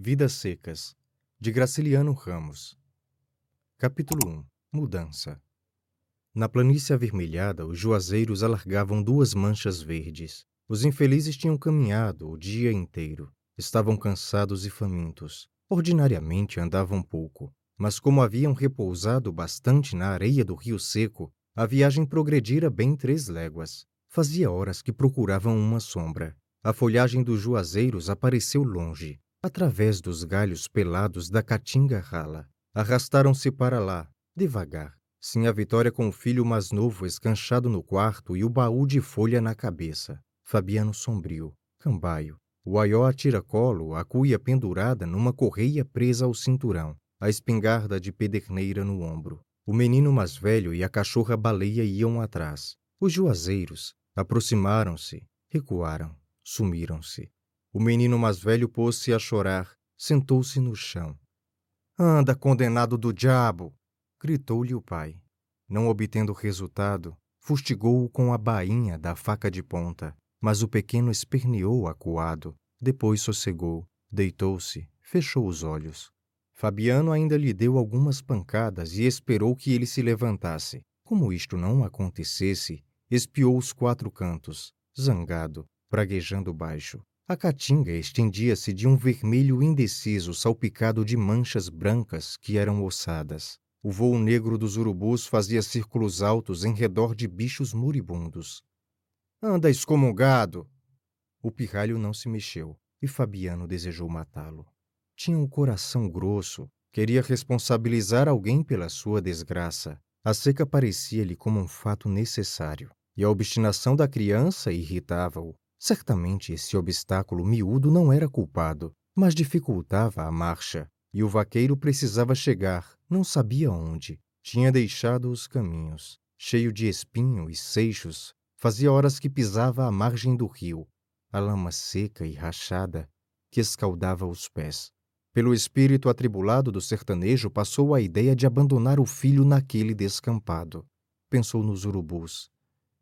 Vidas Secas, de Graciliano Ramos. Capítulo 1 Mudança Na planície avermelhada, os juazeiros alargavam duas manchas verdes. Os infelizes tinham caminhado o dia inteiro. Estavam cansados e famintos. Ordinariamente andavam pouco, mas como haviam repousado bastante na areia do rio seco, a viagem progredira bem três léguas. Fazia horas que procuravam uma sombra. A folhagem dos juazeiros apareceu longe, através dos galhos pelados da caatinga rala. Arrastaram-se para lá, devagar. Sinha Vitória com o filho mais novo escanchado no quarto e o baú de folha na cabeça. Fabiano sombrio, cambaio. O aió a tiracolo, a cuia pendurada numa correia presa ao cinturão, a espingarda de pederneira no ombro. O menino mais velho e a cachorra baleia iam atrás. Os juazeiros aproximaram-se, recuaram, sumiram-se. O menino mais velho pôs-se a chorar, sentou-se no chão. Anda, condenado do diabo! gritou-lhe o pai. Não obtendo resultado, fustigou-o com a bainha da faca de ponta, mas o pequeno esperneou acuado, depois sossegou, deitou-se, fechou os olhos. Fabiano ainda lhe deu algumas pancadas e esperou que ele se levantasse. Como isto não acontecesse, espiou os quatro cantos, zangado, praguejando baixo. A caatinga estendia-se de um vermelho indeciso salpicado de manchas brancas que eram ossadas. O vôo negro dos urubus fazia círculos altos em redor de bichos moribundos. Anda excomungado! O pirralho não se mexeu e Fabiano desejou matá-lo. Tinha um coração grosso, queria responsabilizar alguém pela sua desgraça. A seca parecia-lhe como um fato necessário, e a obstinação da criança irritava-o. Certamente esse obstáculo miúdo não era culpado, mas dificultava a marcha, e o vaqueiro precisava chegar, não sabia onde. Tinha deixado os caminhos, cheio de espinho e seixos, fazia horas que pisava à margem do rio, a lama seca e rachada que escaldava os pés. Pelo espírito atribulado do sertanejo passou a ideia de abandonar o filho naquele descampado. Pensou nos urubus,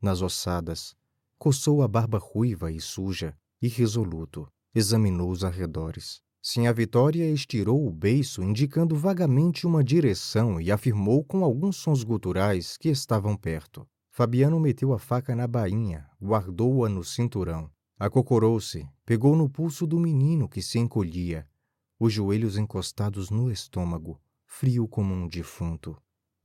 nas ossadas, coçou a barba ruiva e suja, irresoluto, examinou os arredores. Sim, a Vitória estirou o beiço, indicando vagamente uma direção e afirmou com alguns sons guturais que estavam perto. Fabiano meteu a faca na bainha, guardou-a no cinturão. Acocorou-se, pegou no pulso do menino que se encolhia, os joelhos encostados no estômago, frio como um defunto.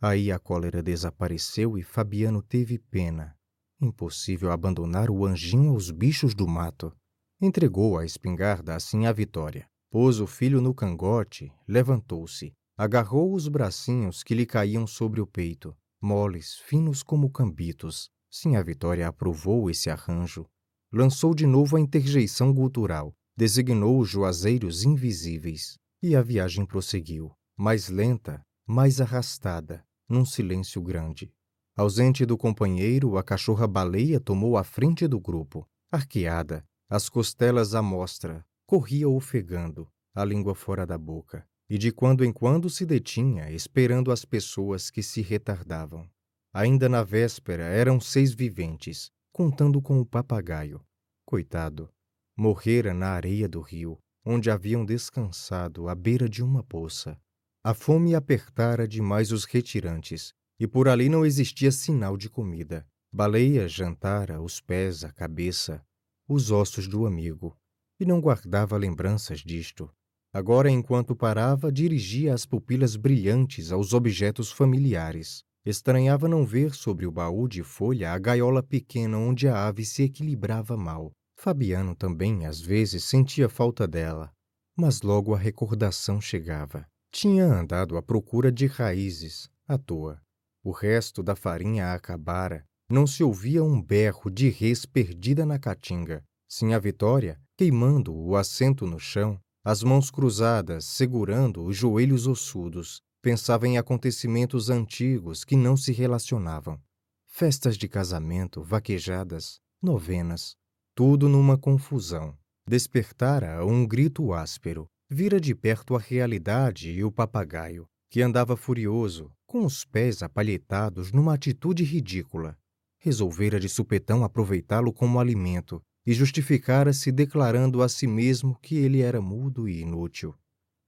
Aí a cólera desapareceu e Fabiano teve pena. Impossível abandonar o anjinho aos bichos do mato. Entregou a espingarda assim à Vitória. Pôs o filho no cangote, levantou-se, agarrou os bracinhos que lhe caíam sobre o peito, moles, finos como cambitos. Sim, a Vitória aprovou esse arranjo. Lançou de novo a interjeição gutural, designou os juazeiros invisíveis, e a viagem prosseguiu, mais lenta, mais arrastada, num silêncio grande. Ausente do companheiro, a cachorra-baleia tomou a frente do grupo. Arqueada, as costelas à mostra, corria ofegando, a língua fora da boca, e de quando em quando se detinha, esperando as pessoas que se retardavam. Ainda na véspera eram seis viventes, contando com o papagaio. Coitado, morrera na areia do rio, onde haviam descansado à beira de uma poça. A fome apertara demais os retirantes, e por ali não existia sinal de comida. Baleia jantara os pés, a cabeça, os ossos do amigo, e não guardava lembranças disto. Agora, enquanto parava, dirigia as pupilas brilhantes aos objetos familiares. Estranhava não ver sobre o baú de folha a gaiola pequena onde a ave se equilibrava mal. Fabiano também, às vezes, sentia falta dela, mas logo a recordação chegava. Tinha andado à procura de raízes, à toa. O resto da farinha acabara. Não se ouvia um berro de res perdida na caatinga. Sim a Vitória, queimando o assento no chão, as mãos cruzadas, segurando os joelhos ossudos, pensava em acontecimentos antigos que não se relacionavam. Festas de casamento, vaquejadas, novenas, tudo numa confusão. Despertara um grito áspero. Vira de perto a realidade e o papagaio, que andava furioso, com os pés apalhetados numa atitude ridícula. Resolvera de supetão aproveitá-lo como alimento, e justificara-se declarando a si mesmo que ele era mudo e inútil.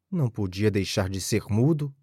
Não podia deixar de ser mudo?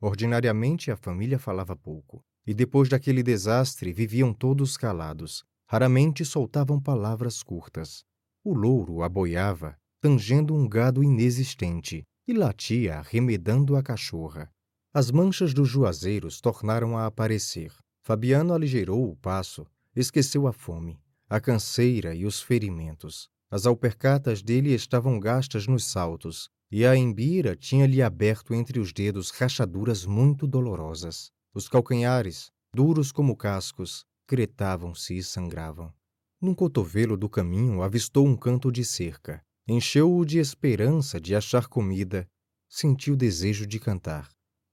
Ordinariamente a família falava pouco, e depois daquele desastre viviam todos calados. Raramente soltavam palavras curtas. O louro aboiava, tangendo um gado inexistente, e latia arremedando a cachorra. As manchas dos juazeiros tornaram a aparecer. Fabiano aligeirou o passo, esqueceu a fome, a canseira e os ferimentos. As alpercatas dele estavam gastas nos saltos, e a embira tinha-lhe aberto entre os dedos rachaduras muito dolorosas. Os calcanhares, duros como cascos, cretavam-se e sangravam. Num cotovelo do caminho avistou um canto de cerca. Encheu-o de esperança de achar comida. Sentiu desejo de cantar.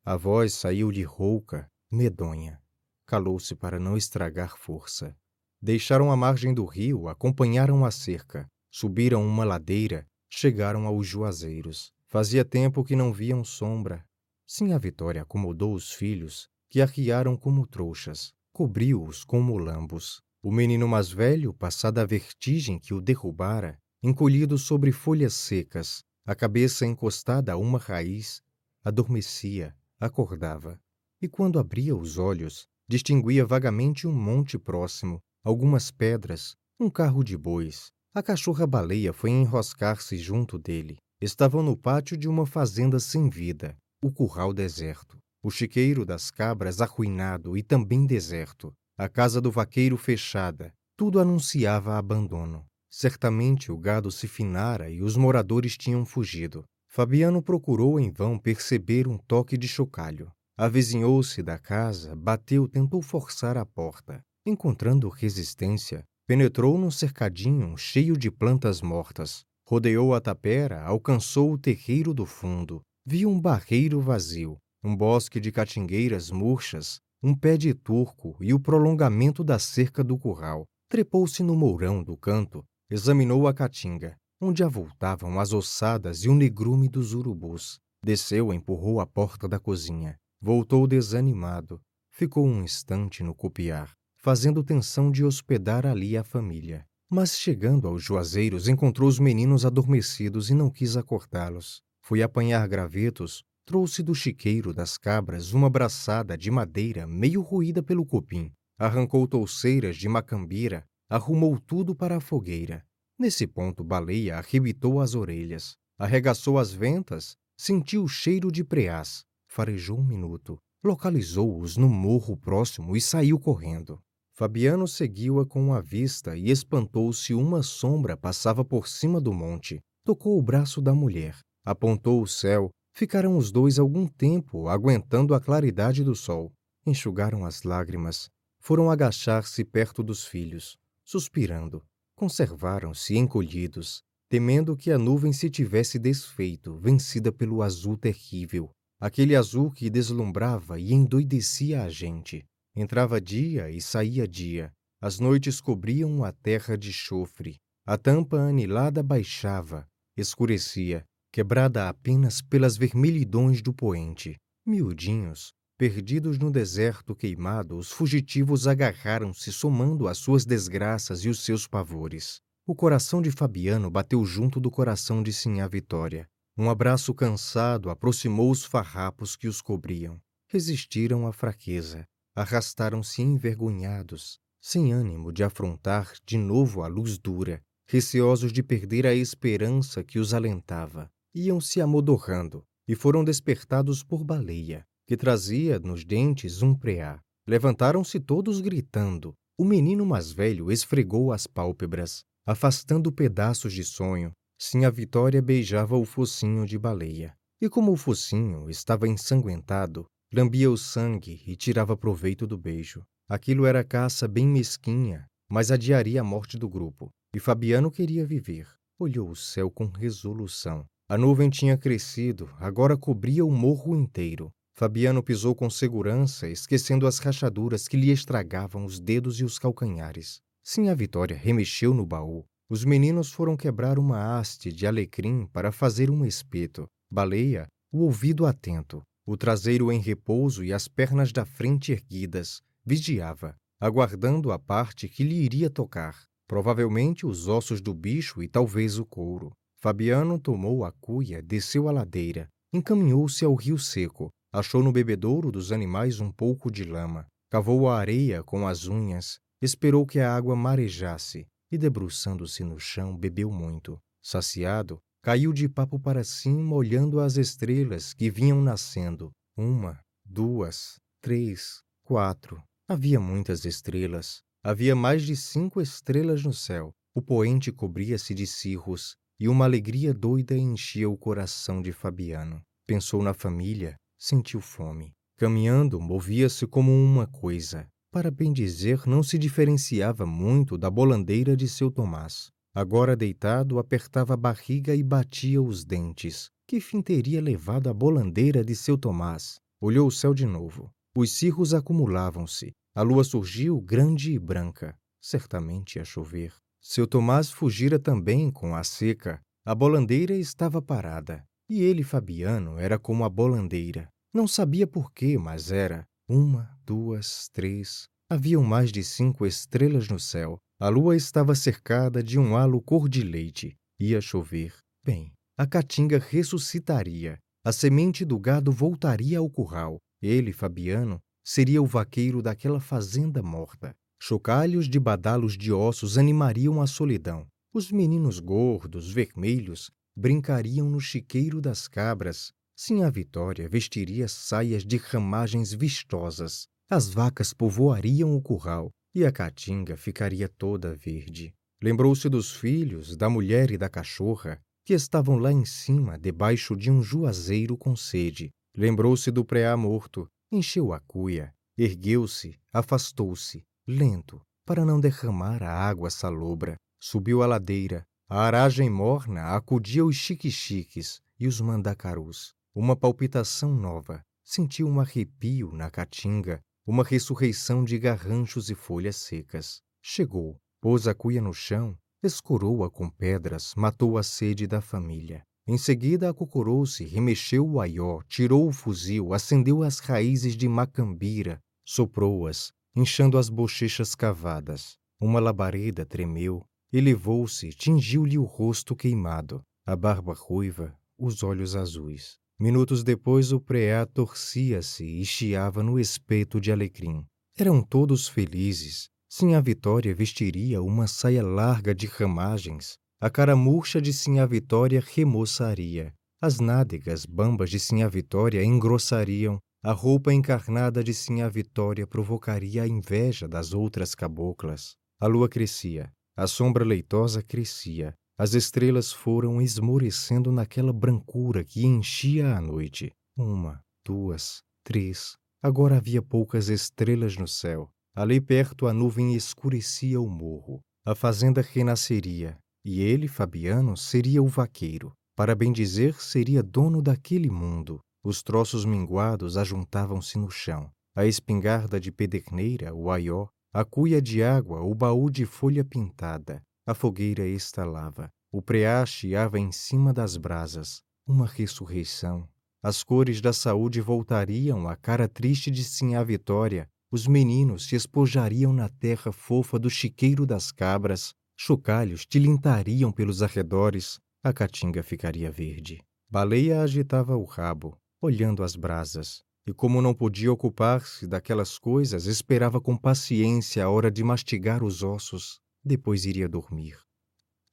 A voz saiu-lhe rouca, medonha. Calou-se para não estragar força. Deixaram a margem do rio, acompanharam a cerca, subiram uma ladeira, chegaram aos juazeiros. Fazia tempo que não viam sombra. Sim, a Vitória acomodou os filhos, que arriaram como trouxas, cobriu-os com molambos. O menino mais velho, passada a vertigem que o derrubara, encolhido sobre folhas secas, a cabeça encostada a uma raiz, adormecia, acordava. E quando abria os olhos, distinguia vagamente um monte próximo, algumas pedras, um carro de bois. A cachorra-baleia foi enroscar-se junto dele. Estavam no pátio de uma fazenda sem vida, o curral deserto, o chiqueiro das cabras arruinado e também deserto, a casa do vaqueiro fechada, tudo anunciava abandono. Certamente o gado se finara e os moradores tinham fugido. Fabiano procurou em vão perceber um toque de chocalho. Avizinhou-se da casa, bateu, tentou forçar a porta. Encontrando resistência, penetrou num cercadinho cheio de plantas mortas. Rodeou a tapera, alcançou o terreiro do fundo. Viu um barreiro vazio, um bosque de catingueiras murchas, um pé de turco e o prolongamento da cerca do curral. Trepou-se no mourão do canto, examinou a caatinga, onde avultavam as ossadas e o negrume dos urubus. Desceu, empurrou a porta da cozinha. Voltou desanimado. Ficou um instante no copiar, fazendo tensão de hospedar ali a família. Mas chegando aos juazeiros, encontrou os meninos adormecidos e não quis acordá-los. Foi apanhar gravetos, trouxe do chiqueiro das cabras uma braçada de madeira meio ruída pelo cupim, arrancou touceiras de macambira, arrumou tudo para a fogueira. Nesse ponto, Baleia arrebitou as orelhas, arregaçou as ventas, sentiu o cheiro de preás, farejou um minuto, localizou-os no morro próximo e saiu correndo. Fabiano seguiu-a com a vista e espantou-se uma sombra passava por cima do monte. Tocou o braço da mulher, apontou o céu. Ficaram os dois algum tempo aguentando a claridade do sol. Enxugaram as lágrimas. Foram agachar-se perto dos filhos, suspirando. Conservaram-se encolhidos, temendo que a nuvem se tivesse desfeito, vencida pelo azul terrível, aquele azul que deslumbrava e endoidecia a gente. Entrava dia e saía dia. As noites cobriam a terra de chofre. A tampa anilada baixava, escurecia, quebrada apenas pelas vermelhidões do poente. Miudinhos, perdidos no deserto queimado, os fugitivos agarraram-se somando as suas desgraças e os seus pavores. O coração de Fabiano bateu junto do coração de Sinhá Vitória. Um abraço cansado aproximou os farrapos que os cobriam. Resistiram à fraqueza arrastaram-se envergonhados, sem ânimo de afrontar de novo a luz dura, receosos de perder a esperança que os alentava. Iam se amodorrando e foram despertados por Baleia, que trazia nos dentes um preá. Levantaram-se todos gritando. O menino mais velho esfregou as pálpebras, afastando pedaços de sonho. Sim, a Vitória beijava o focinho de Baleia. E como o focinho estava ensanguentado, Lambia o sangue e tirava proveito do beijo. Aquilo era caça bem mesquinha, mas adiaria a morte do grupo. E Fabiano queria viver. Olhou o céu com resolução. A nuvem tinha crescido, agora cobria o morro inteiro. Fabiano pisou com segurança, esquecendo as rachaduras que lhe estragavam os dedos e os calcanhares. Sim, a Vitória remexeu no baú. Os meninos foram quebrar uma haste de alecrim para fazer um espeto. Baleia, o ouvido atento, o traseiro em repouso e as pernas da frente erguidas, vigiava, aguardando a parte que lhe iria tocar. Provavelmente os ossos do bicho e talvez o couro. Fabiano tomou a cuia, desceu a ladeira, encaminhou-se ao rio seco, achou no bebedouro dos animais um pouco de lama, cavou a areia com as unhas, esperou que a água marejasse e, debruçando-se no chão, bebeu muito. Saciado, caiu de papo para cima, olhando as estrelas que vinham nascendo. Uma, duas, três, quatro. Havia muitas estrelas. Havia mais de cinco estrelas no céu. O poente cobria-se de cirros e uma alegria doida enchia o coração de Fabiano. Pensou na família, sentiu fome. Caminhando, movia-se como uma coisa. Para bem dizer, não se diferenciava muito da bolandeira de seu Tomás. Agora deitado, apertava a barriga e batia os dentes. Que fim teria levado a bolandeira de seu Tomás? Olhou o céu de novo. Os cirros acumulavam-se. A lua surgiu grande e branca. Certamente ia chover. Seu Tomás fugira também com a seca. A bolandeira estava parada. E ele, Fabiano, era como a bolandeira. Não sabia por quê, mas era. Uma, duas, três. Haviam mais de cinco estrelas no céu. A lua estava cercada de um halo cor de leite. Ia chover. Bem, a caatinga ressuscitaria. A semente do gado voltaria ao curral. Ele, Fabiano, seria o vaqueiro daquela fazenda morta. Chocalhos de badalos de ossos animariam a solidão. Os meninos gordos, vermelhos, brincariam no chiqueiro das cabras. Sim, a Vitória vestiria saias de ramagens vistosas. As vacas povoariam o curral e a caatinga ficaria toda verde. Lembrou-se dos filhos, da mulher e da cachorra, que estavam lá em cima, debaixo de um juazeiro com sede. Lembrou-se do preá morto, encheu a cuia, ergueu-se, afastou-se, lento, para não derramar a água salobra. Subiu a ladeira. A aragem morna acudia os chique-chiques e os mandacarus. Uma palpitação nova. Sentiu um arrepio na caatinga, uma ressurreição de garranchos e folhas secas. Chegou, pôs a cuia no chão, escorou-a com pedras, matou a sede da família. Em seguida, acocorou-se, remexeu o aió, tirou o fuzil, acendeu as raízes de macambira, soprou-as, inchando as bochechas cavadas. Uma labareda tremeu, elevou-se, tingiu-lhe o rosto queimado, a barba ruiva, os olhos azuis. Minutos depois, o preá torcia-se e chiava no espeto de alecrim. Eram todos felizes. Sinha Vitória vestiria uma saia larga de ramagens. A cara murcha de Sinha Vitória remoçaria. As nádegas bambas de Sinha Vitória engrossariam a roupa encarnada de Sinha Vitória provocaria a inveja das outras caboclas. A lua crescia, a sombra leitosa crescia, as estrelas foram esmorecendo naquela brancura que enchia a noite. Uma, duas, três. Agora havia poucas estrelas no céu. Ali perto a nuvem escurecia o morro. A fazenda renasceria, e ele, Fabiano, seria o vaqueiro. Para bem dizer, seria dono daquele mundo. Os troços minguados ajuntavam-se no chão. A espingarda de pederneira, o aió, a cuia de água, o baú de folha pintada. A fogueira estalava. O preá chiava em cima das brasas. Uma ressurreição. As cores da saúde voltariam à cara triste de Sinhá Vitória. Os meninos se espojariam na terra fofa do chiqueiro das cabras. Chocalhos tilintariam pelos arredores. A caatinga ficaria verde. Baleia agitava o rabo olhando as brasas, e como não podia ocupar-se daquelas coisas, esperava com paciência a hora de mastigar os ossos, depois iria dormir.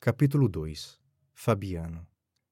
Capítulo 2 Fabiano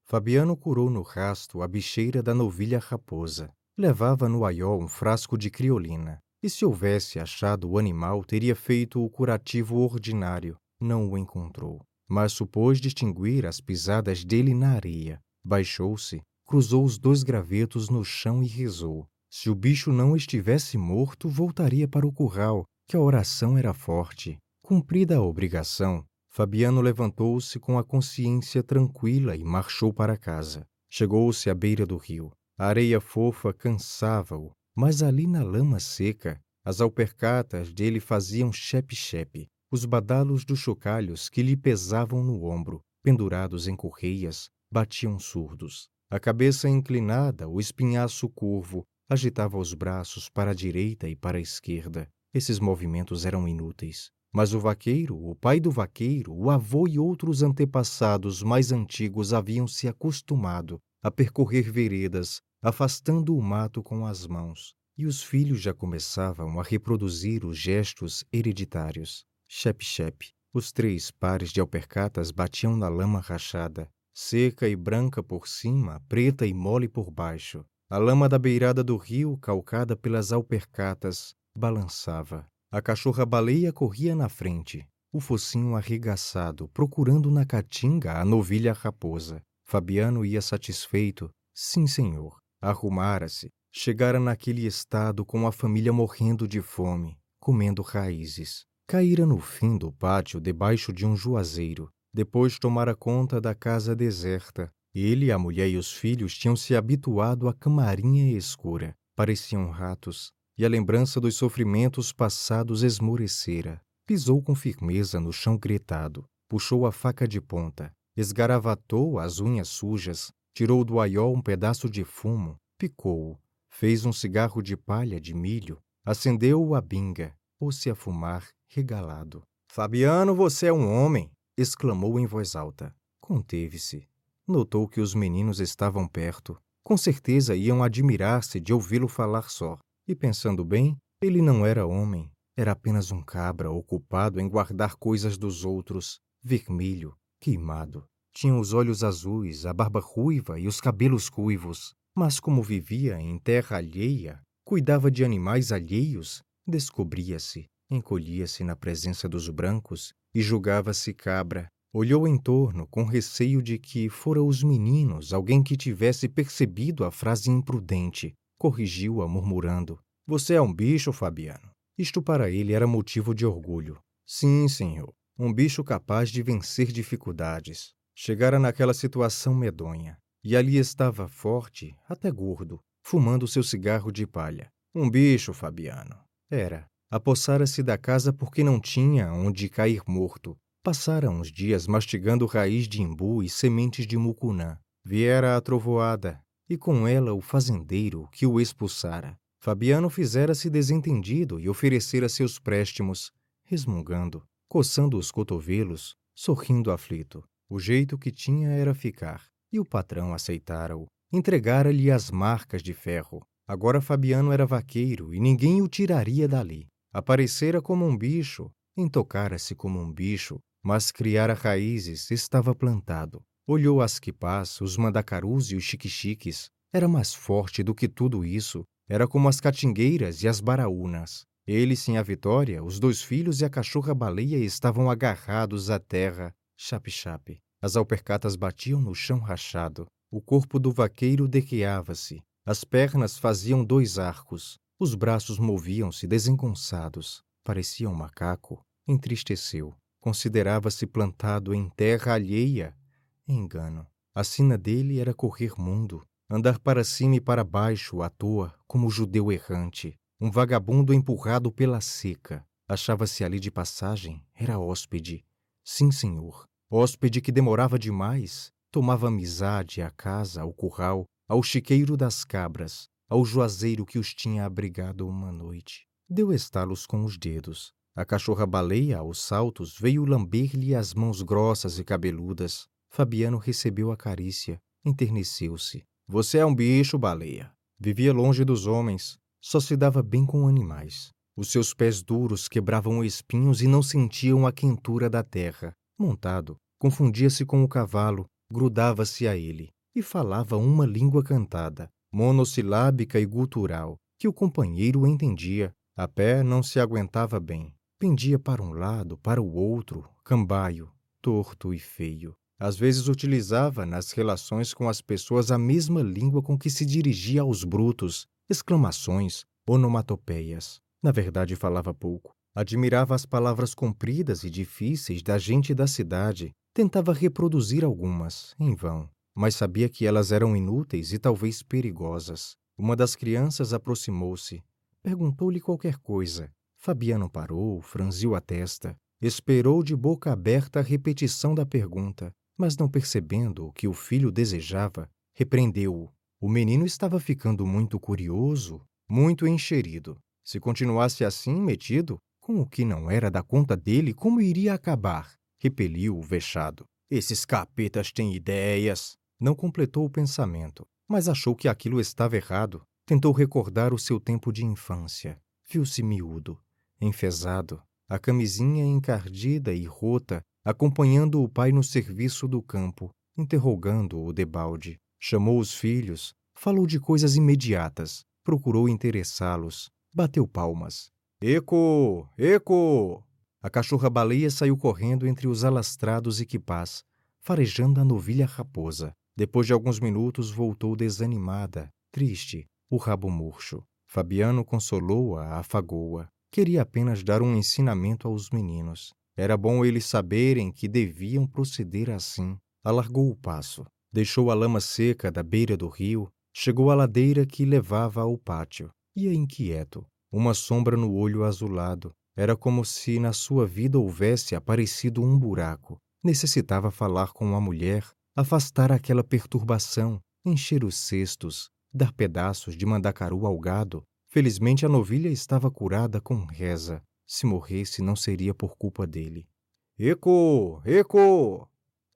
Fabiano curou no rasto a bicheira da novilha raposa. Levava no aió um frasco de criolina, e se houvesse achado o animal, teria feito o curativo ordinário. Não o encontrou, mas supôs distinguir as pisadas dele na areia. Baixou-se, cruzou os dois gravetos no chão e rezou. Se o bicho não estivesse morto, voltaria para o curral, que a oração era forte. Cumprida a obrigação, Fabiano levantou-se com a consciência tranquila e marchou para casa. Chegou-se à beira do rio. A areia fofa cansava-o, mas ali na lama seca, as alpercatas dele faziam chepe-chepe. Os badalos dos chocalhos que lhe pesavam no ombro, pendurados em correias, batiam surdos. A cabeça inclinada, o espinhaço curvo, agitava os braços para a direita e para a esquerda. Esses movimentos eram inúteis. Mas o vaqueiro, o pai do vaqueiro, o avô e outros antepassados mais antigos haviam se acostumado a percorrer veredas, afastando o mato com as mãos, e os filhos já começavam a reproduzir os gestos hereditários. Shep-shep. Os três pares de alpercatas batiam na lama rachada, seca e branca por cima, preta e mole por baixo. A lama da beirada do rio, calcada pelas alpercatas, balançava. A cachorra-baleia corria na frente, o focinho arregaçado, procurando na caatinga a novilha raposa. Fabiano ia satisfeito. Sim, senhor. Arrumara-se. Chegara naquele estado com a família morrendo de fome, comendo raízes. Caíra no fim do pátio debaixo de um juazeiro. Depois tomara conta da casa deserta. Ele, a mulher e os filhos tinham se habituado à camarinha escura. Pareciam ratos, e a lembrança dos sofrimentos passados esmorecera. Pisou com firmeza no chão gritado, puxou a faca de ponta, esgaravatou as unhas sujas, tirou do aiol um pedaço de fumo, picou-o, fez um cigarro de palha de milho, acendeu-o a binga, pôs-se a fumar, regalado. Fabiano, você é um homem! exclamou em voz alta. Conteve-se. Notou que os meninos estavam perto. Com certeza iam admirar-se de ouvi-lo falar só. E pensando bem, ele não era homem, era apenas um cabra ocupado em guardar coisas dos outros, vermelho, queimado. Tinha os olhos azuis, a barba ruiva e os cabelos ruivos, mas como vivia em terra alheia, cuidava de animais alheios, descobria-se, encolhia-se na presença dos brancos e julgava-se cabra. Olhou em torno com receio de que fora os meninos alguém que tivesse percebido a frase imprudente corrigiu-a murmurando: Você é um bicho, Fabiano. Isto para ele era motivo de orgulho. Sim, senhor, um bicho capaz de vencer dificuldades. Chegara naquela situação medonha, e ali estava forte, até gordo, fumando seu cigarro de palha. Um bicho, Fabiano. Era. Apossara-se da casa porque não tinha onde cair morto. Passara uns dias mastigando raiz de imbu e sementes de mucunã. Viera a trovoada, e com ela o fazendeiro que o expulsara. Fabiano fizera-se desentendido e oferecera seus préstimos, resmungando, coçando os cotovelos, sorrindo aflito. O jeito que tinha era ficar, e o patrão aceitara-o. Entregara-lhe as marcas de ferro. Agora Fabiano era vaqueiro e ninguém o tiraria dali. Aparecera como um bicho, entocara-se como um bicho, mas criara raízes, estava plantado. Olhou as quipás, os mandacarus e os chiquichiques. Era mais forte do que tudo isso. Era como as catingueiras e as baraúnas. Ele sem a vitória, os dois filhos e a cachorra-baleia estavam agarrados à terra. Chape-chape. As alpercatas batiam no chão rachado. O corpo do vaqueiro dequeava-se. As pernas faziam dois arcos. Os braços moviam-se desengonçados. Parecia um macaco. Entristeceu. Considerava-se plantado em terra alheia Engano. A sina dele era correr mundo, andar para cima e para baixo à toa, como judeu errante, um vagabundo empurrado pela seca. Achava-se ali de passagem, era hóspede. Sim, senhor. Hóspede que demorava demais, tomava amizade à casa, ao curral, ao chiqueiro das cabras, ao juazeiro que os tinha abrigado uma noite. Deu estalos com os dedos. A cachorra-baleia, aos saltos, veio lamber-lhe as mãos grossas e cabeludas, Fabiano recebeu a carícia, enterneceu-se. Você é um bicho, baleia. Vivia longe dos homens, só se dava bem com animais. Os seus pés duros quebravam espinhos e não sentiam a quentura da terra. Montado, confundia-se com o cavalo, grudava-se a ele e falava uma língua cantada, monossilábica e gutural, que o companheiro entendia. A pé não se aguentava bem. Pendia para um lado, para o outro, cambaio, torto e feio. Às vezes utilizava nas relações com as pessoas a mesma língua com que se dirigia aos brutos, exclamações, onomatopeias. Na verdade, falava pouco. Admirava as palavras compridas e difíceis da gente da cidade. Tentava reproduzir algumas, em vão, mas sabia que elas eram inúteis e talvez perigosas. Uma das crianças aproximou-se. Perguntou-lhe qualquer coisa. Fabiano parou, franziu a testa. Esperou de boca aberta a repetição da pergunta mas não percebendo o que o filho desejava, repreendeu-o. O menino estava ficando muito curioso, muito encherido. Se continuasse assim, metido, Com o que não era da conta dele, como iria acabar? Repeliu o vexado. Esses capetas têm ideias. Não completou o pensamento, mas achou que aquilo estava errado. Tentou recordar o seu tempo de infância. Viu-se miúdo, enfesado, a camisinha encardida e rota, acompanhando o pai no serviço do campo, interrogando-o debalde. Chamou os filhos, falou de coisas imediatas, procurou interessá-los, bateu palmas. Eco! Eco! A cachorra-baleia saiu correndo entre os alastrados equipás, farejando a novilha raposa. Depois de alguns minutos, voltou desanimada, triste, o rabo murcho. Fabiano consolou-a, afagou-a. Queria apenas dar um ensinamento aos meninos. Era bom eles saberem que deviam proceder assim. Alargou o passo, deixou a lama seca da beira do rio, chegou à ladeira que levava ao pátio. Ia inquieto, uma sombra no olho azulado. Era como se na sua vida houvesse aparecido um buraco. Necessitava falar com uma mulher, afastar aquela perturbação, encher os cestos, dar pedaços de mandacaru ao gado. Felizmente a novilha estava curada com reza. Se morresse, não seria por culpa dele. Eco! Eco!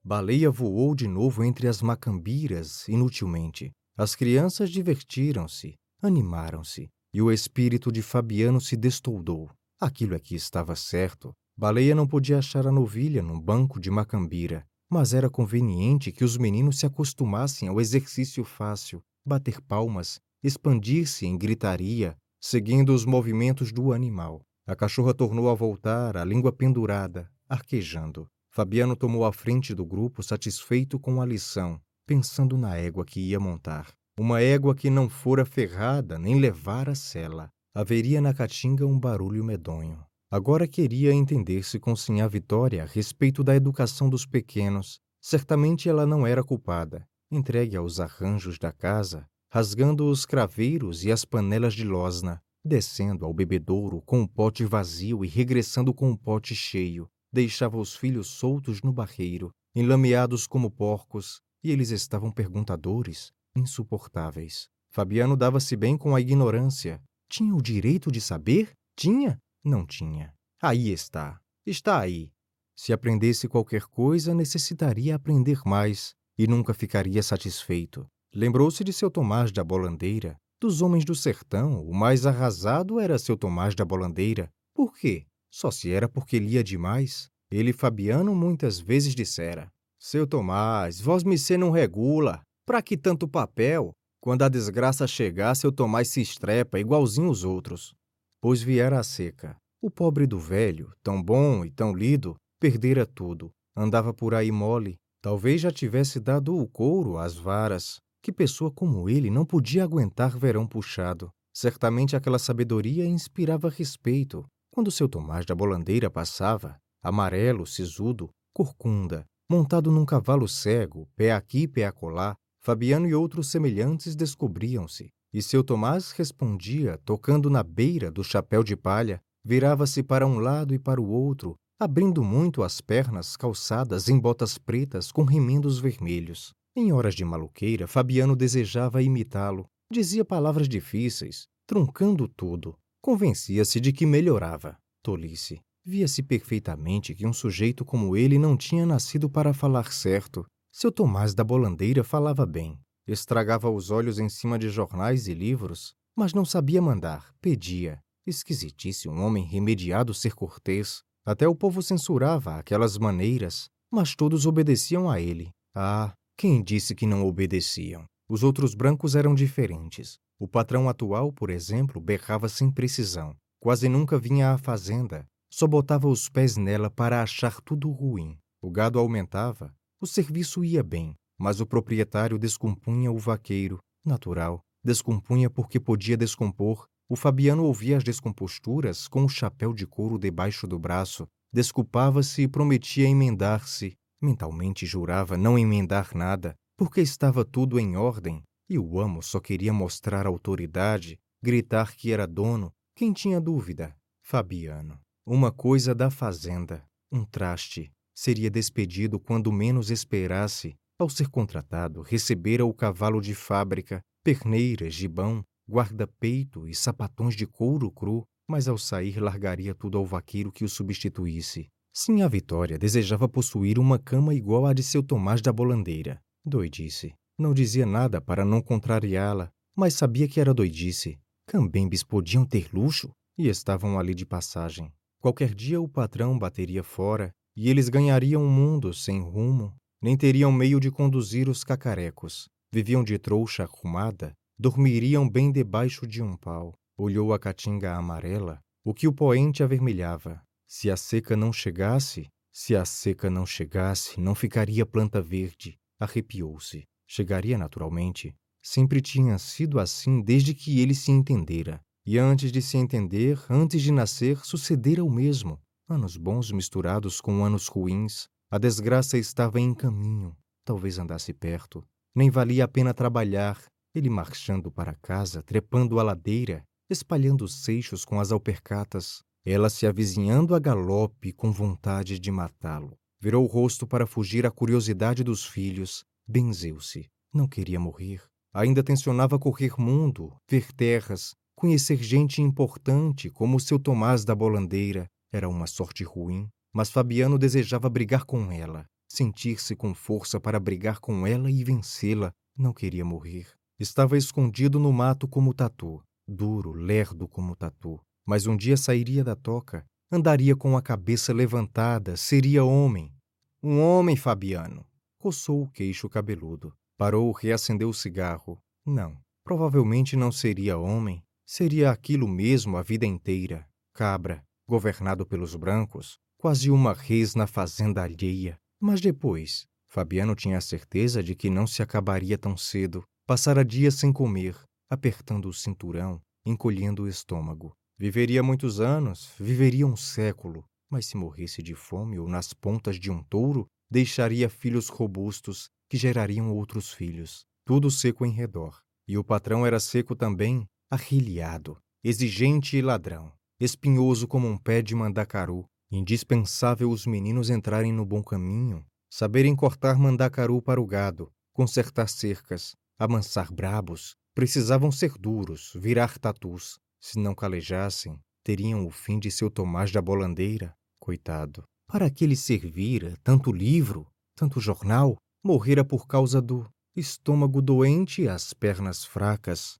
Baleia voou de novo entre as macambiras, inutilmente. As crianças divertiram-se, animaram-se, e o espírito de Fabiano se destoldou. Aquilo aqui estava certo. Baleia não podia achar a novilha num banco de macambira, mas era conveniente que os meninos se acostumassem ao exercício fácil, bater palmas, expandir-se em gritaria, seguindo os movimentos do animal. A cachorra tornou a voltar, a língua pendurada, arquejando. Fabiano tomou a frente do grupo, satisfeito com a lição, pensando na égua que ia montar. Uma égua que não fora ferrada nem levara sela. Haveria na caatinga um barulho medonho. Agora queria entender-se com Sinhá Vitória a respeito da educação dos pequenos. Certamente ela não era culpada entregue aos arranjos da casa, rasgando os craveiros e as panelas de losna, descendo ao bebedouro com o pote vazio e regressando com o pote cheio, deixava os filhos soltos no barreiro, enlameados como porcos, e eles estavam perguntadores, insuportáveis. Fabiano dava-se bem com a ignorância. Tinha o direito de saber? Tinha? Não tinha. Aí está. Está aí. Se aprendesse qualquer coisa, necessitaria aprender mais, e nunca ficaria satisfeito. Lembrou-se de seu Tomás da Bolandeira. Dos homens do sertão, o mais arrasado era seu Tomás da Bolandeira. Por quê? Só se era porque lia demais. Ele, Fabiano, muitas vezes dissera: Seu Tomás, vós me se não regula. Pra que tanto papel? Quando a desgraça chegar, seu Tomás se estrepa igualzinho os outros. Pois viera a seca. O pobre do velho, tão bom e tão lido, perdera tudo. Andava por aí mole, Talvez já tivesse dado o couro às varas. Que pessoa como ele não podia aguentar verão puxado. Certamente aquela sabedoria inspirava respeito. Quando seu Tomás da Bolandeira passava, amarelo, sisudo, corcunda, montado num cavalo cego, pé aqui, pé acolá, Fabiano e outros semelhantes descobriam-se, e seu Tomás respondia, tocando na beira do chapéu de palha, virava-se para um lado e para o outro, abrindo muito as pernas calçadas em botas pretas com remendos vermelhos. Em horas de maluqueira, Fabiano desejava imitá-lo. Dizia palavras difíceis, truncando tudo. Convencia-se de que melhorava. Tolice. Via-se perfeitamente que um sujeito como ele não tinha nascido para falar certo. Seu Tomás da Bolandeira falava bem. Estragava os olhos em cima de jornais e livros, mas não sabia mandar, pedia. Esquisitice um homem remediado ser cortês, até o povo censurava aquelas maneiras, mas todos obedeciam a ele. Ah, quem disse que não obedeciam? Os outros brancos eram diferentes. O patrão atual, por exemplo, berrava sem precisão. Quase nunca vinha à fazenda. Só botava os pés nela para achar tudo ruim. O gado aumentava, o serviço ia bem, mas o proprietário descompunha o vaqueiro, natural. Descompunha porque podia descompor o Fabiano ouvia as descomposturas com o chapéu de couro debaixo do braço, desculpava-se e prometia emendar-se. Mentalmente jurava não emendar nada, porque estava tudo em ordem, e o amo só queria mostrar autoridade, gritar que era dono. Quem tinha dúvida? Fabiano. Uma coisa da fazenda, um traste. Seria despedido quando menos esperasse. Ao ser contratado, recebera o cavalo de fábrica, perneiras, gibão, guarda-peito e sapatões de couro cru, mas ao sair largaria tudo ao vaqueiro que o substituísse. Sim, a Vitória desejava possuir uma cama igual à de seu Tomás da Bolandeira. Doidice. Não dizia nada para não contrariá-la, mas sabia que era doidice. Cambembes podiam ter luxo e estavam ali de passagem. Qualquer dia o patrão bateria fora e eles ganhariam um mundo sem rumo, nem teriam meio de conduzir os cacarecos. Viviam de trouxa arrumada, dormiriam bem debaixo de um pau. Olhou a caatinga amarela, o que o poente avermelhava. Se a seca não chegasse, se a seca não chegasse, não ficaria planta verde. Arrepiou-se. Chegaria naturalmente. Sempre tinha sido assim desde que ele se entendera. E antes de se entender, antes de nascer, sucedera o mesmo. Anos bons misturados com anos ruins. A desgraça estava em caminho. Talvez andasse perto. Nem valia a pena trabalhar. Ele marchando para casa, trepando a ladeira, espalhando os seixos com as alpercatas, ela se avizinhando a galope com vontade de matá-lo. Virou o rosto para fugir à curiosidade dos filhos, benzeu-se. Não queria morrer. Ainda tensionava correr mundo, ver terras, conhecer gente importante como o seu Tomás da Bolandeira. Era uma sorte ruim, mas Fabiano desejava brigar com ela, sentir-se com força para brigar com ela e vencê-la. Não queria morrer. Estava escondido no mato como tatu, duro, lerdo como tatu. Mas um dia sairia da toca, andaria com a cabeça levantada, seria homem. Um homem, Fabiano. Coçou o queixo cabeludo. Parou, reacendeu o cigarro. Não, provavelmente não seria homem. Seria aquilo mesmo a vida inteira. Cabra, governado pelos brancos, quase uma res na fazenda alheia. Mas depois, Fabiano tinha a certeza de que não se acabaria tão cedo. Passara dias sem comer, apertando o cinturão, encolhendo o estômago. Viveria muitos anos, viveria um século, mas se morresse de fome ou nas pontas de um touro, deixaria filhos robustos que gerariam outros filhos. Tudo seco em redor. E o patrão era seco também, arrilhado, exigente e ladrão, espinhoso como um pé de mandacaru. Indispensável os meninos entrarem no bom caminho, saberem cortar mandacaru para o gado, consertar cercas, amansar brabos, precisavam ser duros, virar tatus. Se não calejassem, teriam o fim de seu Tomás da Bolandeira. Coitado. Para que ele servira tanto livro, tanto jornal, morrera por causa do estômago doente e as pernas fracas.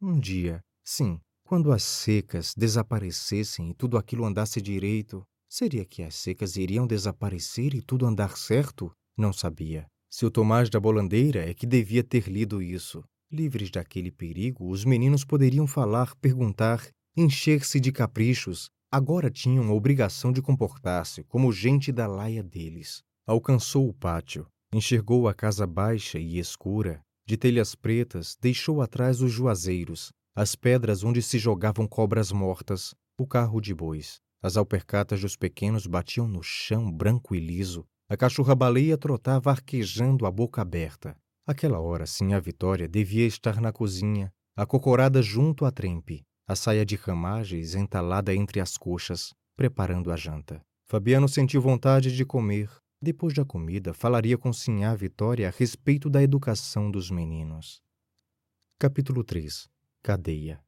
Um dia, sim, quando as secas desaparecessem e tudo aquilo andasse direito, seria que as secas iriam desaparecer e tudo andar certo? Não sabia. Seu Tomás da Bolandeira é que devia ter lido isso. Livres daquele perigo, os meninos poderiam falar, perguntar, encher-se de caprichos. Agora tinham a obrigação de comportar-se como gente da laia deles. Alcançou o pátio, enxergou a casa baixa e escura, de telhas pretas, deixou atrás os juazeiros, as pedras onde se jogavam cobras mortas, o carro de bois. As alpercatas dos pequenos batiam no chão branco e liso, a cachorra-baleia trotava arquejando a boca aberta. Aquela hora, sim, a Vitória devia estar na cozinha, acocorada junto à trempe, a saia de ramagens entalada entre as coxas, preparando a janta. Fabiano sentiu vontade de comer. Depois da comida, falaria com Sinhá Vitória a respeito da educação dos meninos. Capítulo 3 Cadeia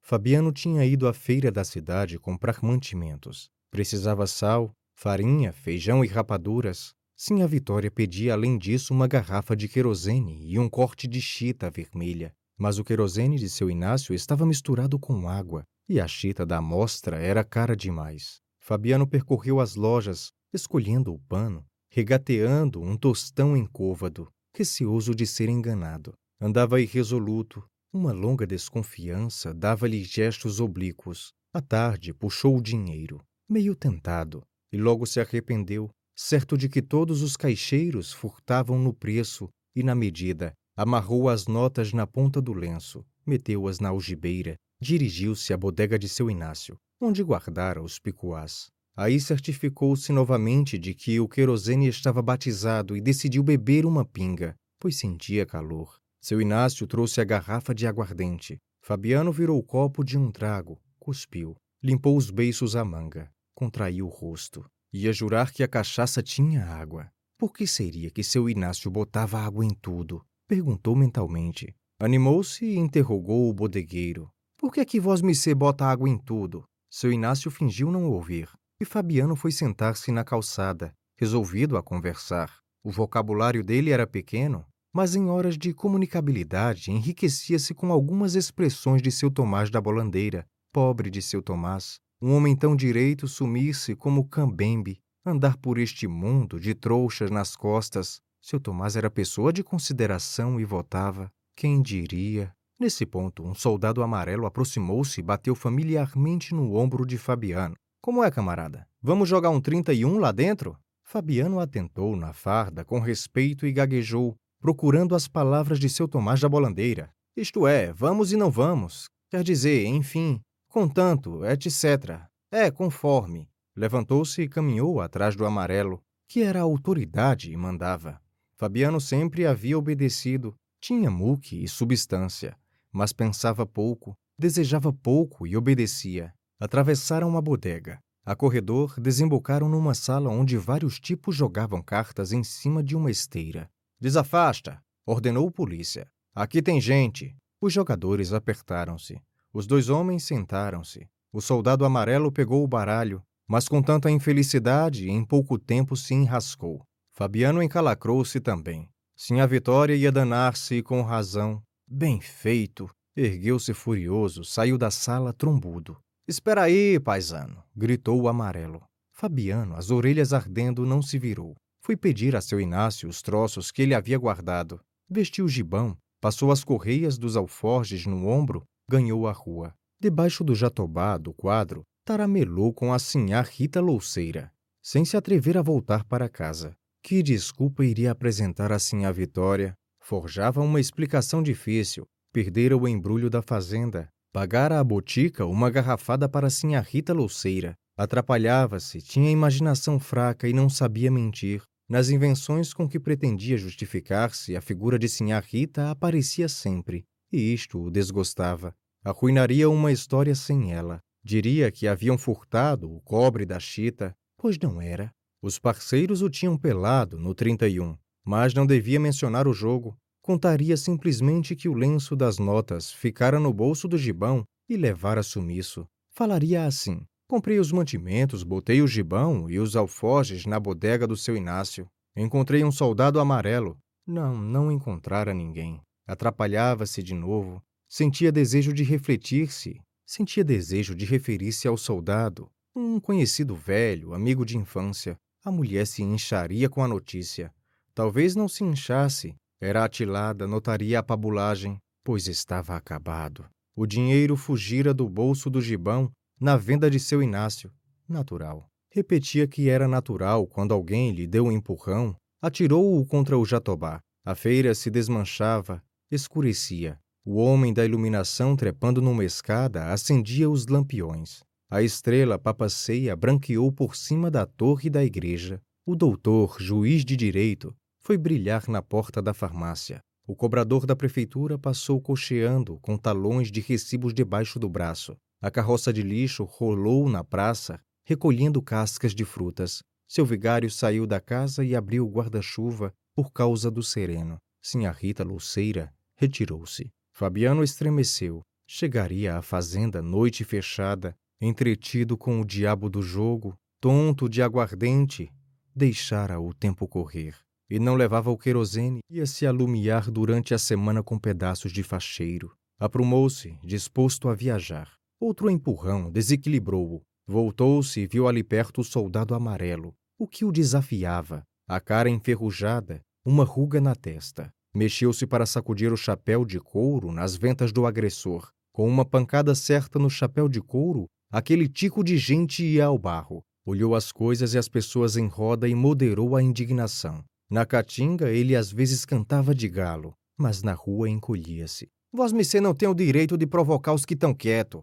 Fabiano tinha ido à feira da cidade comprar mantimentos. Precisava sal, farinha, feijão e rapaduras. Sim, a Vitória pedia além disso uma garrafa de querosene e um corte de chita vermelha. Mas o querosene de seu Inácio estava misturado com água e a chita da amostra era cara demais. Fabiano percorreu as lojas, escolhendo o pano, regateando um tostão encôvado, receoso de ser enganado. Andava irresoluto. Uma longa desconfiança dava-lhe gestos oblíquos. À tarde, puxou o dinheiro, meio tentado, e logo se arrependeu, certo de que todos os caixeiros furtavam no preço e na medida. Amarrou as notas na ponta do lenço, meteu-as na algibeira, dirigiu-se à bodega de seu Inácio, onde guardara os picuás. Aí certificou-se novamente de que o querosene estava batizado e decidiu beber uma pinga, pois sentia calor. Seu Inácio trouxe a garrafa de aguardente. Fabiano virou o copo de um trago, cuspiu, limpou os beiços à manga contraiu o rosto. Ia jurar que a cachaça tinha água. Por que seria que seu Inácio botava água em tudo? Perguntou mentalmente. Animou-se e interrogou o bodegueiro. Por que é que vós me se bota água em tudo? Seu Inácio fingiu não ouvir, e Fabiano foi sentar-se na calçada, resolvido a conversar. O vocabulário dele era pequeno, mas em horas de comunicabilidade enriquecia-se com algumas expressões de seu Tomás da Bolandeira, pobre de seu Tomás, um homem tão direito sumir-se como Cambembe, andar por este mundo de trouxas nas costas. Seu Tomás era pessoa de consideração e votava. Quem diria? Nesse ponto, um soldado amarelo aproximou-se e bateu familiarmente no ombro de Fabiano. Como é, camarada? Vamos jogar um 31 lá dentro? Fabiano atentou na farda com respeito e gaguejou, procurando as palavras de seu Tomás da Bolandeira. Isto é, vamos e não vamos. Quer dizer, enfim, contanto, etc. É, conforme. Levantou-se e caminhou atrás do amarelo, que era a autoridade e mandava. Fabiano sempre havia obedecido, tinha muque e substância, mas pensava pouco, desejava pouco e obedecia. Atravessaram a bodega. A corredor desembocaram numa sala onde vários tipos jogavam cartas em cima de uma esteira. Desafasta! ordenou o polícia. Aqui tem gente. Os jogadores apertaram-se. Os dois homens sentaram-se. O soldado amarelo pegou o baralho, mas com tanta infelicidade, em pouco tempo se enrascou. Fabiano encalacrou-se também. Sim, a vitória ia danar-se com razão. Bem feito! Ergueu-se furioso, saiu da sala trombudo. Espera aí, paisano! gritou o amarelo. Fabiano, as orelhas ardendo, não se virou. Foi pedir a seu Inácio os troços que ele havia guardado. Vestiu o gibão, passou as correias dos alforjes no ombro, ganhou a rua. Debaixo do jatobá do quadro, taramelou com a sinhá Rita Louceira, sem se atrever a voltar para casa. Que desculpa iria apresentar a sinhá Vitória? Forjava uma explicação difícil. Perdera o embrulho da fazenda, Pagara à botica uma garrafada para Sinha Rita Louceira. Atrapalhava-se, tinha imaginação fraca e não sabia mentir. Nas invenções com que pretendia justificar-se, a figura de Sinha Rita aparecia sempre, e isto o desgostava. Arruinaria uma história sem ela. Diria que haviam furtado o cobre da chita, pois não era. Os parceiros o tinham pelado no 31, mas não devia mencionar o jogo. Contaria simplesmente que o lenço das notas ficara no bolso do gibão e levara sumiço. Falaria assim: Comprei os mantimentos, botei o gibão e os alforjes na bodega do seu Inácio. Encontrei um soldado amarelo. Não, não encontrara ninguém. Atrapalhava-se de novo. Sentia desejo de refletir-se. Sentia desejo de referir-se ao soldado, um conhecido velho, amigo de infância. A mulher se incharia com a notícia. Talvez não se inchasse, era atilada, notaria a pabulagem, pois estava acabado. O dinheiro fugira do bolso do gibão na venda de seu Inácio. Natural. Repetia que era natural quando alguém lhe deu um empurrão, atirou-o contra o jatobá. A feira se desmanchava, escurecia. O homem da iluminação, trepando numa escada, acendia os lampiões. A estrela papaceia branqueou por cima da torre da igreja. O doutor, juiz de direito, foi brilhar na porta da farmácia. O cobrador da prefeitura passou cocheando, com talões de recibos debaixo do braço. A carroça de lixo rolou na praça, recolhendo cascas de frutas. Seu vigário saiu da casa e abriu o guarda-chuva por causa do sereno. Sinha Rita Luceira retirou-se. Fabiano estremeceu. Chegaria à fazenda noite fechada, entretido com o diabo do jogo, tonto de aguardente, deixara o tempo correr e não levava o querosene, ia se alumiar durante a semana com pedaços de facheiro. Aprumou-se, disposto a viajar. Outro empurrão desequilibrou-o. Voltou-se e viu ali perto o soldado amarelo, o que o desafiava, a cara enferrujada, uma ruga na testa. Mexeu-se para sacudir o chapéu de couro nas ventas do agressor. Com uma pancada certa no chapéu de couro, aquele tico de gente ia ao barro. Olhou as coisas e as pessoas em roda e moderou a indignação. Na caatinga, ele às vezes cantava de galo, mas na rua encolhia-se. Vosmecê não tem o direito de provocar os que estão quietos.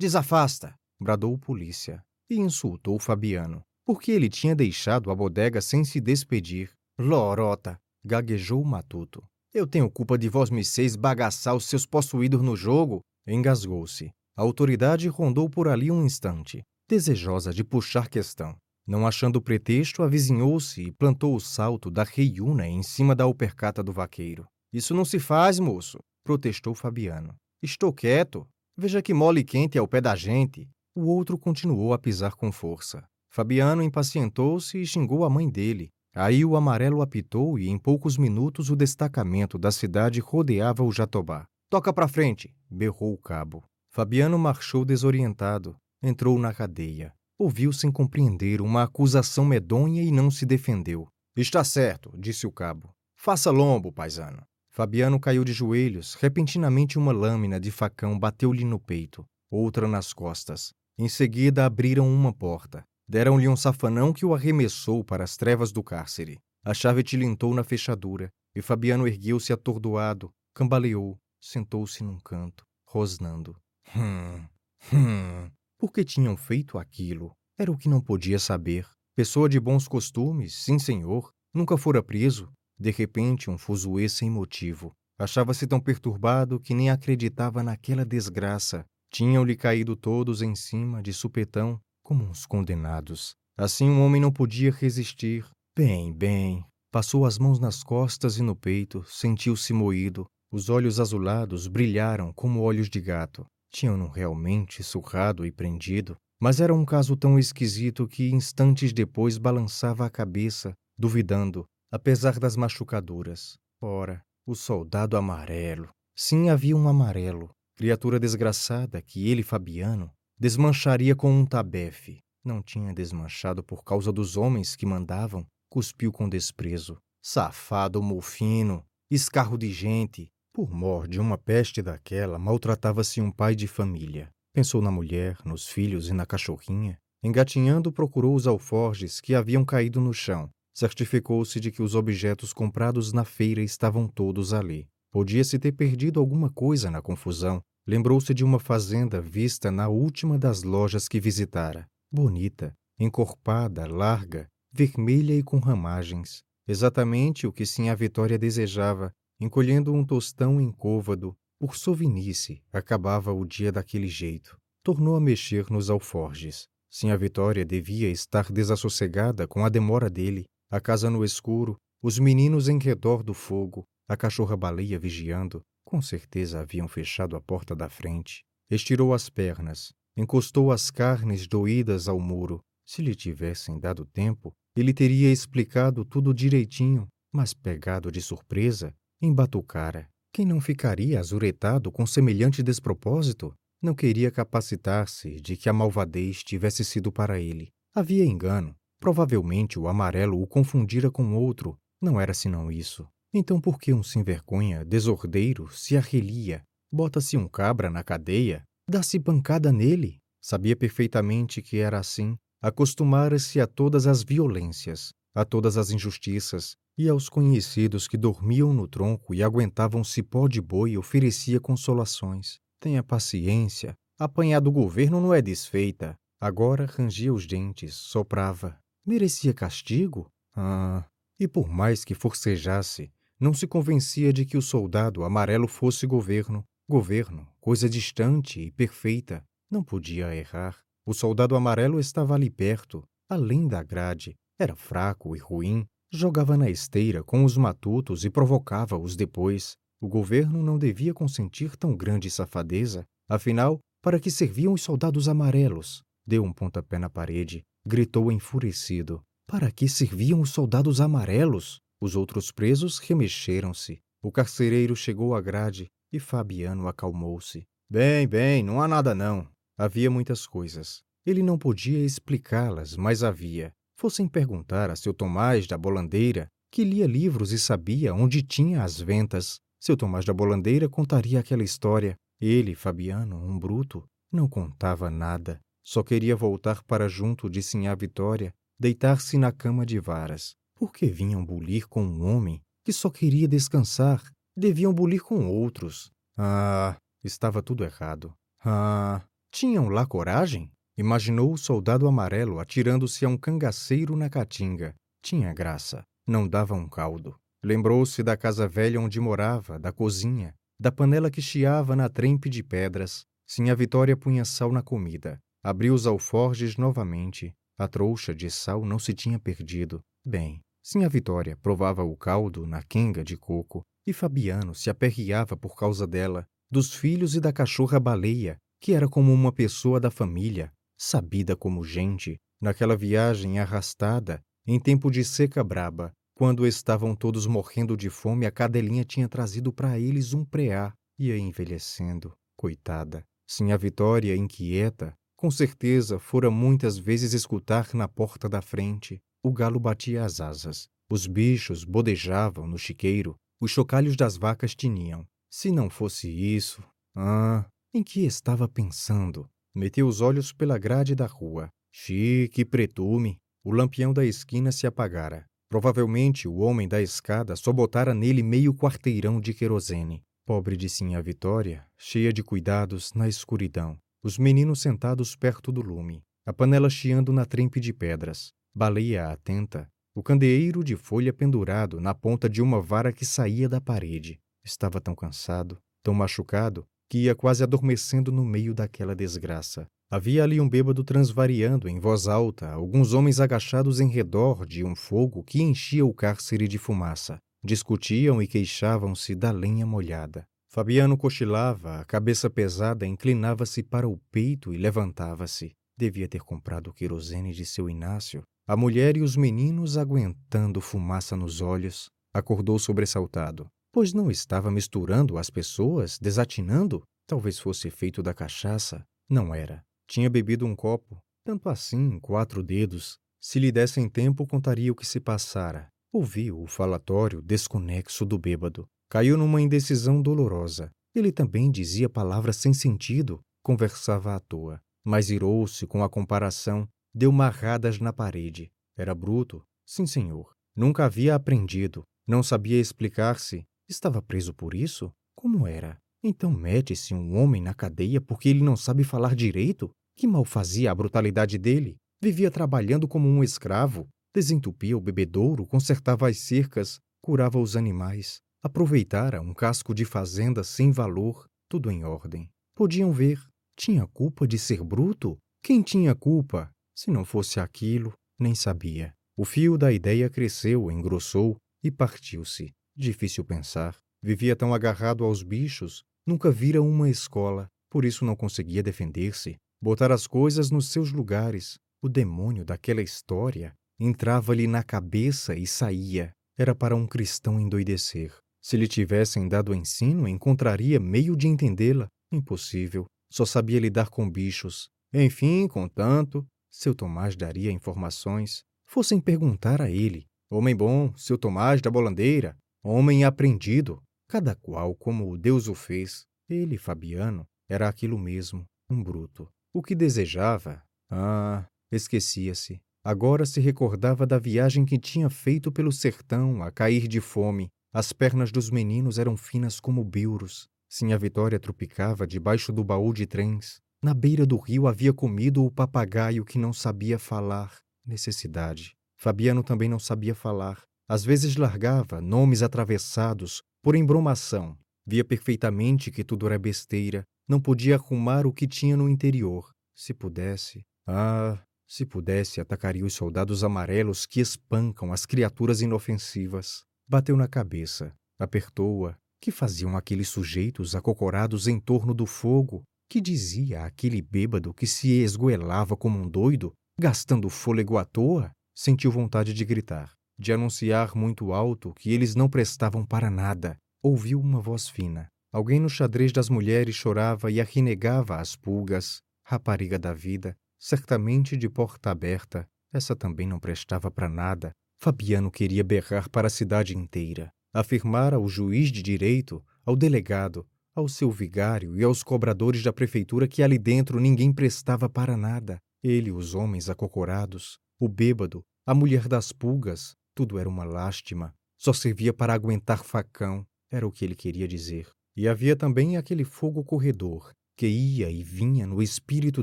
Desafasta! bradou o polícia e insultou Fabiano, porque ele tinha deixado a bodega sem se despedir. Lorota! Gaguejou o matuto. Eu tenho culpa de vós meceis bagaçar os seus possuídos no jogo? Engasgou-se. A autoridade rondou por ali um instante, desejosa de puxar questão. Não achando pretexto, avizinhou-se e plantou o salto da reiuna em cima da alpercata do vaqueiro. Isso não se faz, moço, protestou Fabiano. Estou quieto. Veja que mole quente é o pé da gente. O outro continuou a pisar com força. Fabiano impacientou-se e xingou a mãe dele. Aí o amarelo apitou e, em poucos minutos, o destacamento da cidade rodeava o Jatobá. Toca pra frente! berrou o cabo. Fabiano marchou desorientado. Entrou na cadeia. Ouviu sem compreender uma acusação medonha e não se defendeu. Está certo, disse o cabo. Faça lombo, paisano. Fabiano caiu de joelhos. Repentinamente, uma lâmina de facão bateu-lhe no peito, outra nas costas. Em seguida, abriram uma porta. Deram-lhe um safanão que o arremessou para as trevas do cárcere. A chave tilintou na fechadura e Fabiano ergueu-se atordoado, cambaleou, sentou-se num canto, rosnando. Hum, hum. Por que tinham feito aquilo? Era o que não podia saber. Pessoa de bons costumes, sim senhor, nunca fora preso. De repente, um fuzuê sem motivo. Achava-se tão perturbado que nem acreditava naquela desgraça. Tinham-lhe caído todos em cima, de supetão, como uns condenados. Assim um homem não podia resistir. Bem, bem. Passou as mãos nas costas e no peito, sentiu-se moído. Os olhos azulados brilharam como olhos de gato. Tinham-no realmente surrado e prendido. Mas era um caso tão esquisito que instantes depois balançava a cabeça, duvidando, apesar das machucaduras. Ora, o soldado amarelo. Sim, havia um amarelo, criatura desgraçada que ele, Fabiano, desmancharia com um tabefe. Não tinha desmanchado por causa dos homens que mandavam, cuspiu com desprezo. Safado mofino, escarro de gente. Por mor de uma peste daquela, maltratava-se um pai de família. Pensou na mulher, nos filhos e na cachorrinha. Engatinhando, procurou os alforjes que haviam caído no chão. Certificou-se de que os objetos comprados na feira estavam todos ali. Podia-se ter perdido alguma coisa na confusão. Lembrou-se de uma fazenda vista na última das lojas que visitara. Bonita, encorpada, larga, vermelha e com ramagens. Exatamente o que Sinha Vitória desejava, encolhendo um tostão incôvado, por sovinice, acabava o dia daquele jeito. Tornou a mexer nos alforjes. Sim, a Vitória devia estar desassossegada com a demora dele, a casa no escuro, os meninos em redor do fogo, a cachorra-baleia vigiando. Com certeza haviam fechado a porta da frente. Estirou as pernas, encostou as carnes doídas ao muro. Se lhe tivessem dado tempo, ele teria explicado tudo direitinho, mas pegado de surpresa, embatucara. Quem não ficaria azuretado com semelhante despropósito? Não queria capacitar-se de que a malvadez tivesse sido para ele. Havia engano. Provavelmente o amarelo o confundira com outro. Não era senão isso. Então por que um sem-vergonha, desordeiro, se arrelia? Bota-se um cabra na cadeia? Dá-se pancada nele? Sabia perfeitamente que era assim. Acostumara-se a todas as violências, a todas as injustiças, e aos conhecidos que dormiam no tronco e aguentavam cipó de boi oferecia consolações. Tenha paciência, apanhar do governo não é desfeita. Agora rangia os dentes, soprava. Merecia castigo? Ah, e por mais que forcejasse, não se convencia de que o soldado amarelo fosse governo. Governo, coisa distante e perfeita, não podia errar. O soldado amarelo estava ali perto, além da grade. Era fraco e ruim, Jogava na esteira com os matutos e provocava-os depois. O governo não devia consentir tão grande safadeza. Afinal, para que serviam os soldados amarelos? Deu um pontapé na parede, gritou enfurecido. Para que serviam os soldados amarelos? Os outros presos remexeram-se. O carcereiro chegou à grade e Fabiano acalmou-se. Bem, bem, não há nada não. Havia muitas coisas. Ele não podia explicá-las, mas havia. Fossem perguntar a seu Tomás da Bolandeira, que lia livros e sabia onde tinha as ventas, seu Tomás da Bolandeira contaria aquela história. Ele, Fabiano, um bruto, não contava nada. Só queria voltar para junto de Sinhá Vitória, deitar-se na cama de varas. Por que vinham bulir com um homem que só queria descansar? Deviam bulir com outros. Ah, estava tudo errado. Ah, tinham lá coragem? Imaginou o soldado amarelo atirando-se a um cangaceiro na caatinga. Tinha graça. Não dava um caldo. Lembrou-se da casa velha onde morava, da cozinha, da panela que chiava na trempe de pedras. Sim, a Vitória punha sal na comida. Abriu os alforjes novamente. A trouxa de sal não se tinha perdido. Bem, sim, a Vitória provava o caldo na quenga de coco. E Fabiano se aperreava por causa dela, dos filhos e da cachorra-baleia, que era como uma pessoa da família, sabida como gente, naquela viagem arrastada, em tempo de seca braba, quando estavam todos morrendo de fome, a cadelinha tinha trazido para eles um preá. Ia envelhecendo, coitada. Sim, a Vitória, inquieta, com certeza fora muitas vezes escutar na porta da frente. O galo batia as asas. Os bichos bodejavam no chiqueiro. Os chocalhos das vacas tiniam. Se não fosse isso. Ah, em que estava pensando? Meteu os olhos pela grade da rua. Chique, pretume. O lampião da esquina se apagara. Provavelmente o homem da escada só botara nele meio quarteirão de querosene. Pobre de Sinha Vitória, cheia de cuidados na escuridão. Os meninos sentados perto do lume, a panela chiando na trempe de pedras, baleia atenta, o candeeiro de folha pendurado na ponta de uma vara que saía da parede. Estava tão cansado, tão machucado, que ia quase adormecendo no meio daquela desgraça. Havia ali um bêbado transvariando em voz alta, alguns homens agachados em redor de um fogo que enchia o cárcere de fumaça. Discutiam e queixavam-se da lenha molhada. Fabiano cochilava, a cabeça pesada inclinava-se para o peito e levantava-se. Devia ter comprado o querosene de seu Inácio. A mulher e os meninos aguentando fumaça nos olhos. Acordou sobressaltado. Pois não estava misturando as pessoas, desatinando? Talvez fosse efeito da cachaça. Não era. Tinha bebido um copo, tanto assim, quatro dedos. Se lhe dessem tempo, contaria o que se passara. Ouviu o falatório desconexo do bêbado. Caiu numa indecisão dolorosa. Ele também dizia palavras sem sentido, conversava à toa. Mas irou-se com a comparação, deu marradas na parede. Era bruto? Sim, senhor. Nunca havia aprendido. Não sabia explicar-se. Estava preso por isso? Como era? Então mete-se um homem na cadeia porque ele não sabe falar direito? Que mal fazia a brutalidade dele? Vivia trabalhando como um escravo, desentupia o bebedouro, consertava as cercas, curava os animais, aproveitara um casco de fazenda sem valor, tudo em ordem. Podiam ver. Tinha culpa de ser bruto? Quem tinha culpa? Se não fosse aquilo, nem sabia. O fio da ideia cresceu, engrossou e partiu-se. Difícil pensar. Vivia tão agarrado aos bichos, nunca vira uma escola, por isso não conseguia defender-se botar as coisas nos seus lugares. O demônio daquela história entrava-lhe na cabeça e saía. Era para um cristão endoidecer. Se lhe tivessem dado ensino, encontraria meio de entendê-la. Impossível. Só sabia lidar com bichos. Enfim, contanto, seu Tomás daria informações. Fossem perguntar a ele. Homem bom, seu Tomás da Bolandeira. Homem aprendido. Cada qual como Deus o fez. Ele, Fabiano, era aquilo mesmo, um bruto. O que desejava? Ah, esquecia-se. Agora se recordava da viagem que tinha feito pelo sertão a cair de fome. As pernas dos meninos eram finas como bilros. Sim, a Vitória tropicava debaixo do baú de trens. Na beira do rio havia comido o papagaio que não sabia falar. Necessidade. Fabiano também não sabia falar. Às vezes largava nomes atravessados por embromação. Via perfeitamente que tudo era besteira, não podia arrumar o que tinha no interior. Se pudesse, ah, se pudesse, atacaria os soldados amarelos que espancam as criaturas inofensivas. Bateu na cabeça, apertou-a. Que faziam aqueles sujeitos acocorados em torno do fogo? Que dizia aquele bêbado que se esgoelava como um doido, gastando fôlego à toa? Sentiu vontade de gritar, de anunciar muito alto que eles não prestavam para nada. Ouviu uma voz fina. Alguém no xadrez das mulheres chorava e arrinegava as pulgas. Rapariga da vida, certamente de porta aberta. Essa também não prestava para nada. Fabiano queria berrar para a cidade inteira. Afirmar ao juiz de direito, ao delegado, ao seu vigário e aos cobradores da prefeitura que ali dentro ninguém prestava para nada. Ele, os homens acocorados, o bêbado, a mulher das pulgas, tudo era uma lástima. Só servia para aguentar facão, era o que ele queria dizer. E havia também aquele fogo corredor que ia e vinha no espírito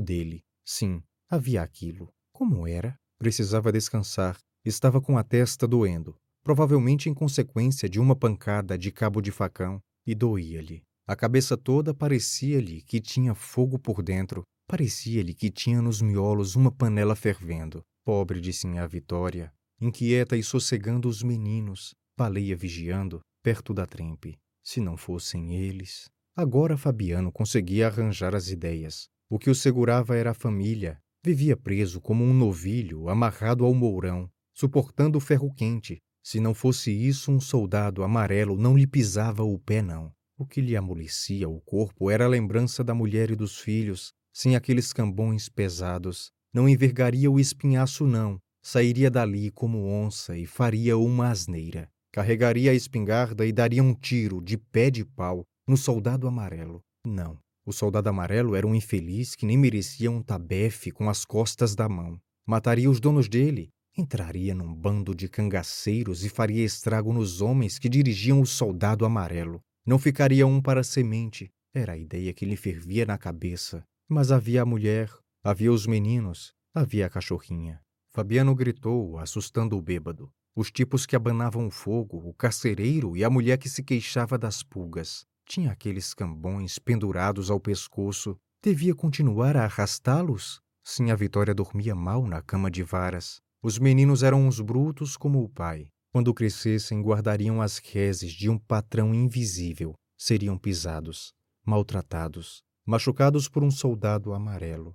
dele. Sim, havia aquilo. Como era? Precisava descansar. Estava com a testa doendo, provavelmente em consequência de uma pancada de cabo de facão, e doía-lhe. A cabeça toda parecia-lhe que tinha fogo por dentro, parecia-lhe que tinha nos miolos uma panela fervendo. Pobre de Sinhá Vitória, inquieta e sossegando os meninos, baleia vigiando, perto da trempe. Se não fossem eles. Agora Fabiano conseguia arranjar as ideias. O que o segurava era a família. Vivia preso como um novilho, amarrado ao mourão, suportando o ferro quente. Se não fosse isso, um soldado amarelo não lhe pisava o pé, não. O que lhe amolecia o corpo era a lembrança da mulher e dos filhos, sem aqueles cambões pesados. Não envergaria o espinhaço, não. Sairia dali como onça e faria uma asneira. Carregaria a espingarda e daria um tiro de pé de pau no soldado amarelo. Não. O soldado amarelo era um infeliz que nem merecia um tabefe com as costas da mão. Mataria os donos dele, entraria num bando de cangaceiros e faria estrago nos homens que dirigiam o soldado amarelo. Não ficaria um para a semente. Era a ideia que lhe fervia na cabeça. Mas havia a mulher, havia os meninos, havia a cachorrinha. Fabiano gritou, assustando o bêbado. Os tipos que abanavam o fogo, o carcereiro e a mulher que se queixava das pulgas. Tinha aqueles cambões pendurados ao pescoço. Devia continuar a arrastá-los? Sim, a Vitória dormia mal na cama de varas. Os meninos eram uns brutos como o pai. Quando crescessem, guardariam as reses de um patrão invisível. Seriam pisados, maltratados, machucados por um soldado amarelo.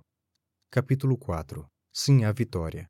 Capítulo 4 Sim, a vitória.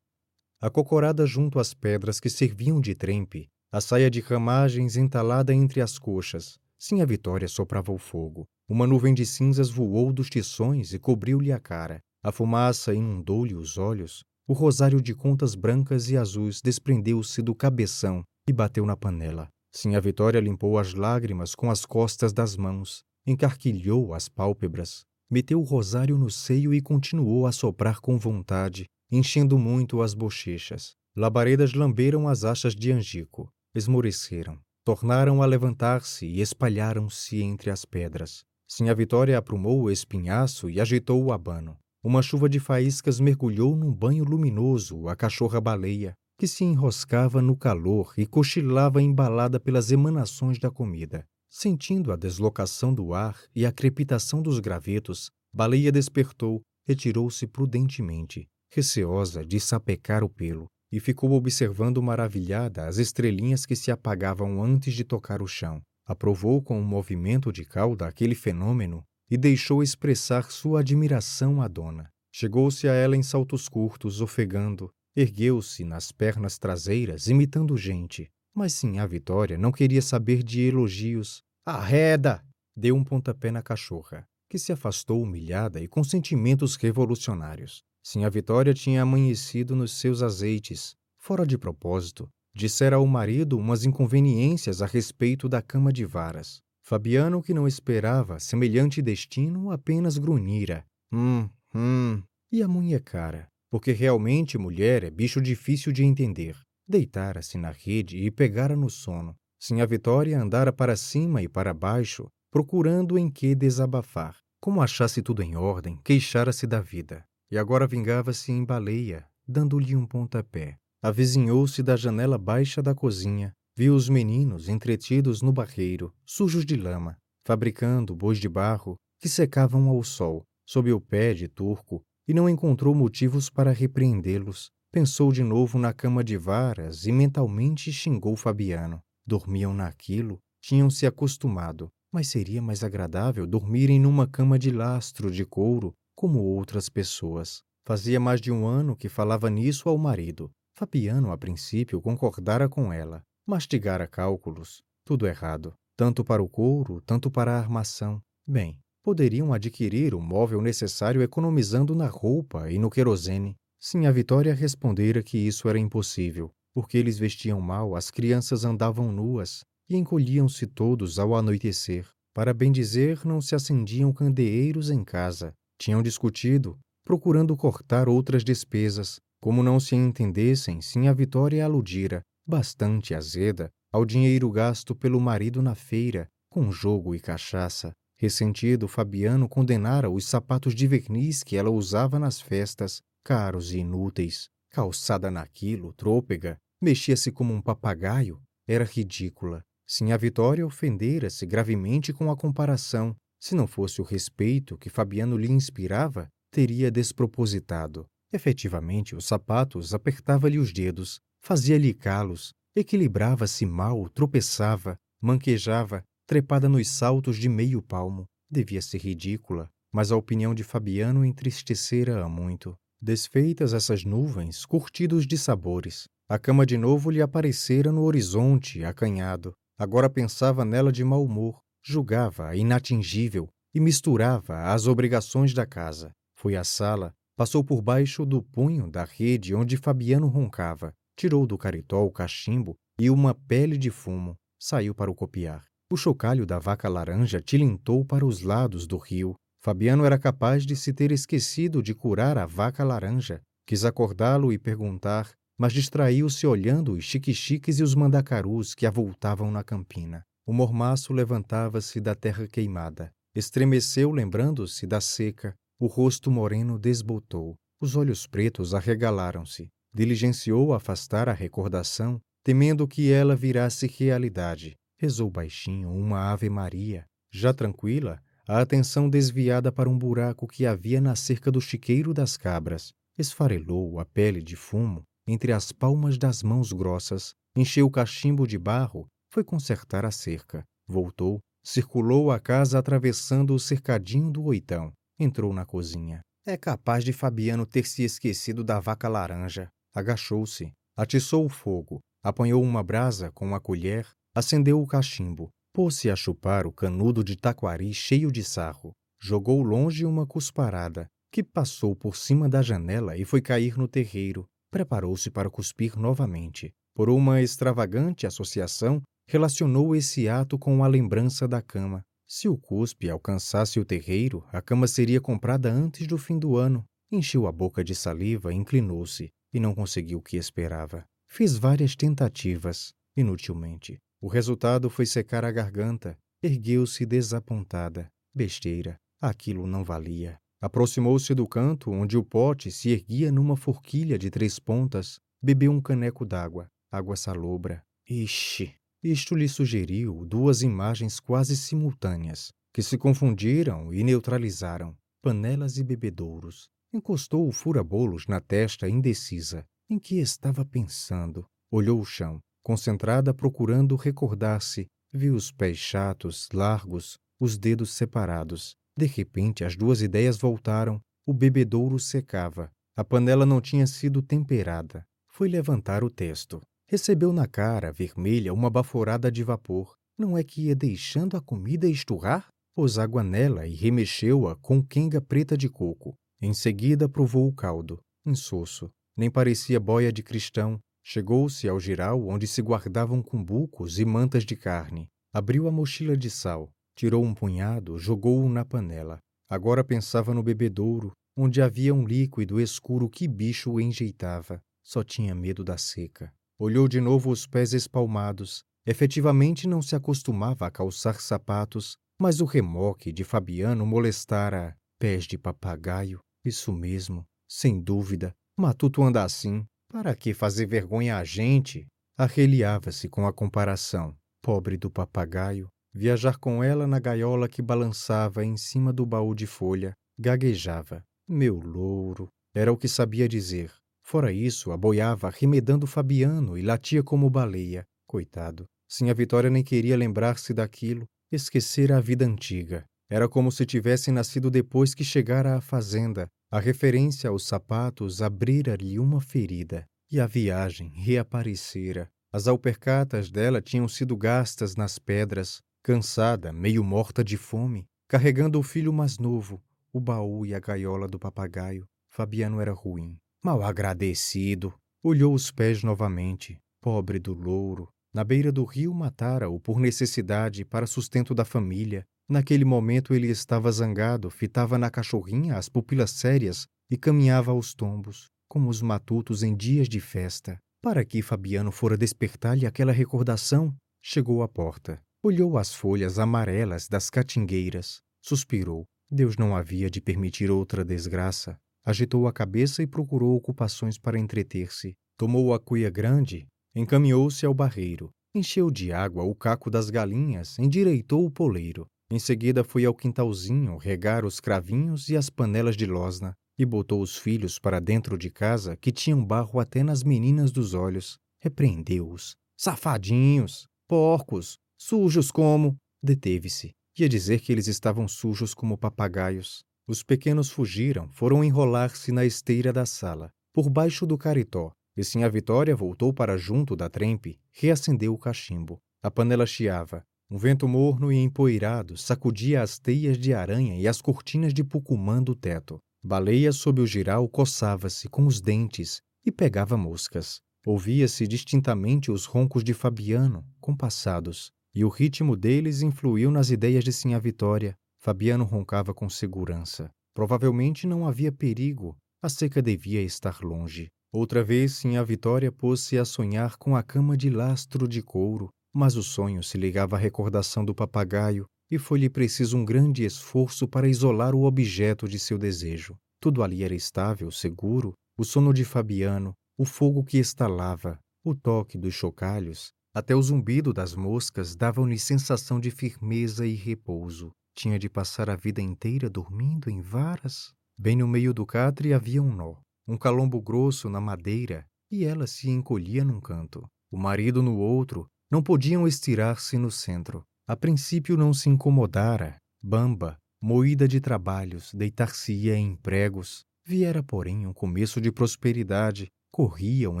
Acocorada junto às pedras que serviam de trempe, a saia de ramagens entalada entre as coxas, sim, a vitória soprava o fogo. Uma nuvem de cinzas voou dos tições e cobriu-lhe a cara. A fumaça inundou-lhe os olhos, o rosário de contas brancas e azuis desprendeu-se do cabeção e bateu na panela. Sim, a Vitória limpou as lágrimas com as costas das mãos, encarquilhou as pálpebras, meteu o rosário no seio e continuou a soprar com vontade, enchendo muito as bochechas. Labaredas lamberam as achas de Angico, esmoreceram, tornaram a levantar-se e espalharam-se entre as pedras. Sim, a Vitória aprumou o espinhaço e agitou o abano. Uma chuva de faíscas mergulhou num banho luminoso a cachorra-baleia, que se enroscava no calor e cochilava embalada pelas emanações da comida. Sentindo a deslocação do ar e a crepitação dos gravetos, Baleia despertou, retirou-se prudentemente, receosa de sapecar o pelo, e ficou observando maravilhada as estrelinhas que se apagavam antes de tocar o chão. Aprovou com um movimento de cauda aquele fenômeno e deixou expressar sua admiração à dona. Chegou-se a ela em saltos curtos, ofegando, ergueu-se nas pernas traseiras, imitando gente. Mas sim, a Vitória não queria saber de elogios. Arreda! Deu um pontapé na cachorra, que se afastou humilhada e com sentimentos revolucionários. Sim, a Vitória tinha amanhecido nos seus azeites, fora de propósito. Dissera ao marido umas inconveniências a respeito da cama de varas. Fabiano, que não esperava semelhante destino, apenas grunhira. Hum, hum. E a munhecara, porque realmente mulher é bicho difícil de entender. Deitara-se na rede e pegara no sono. Sim, a Vitória andara para cima e para baixo, procurando em que desabafar. Como achasse tudo em ordem, queixara-se da vida. E agora vingava-se em baleia, dando-lhe um pontapé. Avizinhou-se da janela baixa da cozinha, Viu os meninos entretidos no barreiro, sujos de lama, fabricando bois de barro que secavam ao sol, sob o pé de turco, e não encontrou motivos para repreendê-los. Pensou de novo na cama de varas e mentalmente xingou Fabiano. Dormiam naquilo, tinham se acostumado, mas seria mais agradável dormirem numa cama de lastro de couro, como outras pessoas. Fazia mais de um ano que falava nisso ao marido. Fabiano, a princípio, concordara com ela, mastigara cálculos, tudo errado, tanto para o couro, tanto para a armação. Bem, poderiam adquirir o móvel necessário economizando na roupa e no querosene. Sim, a Vitória respondera que isso era impossível, porque eles vestiam mal, as crianças andavam nuas e encolhiam-se todos ao anoitecer. Para bem dizer, não se acendiam candeeiros em casa. Tinham discutido, procurando cortar outras despesas. Como não se entendessem, sim a Vitória aludira, bastante azeda, ao dinheiro gasto pelo marido na feira, com jogo e cachaça. Ressentido, Fabiano condenara os sapatos de verniz que ela usava nas festas, caros e inúteis. Calçada naquilo, trôpega, mexia-se como um papagaio. Era ridícula. Sim, a Vitória ofendera-se gravemente com a comparação. Se não fosse o respeito que Fabiano lhe inspirava, teria despropositado. Efetivamente, os sapatos apertava-lhe os dedos, fazia-lhe calos, equilibrava-se mal, tropeçava, manquejava, trepada nos saltos de meio palmo. Devia ser ridícula, mas a opinião de Fabiano entristecera-a muito. Desfeitas essas nuvens, curtidos de sabores, a cama de novo lhe aparecera no horizonte, acanhado. Agora pensava nela de mau humor, julgava-a inatingível e misturava às obrigações da casa. Foi à sala, passou por baixo do punho da rede onde Fabiano roncava, tirou do caritó o cachimbo e uma pele de fumo, saiu para o copiar. O chocalho da vaca laranja tilintou para os lados do rio. Fabiano era capaz de se ter esquecido de curar a vaca laranja. Quis acordá-lo e perguntar, mas distraiu-se olhando os chique-chiques e os mandacarus que avultavam na campina. O mormaço levantava-se da terra queimada. Estremeceu lembrando-se da seca. O rosto moreno desbotou. Os olhos pretos arregalaram-se. Diligenciou afastar a recordação, temendo que ela virasse realidade. Rezou baixinho uma Ave-Maria. Já tranquila, a atenção desviada para um buraco que havia na cerca do chiqueiro das cabras. Esfarelou a pele de fumo entre as palmas das mãos grossas, encheu o cachimbo de barro, foi consertar a cerca. Voltou, circulou a casa atravessando o cercadinho do oitão. Entrou na cozinha. É capaz de Fabiano ter se esquecido da vaca laranja. Agachou-se, atiçou o fogo, apanhou uma brasa com uma colher, acendeu o cachimbo, pôs-se a chupar o canudo de taquari cheio de sarro. Jogou longe uma cusparada, que passou por cima da janela e foi cair no terreiro, preparou-se para cuspir novamente. Por uma extravagante associação, relacionou esse ato com a lembrança da cama. Se o cuspe alcançasse o terreiro, a cama seria comprada antes do fim do ano. Encheu a boca de saliva, inclinou-se e não conseguiu o que esperava. Fiz várias tentativas, inutilmente. O resultado foi secar a garganta. Ergueu-se desapontada. Besteira. Aquilo não valia. Aproximou-se do canto onde o pote se erguia numa forquilha de três pontas, bebeu um caneco d'água, água salobra. Ixi! Isto lhe sugeriu duas imagens quase simultâneas, que se confundiram e neutralizaram, panelas e bebedouros. Encostou o fura-bolos na testa indecisa. Em que estava pensando? Olhou o chão, concentrada procurando recordar-se. Viu os pés chatos, largos, os dedos separados. De repente, as duas ideias voltaram. O bebedouro secava. A panela não tinha sido temperada. Foi levantar o testo. Recebeu na cara, vermelha, uma baforada de vapor. Não é que ia deixando a comida esturrar? Pôs água nela e remexeu-a com quenga preta de coco. Em seguida, provou o caldo. Insosso. Nem parecia boia de cristão. Chegou-se ao giral onde se guardavam cumbucos e mantas de carne. Abriu a mochila de sal. Tirou um punhado, jogou-o na panela. Agora pensava no bebedouro, onde havia um líquido escuro que bicho o enjeitava. Só tinha medo da seca. Olhou de novo os pés espalmados. Efetivamente não se acostumava a calçar sapatos, mas o remoque de Fabiano molestara pés de papagaio. Isso mesmo, sem dúvida. Matuto anda assim. Para que fazer vergonha a gente? Arreliava-se com a comparação. Pobre do papagaio, viajar com ela na gaiola que balançava em cima do baú de folha, gaguejava. Meu louro, era o que sabia dizer. Fora isso, aboiava, remedando Fabiano e latia como baleia. Coitado. Sim, a Vitória nem queria lembrar-se daquilo, esquecer a vida antiga. Era como se tivesse nascido depois que chegara à fazenda. A referência aos sapatos abrira-lhe uma ferida. E a viagem reaparecera. As alpercatas dela tinham sido gastas nas pedras, Cansada, meio morta de fome, carregando o filho mais novo, o baú e a gaiola do papagaio, Fabiano era ruim. Mal agradecido, olhou os pés novamente. Pobre do louro. Na beira do rio matara-o por necessidade para sustento da família. Naquele momento ele estava zangado, fitava na cachorrinha as pupilas sérias e caminhava aos tombos, como os matutos em dias de festa. Para que Fabiano fora despertar-lhe aquela recordação? Chegou à porta. Olhou as folhas amarelas das catingueiras, suspirou. Deus não havia de permitir outra desgraça. Agitou a cabeça e procurou ocupações para entreter-se. Tomou a cuia grande, encaminhou-se ao barreiro, encheu de água o caco das galinhas, endireitou o poleiro. Em seguida foi ao quintalzinho regar os cravinhos e as panelas de losna e botou os filhos para dentro de casa que tinham barro até nas meninas dos olhos. Repreendeu-os. Safadinhos! Porcos! Sujos como. Deteve-se. Ia dizer que eles estavam sujos como papagaios. Os pequenos fugiram, foram enrolar-se na esteira da sala, por baixo do caritó, e sim a Vitória voltou para junto da trempe, reacendeu o cachimbo. A panela chiava. Um vento morno e empoeirado sacudia as teias de aranha e as cortinas de pucumã do teto. Baleia sob o giral coçava-se com os dentes e pegava moscas. Ouvia-se distintamente os roncos de Fabiano, compassados, e o ritmo deles influiu nas ideias de Sinha Vitória. Fabiano roncava com segurança. Provavelmente não havia perigo. A seca devia estar longe. Outra vez, Sinha Vitória pôs-se a sonhar com a cama de lastro de couro, mas o sonho se ligava à recordação do papagaio e foi-lhe preciso um grande esforço para isolar o objeto de seu desejo. Tudo ali era estável, seguro, o sono de Fabiano, o fogo que estalava, o toque dos chocalhos, até o zumbido das moscas davam-lhe sensação de firmeza e repouso. Tinha de passar a vida inteira dormindo em varas? Bem no meio do catre havia um nó, um calombo grosso na madeira, e ela se encolhia num canto. O marido no outro, não podiam estirar-se no centro. A princípio não se incomodara. Bamba, moída de trabalhos, deitar-se-ia em pregos. Viera, porém, um começo de prosperidade. Corriam,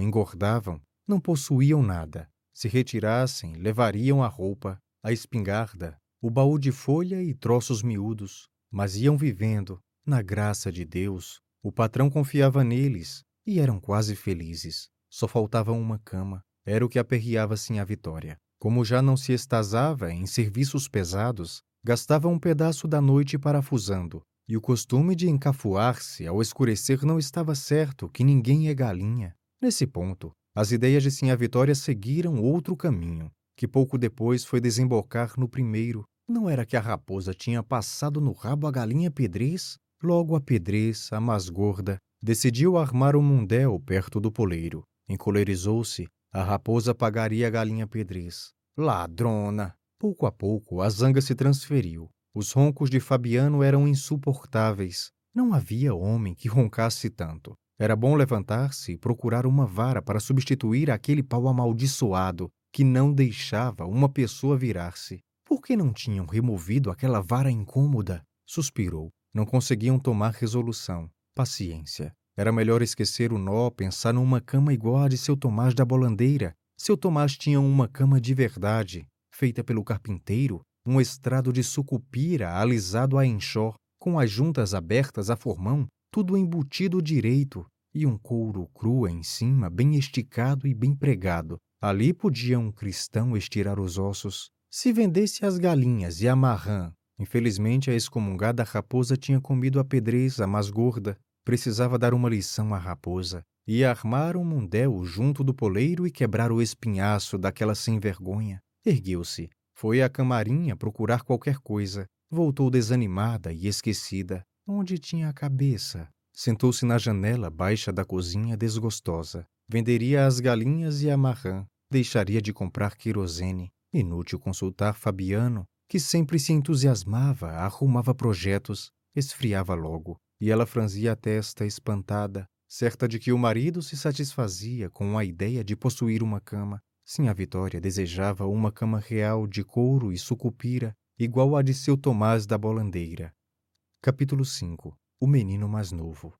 engordavam, não possuíam nada. Se retirassem, levariam a roupa, a espingarda, o baú de folha e troços miúdos, mas iam vivendo, na graça de Deus. O patrão confiava neles e eram quase felizes. Só faltava uma cama. Era o que aperreava-se a vitória. Como já não se estazava em serviços pesados, gastava um pedaço da noite parafusando, e o costume de encafuar-se ao escurecer não estava certo que ninguém é galinha. Nesse ponto, as ideias de Sinha Vitória seguiram outro caminho, que pouco depois foi desembocar no primeiro. Não era que a raposa tinha passado no rabo a galinha pedrez? Logo a pedrez, a mais gorda, decidiu armar um mundel perto do poleiro. Encolerizou-se a raposa pagaria a galinha pedrez. Ladrona! Pouco a pouco, a zanga se transferiu. Os roncos de Fabiano eram insuportáveis. Não havia homem que roncasse tanto. Era bom levantar-se e procurar uma vara para substituir aquele pau amaldiçoado que não deixava uma pessoa virar-se. Por que não tinham removido aquela vara incômoda? Suspirou. Não conseguiam tomar resolução. Paciência. Era melhor esquecer o nó, pensar numa cama igual a de seu Tomás da Bolandeira. Seu Tomás tinha uma cama de verdade, feita pelo carpinteiro, um estrado de sucupira alisado a enxó, com as juntas abertas a formão, tudo embutido direito, e um couro cru em cima, bem esticado e bem pregado. Ali podia um cristão estirar os ossos. Se vendesse as galinhas e a marrã, infelizmente a excomungada raposa tinha comido a pedreza mais gorda, Precisava dar uma lição à raposa. Ia armar um mundel junto do poleiro e quebrar o espinhaço daquela sem vergonha. Ergueu-se. Foi à camarinha procurar qualquer coisa. Voltou desanimada e esquecida. Onde tinha a cabeça? Sentou-se na janela baixa da cozinha desgostosa. Venderia as galinhas e a marrã. Deixaria de comprar querosene. Inútil consultar Fabiano, que sempre se entusiasmava, arrumava projetos, esfriava logo e ela franzia a testa espantada, certa de que o marido se satisfazia com a ideia de possuir uma cama. Sim, a Vitória desejava uma cama real de couro e sucupira, igual à de seu Tomás da Bolandeira. Capítulo 5 O menino mais novo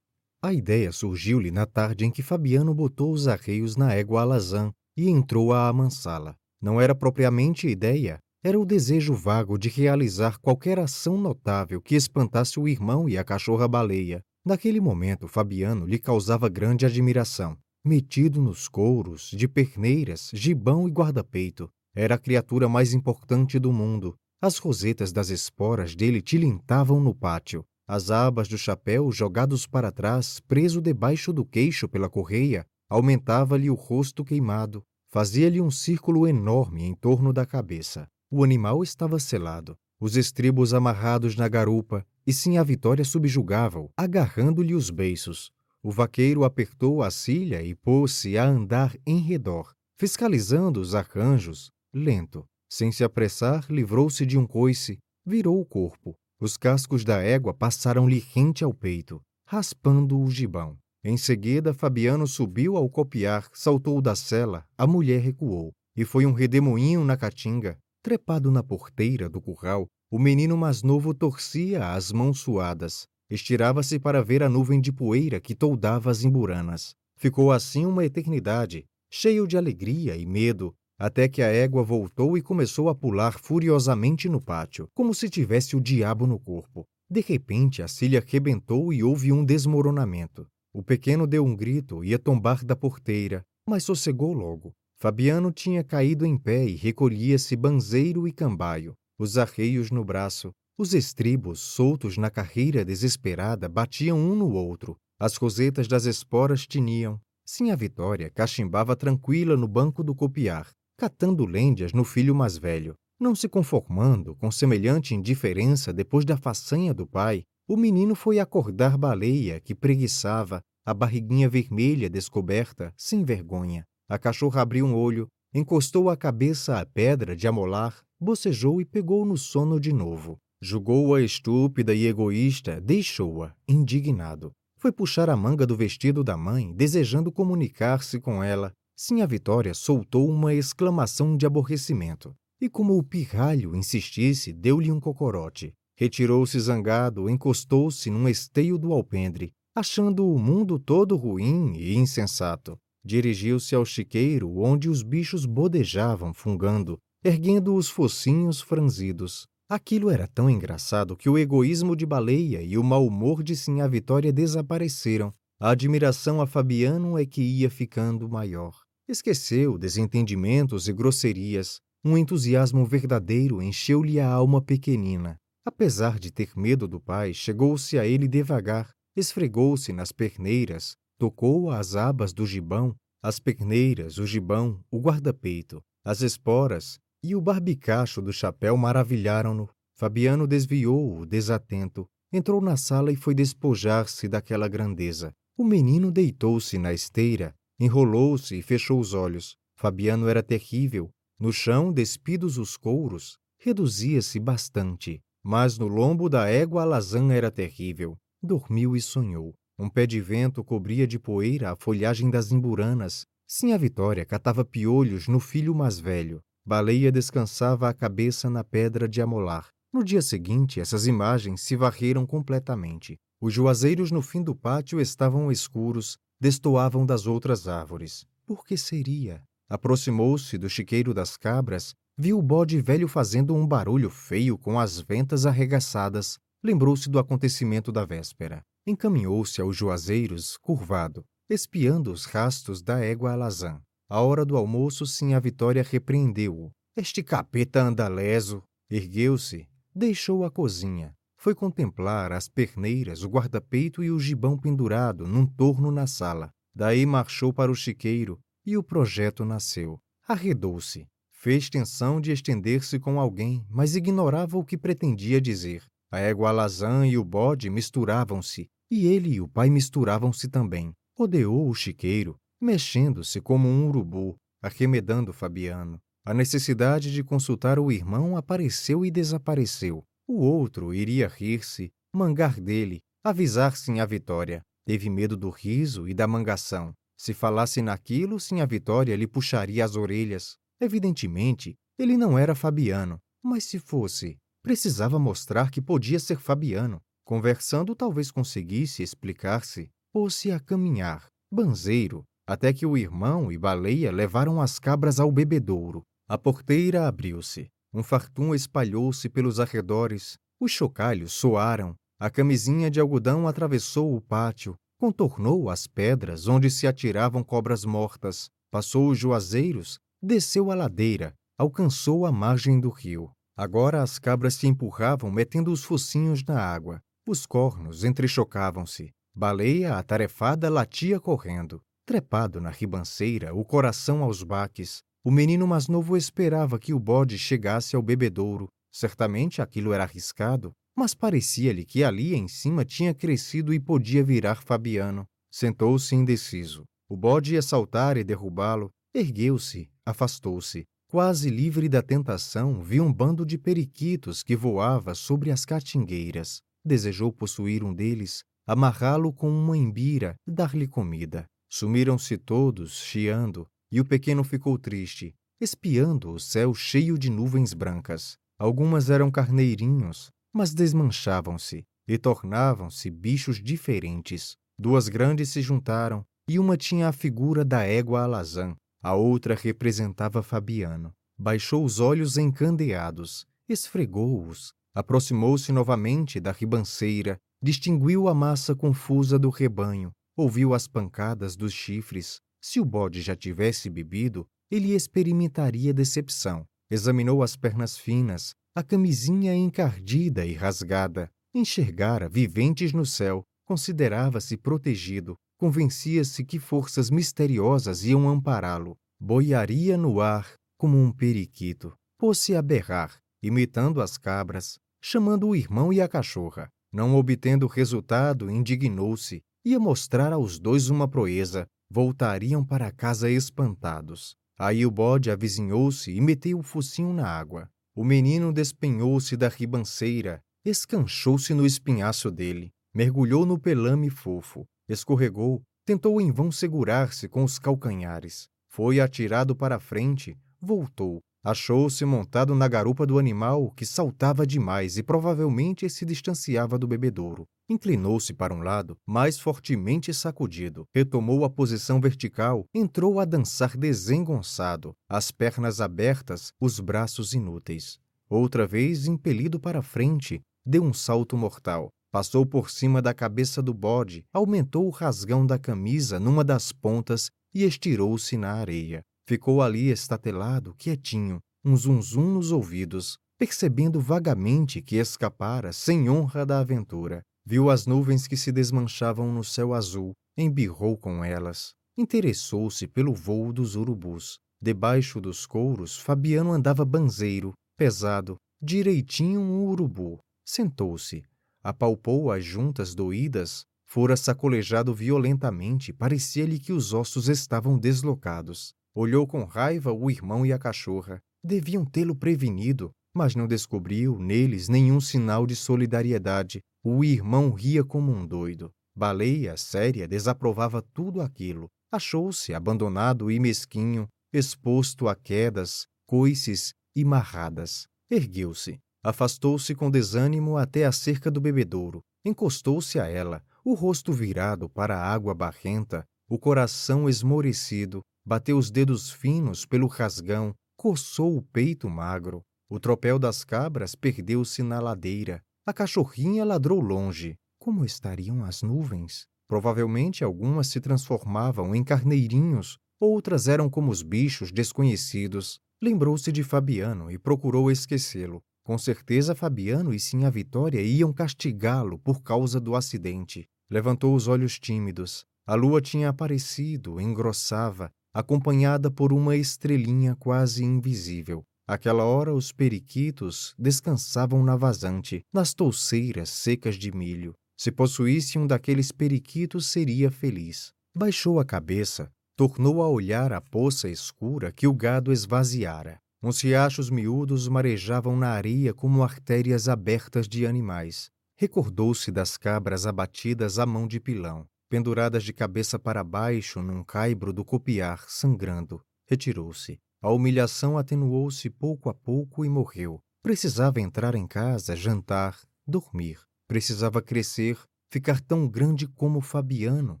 A ideia surgiu-lhe na tarde em que Fabiano botou os arreios na égua alazã e entrou a amansá-la. Não era propriamente ideia, era o desejo vago de realizar qualquer ação notável que espantasse o irmão e a cachorra-baleia. Naquele momento, Fabiano lhe causava grande admiração. Metido nos couros, de perneiras, gibão e guarda-peito, era a criatura mais importante do mundo. As rosetas das esporas dele tilintavam no pátio. As abas do chapéu, jogados para trás, preso debaixo do queixo pela correia, aumentava-lhe o rosto queimado, fazia-lhe um círculo enorme em torno da cabeça. O animal estava selado, os estribos amarrados na garupa, e sim a Vitória subjugava-o, agarrando-lhe os beiços. O vaqueiro apertou a cilha e pôs-se a andar em redor, fiscalizando os arcanjos, lento. Sem se apressar, livrou-se de um coice, virou o corpo. Os cascos da égua passaram-lhe rente ao peito, raspando o gibão. Em seguida, Fabiano subiu ao copiar, saltou da cela, a mulher recuou, e foi um redemoinho na caatinga, Trepado na porteira do curral, o menino mais novo torcia as mãos suadas. Estirava-se para ver a nuvem de poeira que toldava as emburanas. Ficou assim uma eternidade, cheio de alegria e medo, até que a égua voltou e começou a pular furiosamente no pátio, como se tivesse o diabo no corpo. De repente, a cilha rebentou e houve um desmoronamento. O pequeno deu um grito, ia tombar da porteira, mas sossegou logo. Fabiano tinha caído em pé e recolhia-se banzeiro e cambaio os arreios no braço, os estribos soltos na carreira desesperada batiam um no outro, as rosetas das esporas tiniam. Sim, a Vitória cachimbava tranquila no banco do copiar, catando lêndias no filho mais velho. Não se conformando com semelhante indiferença depois da façanha do pai, o menino foi acordar Baleia, que preguiçava, a barriguinha vermelha descoberta, sem vergonha. A cachorra abriu um olho, encostou a cabeça à pedra de amolar bocejou e pegou no sono de novo. Julgou-a estúpida e egoísta, deixou-a, indignado. Foi puxar a manga do vestido da mãe, desejando comunicar-se com ela. Sim, a Vitória soltou uma exclamação de aborrecimento. E como o pirralho insistisse, deu-lhe um cocorote. Retirou-se zangado, encostou-se num esteio do alpendre, achando o mundo todo ruim e insensato. Dirigiu-se ao chiqueiro, onde os bichos bodejavam, fungando, erguendo os focinhos franzidos. Aquilo era tão engraçado que o egoísmo de Baleia e o mau humor de Sinhá Vitória desapareceram. A admiração a Fabiano é que ia ficando maior. Esqueceu desentendimentos e grosserias. Um entusiasmo verdadeiro encheu-lhe a alma pequenina. Apesar de ter medo do pai, chegou-se a ele devagar, esfregou-se nas perneiras, tocou as abas do gibão, as perneiras, o gibão, o guarda-peito, as esporas, e o barbicacho do chapéu maravilharam-no. Fabiano desviou-o, desatento, entrou na sala e foi despojar-se daquela grandeza. O menino deitou-se na esteira, enrolou-se e fechou os olhos. Fabiano era terrível. No chão, despidos os couros, reduzia-se bastante. Mas no lombo da égua a lazã era terrível. Dormiu e sonhou. Um pé de vento cobria de poeira a folhagem das imburanas. Sim, a Vitória catava piolhos no filho mais velho. Baleia descansava a cabeça na pedra de amolar. No dia seguinte, essas imagens se varreram completamente. Os juazeiros no fim do pátio estavam escuros, destoavam das outras árvores. Por que seria? Aproximou-se do chiqueiro das cabras, viu o bode velho fazendo um barulho feio com as ventas arregaçadas. Lembrou-se do acontecimento da véspera. Encaminhou-se aos juazeiros, curvado, espiando os rastros da égua alazã. À hora do almoço, sim, a Vitória repreendeu-o. Este capeta anda leso. Ergueu-se, deixou a cozinha. Foi contemplar as perneiras, o guarda-peito e o gibão pendurado num torno na sala. Daí marchou para o chiqueiro e o projeto nasceu. Arredou-se. Fez tensão de estender-se com alguém, mas ignorava o que pretendia dizer. A égua alazã e o bode misturavam-se, e ele e o pai misturavam-se também. Odeou o chiqueiro, mexendo-se como um urubu, arremedando Fabiano. A necessidade de consultar o irmão apareceu e desapareceu. O outro iria rir-se, mangar dele, avisar-se a Vitória. Teve medo do riso e da mangação. Se falasse naquilo, sim a Vitória lhe puxaria as orelhas. Evidentemente, ele não era Fabiano, mas se fosse, precisava mostrar que podia ser Fabiano. Conversando, talvez conseguisse explicar-se. Pôs-se a caminhar, banzeiro, até que o irmão e Baleia levaram as cabras ao bebedouro. A porteira abriu-se. Um fartum espalhou-se pelos arredores. Os chocalhos soaram. A camisinha de algodão atravessou o pátio, contornou as pedras onde se atiravam cobras mortas, passou os juazeiros, desceu a ladeira, alcançou a margem do rio. Agora as cabras se empurravam, metendo os focinhos na água. Os cornos entrechocavam-se. Baleia, atarefada, latia correndo. Trepado na ribanceira, o coração aos baques, o menino mais novo esperava que o bode chegasse ao bebedouro. Certamente aquilo era arriscado, mas parecia-lhe que ali em cima tinha crescido e podia virar Fabiano. Sentou-se indeciso. O bode ia saltar e derrubá-lo. Ergueu-se, afastou-se. Quase livre da tentação, viu um bando de periquitos que voava sobre as catingueiras. Desejou possuir um deles, amarrá-lo com uma embira, dar-lhe comida. Sumiram-se todos, chiando, e o pequeno ficou triste. espiando o céu cheio de nuvens brancas. Algumas eram carneirinhos, mas desmanchavam-se e tornavam-se bichos diferentes. Duas grandes se juntaram, e uma tinha a figura da égua alazã, a outra representava Fabiano. Baixou os olhos encandeados, esfregou-os, aproximou-se novamente da ribanceira, distinguiu a massa confusa do rebanho, ouviu as pancadas dos chifres. Se o bode já tivesse bebido, ele experimentaria decepção. Examinou as pernas finas, a camisinha encardida e rasgada. Enxergara viventes no céu, considerava-se protegido, convencia-se que forças misteriosas iam ampará-lo. Boiaria no ar como um periquito. Pôs-se a berrar, imitando as cabras, chamando o irmão e a cachorra. Não obtendo resultado, indignou-se. Ia mostrar aos dois uma proeza. Voltariam para casa espantados. Aí o bode avizinhou-se e meteu o focinho na água. O menino despenhou-se da ribanceira, escanchou-se no espinhaço dele, mergulhou no pelame fofo, escorregou, tentou em vão segurar-se com os calcanhares. Foi atirado para frente, voltou, Achou-se montado na garupa do animal, que saltava demais e provavelmente se distanciava do bebedouro. Inclinou-se para um lado, mais fortemente sacudido. Retomou a posição vertical, entrou a dançar desengonçado, as pernas abertas, os braços inúteis. Outra vez, impelido para frente, deu um salto mortal. Passou por cima da cabeça do bode, aumentou o rasgão da camisa numa das pontas e estirou-se na areia. Ficou ali estatelado, quietinho, um zunzum nos ouvidos, percebendo vagamente que escapara sem honra da aventura. Viu as nuvens que se desmanchavam no céu azul, embirrou com elas. Interessou-se pelo vôo dos urubus. Debaixo dos couros, Fabiano andava banzeiro, pesado, direitinho um urubu. Sentou-se, apalpou as juntas doídas, fora sacolejado violentamente, parecia-lhe que os ossos estavam deslocados. Olhou com raiva o irmão e a cachorra. Deviam tê-lo prevenido, mas não descobriu neles nenhum sinal de solidariedade. O irmão ria como um doido. Baleia, séria, desaprovava tudo aquilo. Achou-se abandonado e mesquinho, exposto a quedas, coices e marradas. Ergueu-se. Afastou-se com desânimo até a cerca do bebedouro. Encostou-se a ela, o rosto virado para a água barrenta, o coração esmorecido, bateu os dedos finos pelo rasgão, coçou o peito magro. O tropel das cabras perdeu-se na ladeira. A cachorrinha ladrou longe. Como estariam as nuvens? Provavelmente algumas se transformavam em carneirinhos, outras eram como os bichos desconhecidos. Lembrou-se de Fabiano e procurou esquecê-lo. Com certeza Fabiano e Sinha Vitória iam castigá-lo por causa do acidente. Levantou os olhos tímidos. A lua tinha aparecido, engrossava, acompanhada por uma estrelinha quase invisível. Aquela hora, os periquitos descansavam na vazante, nas touceiras secas de milho. Se possuísse um daqueles periquitos, seria feliz. Baixou a cabeça, tornou a olhar a poça escura que o gado esvaziara. Uns riachos miúdos marejavam na areia como artérias abertas de animais. Recordou-se das cabras abatidas à mão de pilão penduradas de cabeça para baixo num caibro do copiar, sangrando. Retirou-se. A humilhação atenuou-se pouco a pouco e morreu. Precisava entrar em casa, jantar, dormir. Precisava crescer, ficar tão grande como Fabiano,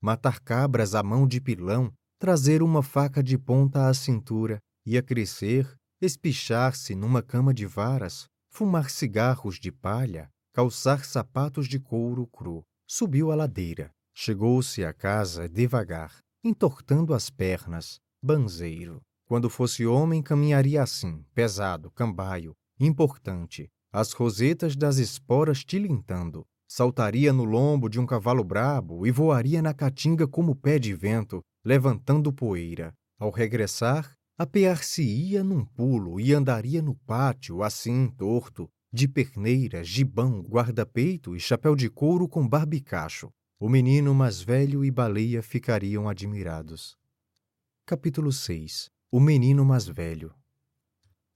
matar cabras à mão de pilão, trazer uma faca de ponta à cintura, ia crescer, espichar-se numa cama de varas, fumar cigarros de palha, calçar sapatos de couro cru. Subiu a ladeira. Chegou-se à casa devagar, entortando as pernas, banzeiro. Quando fosse homem, caminharia assim, pesado, cambaio, importante, as rosetas das esporas tilintando. Saltaria no lombo de um cavalo brabo e voaria na caatinga como pé de vento, levantando poeira. Ao regressar, apear-se-ia num pulo e andaria no pátio, assim, torto, de perneira, gibão, guarda-peito e chapéu de couro com barbicacho. O menino mais velho e Baleia ficariam admirados. Capítulo 6 O menino mais velho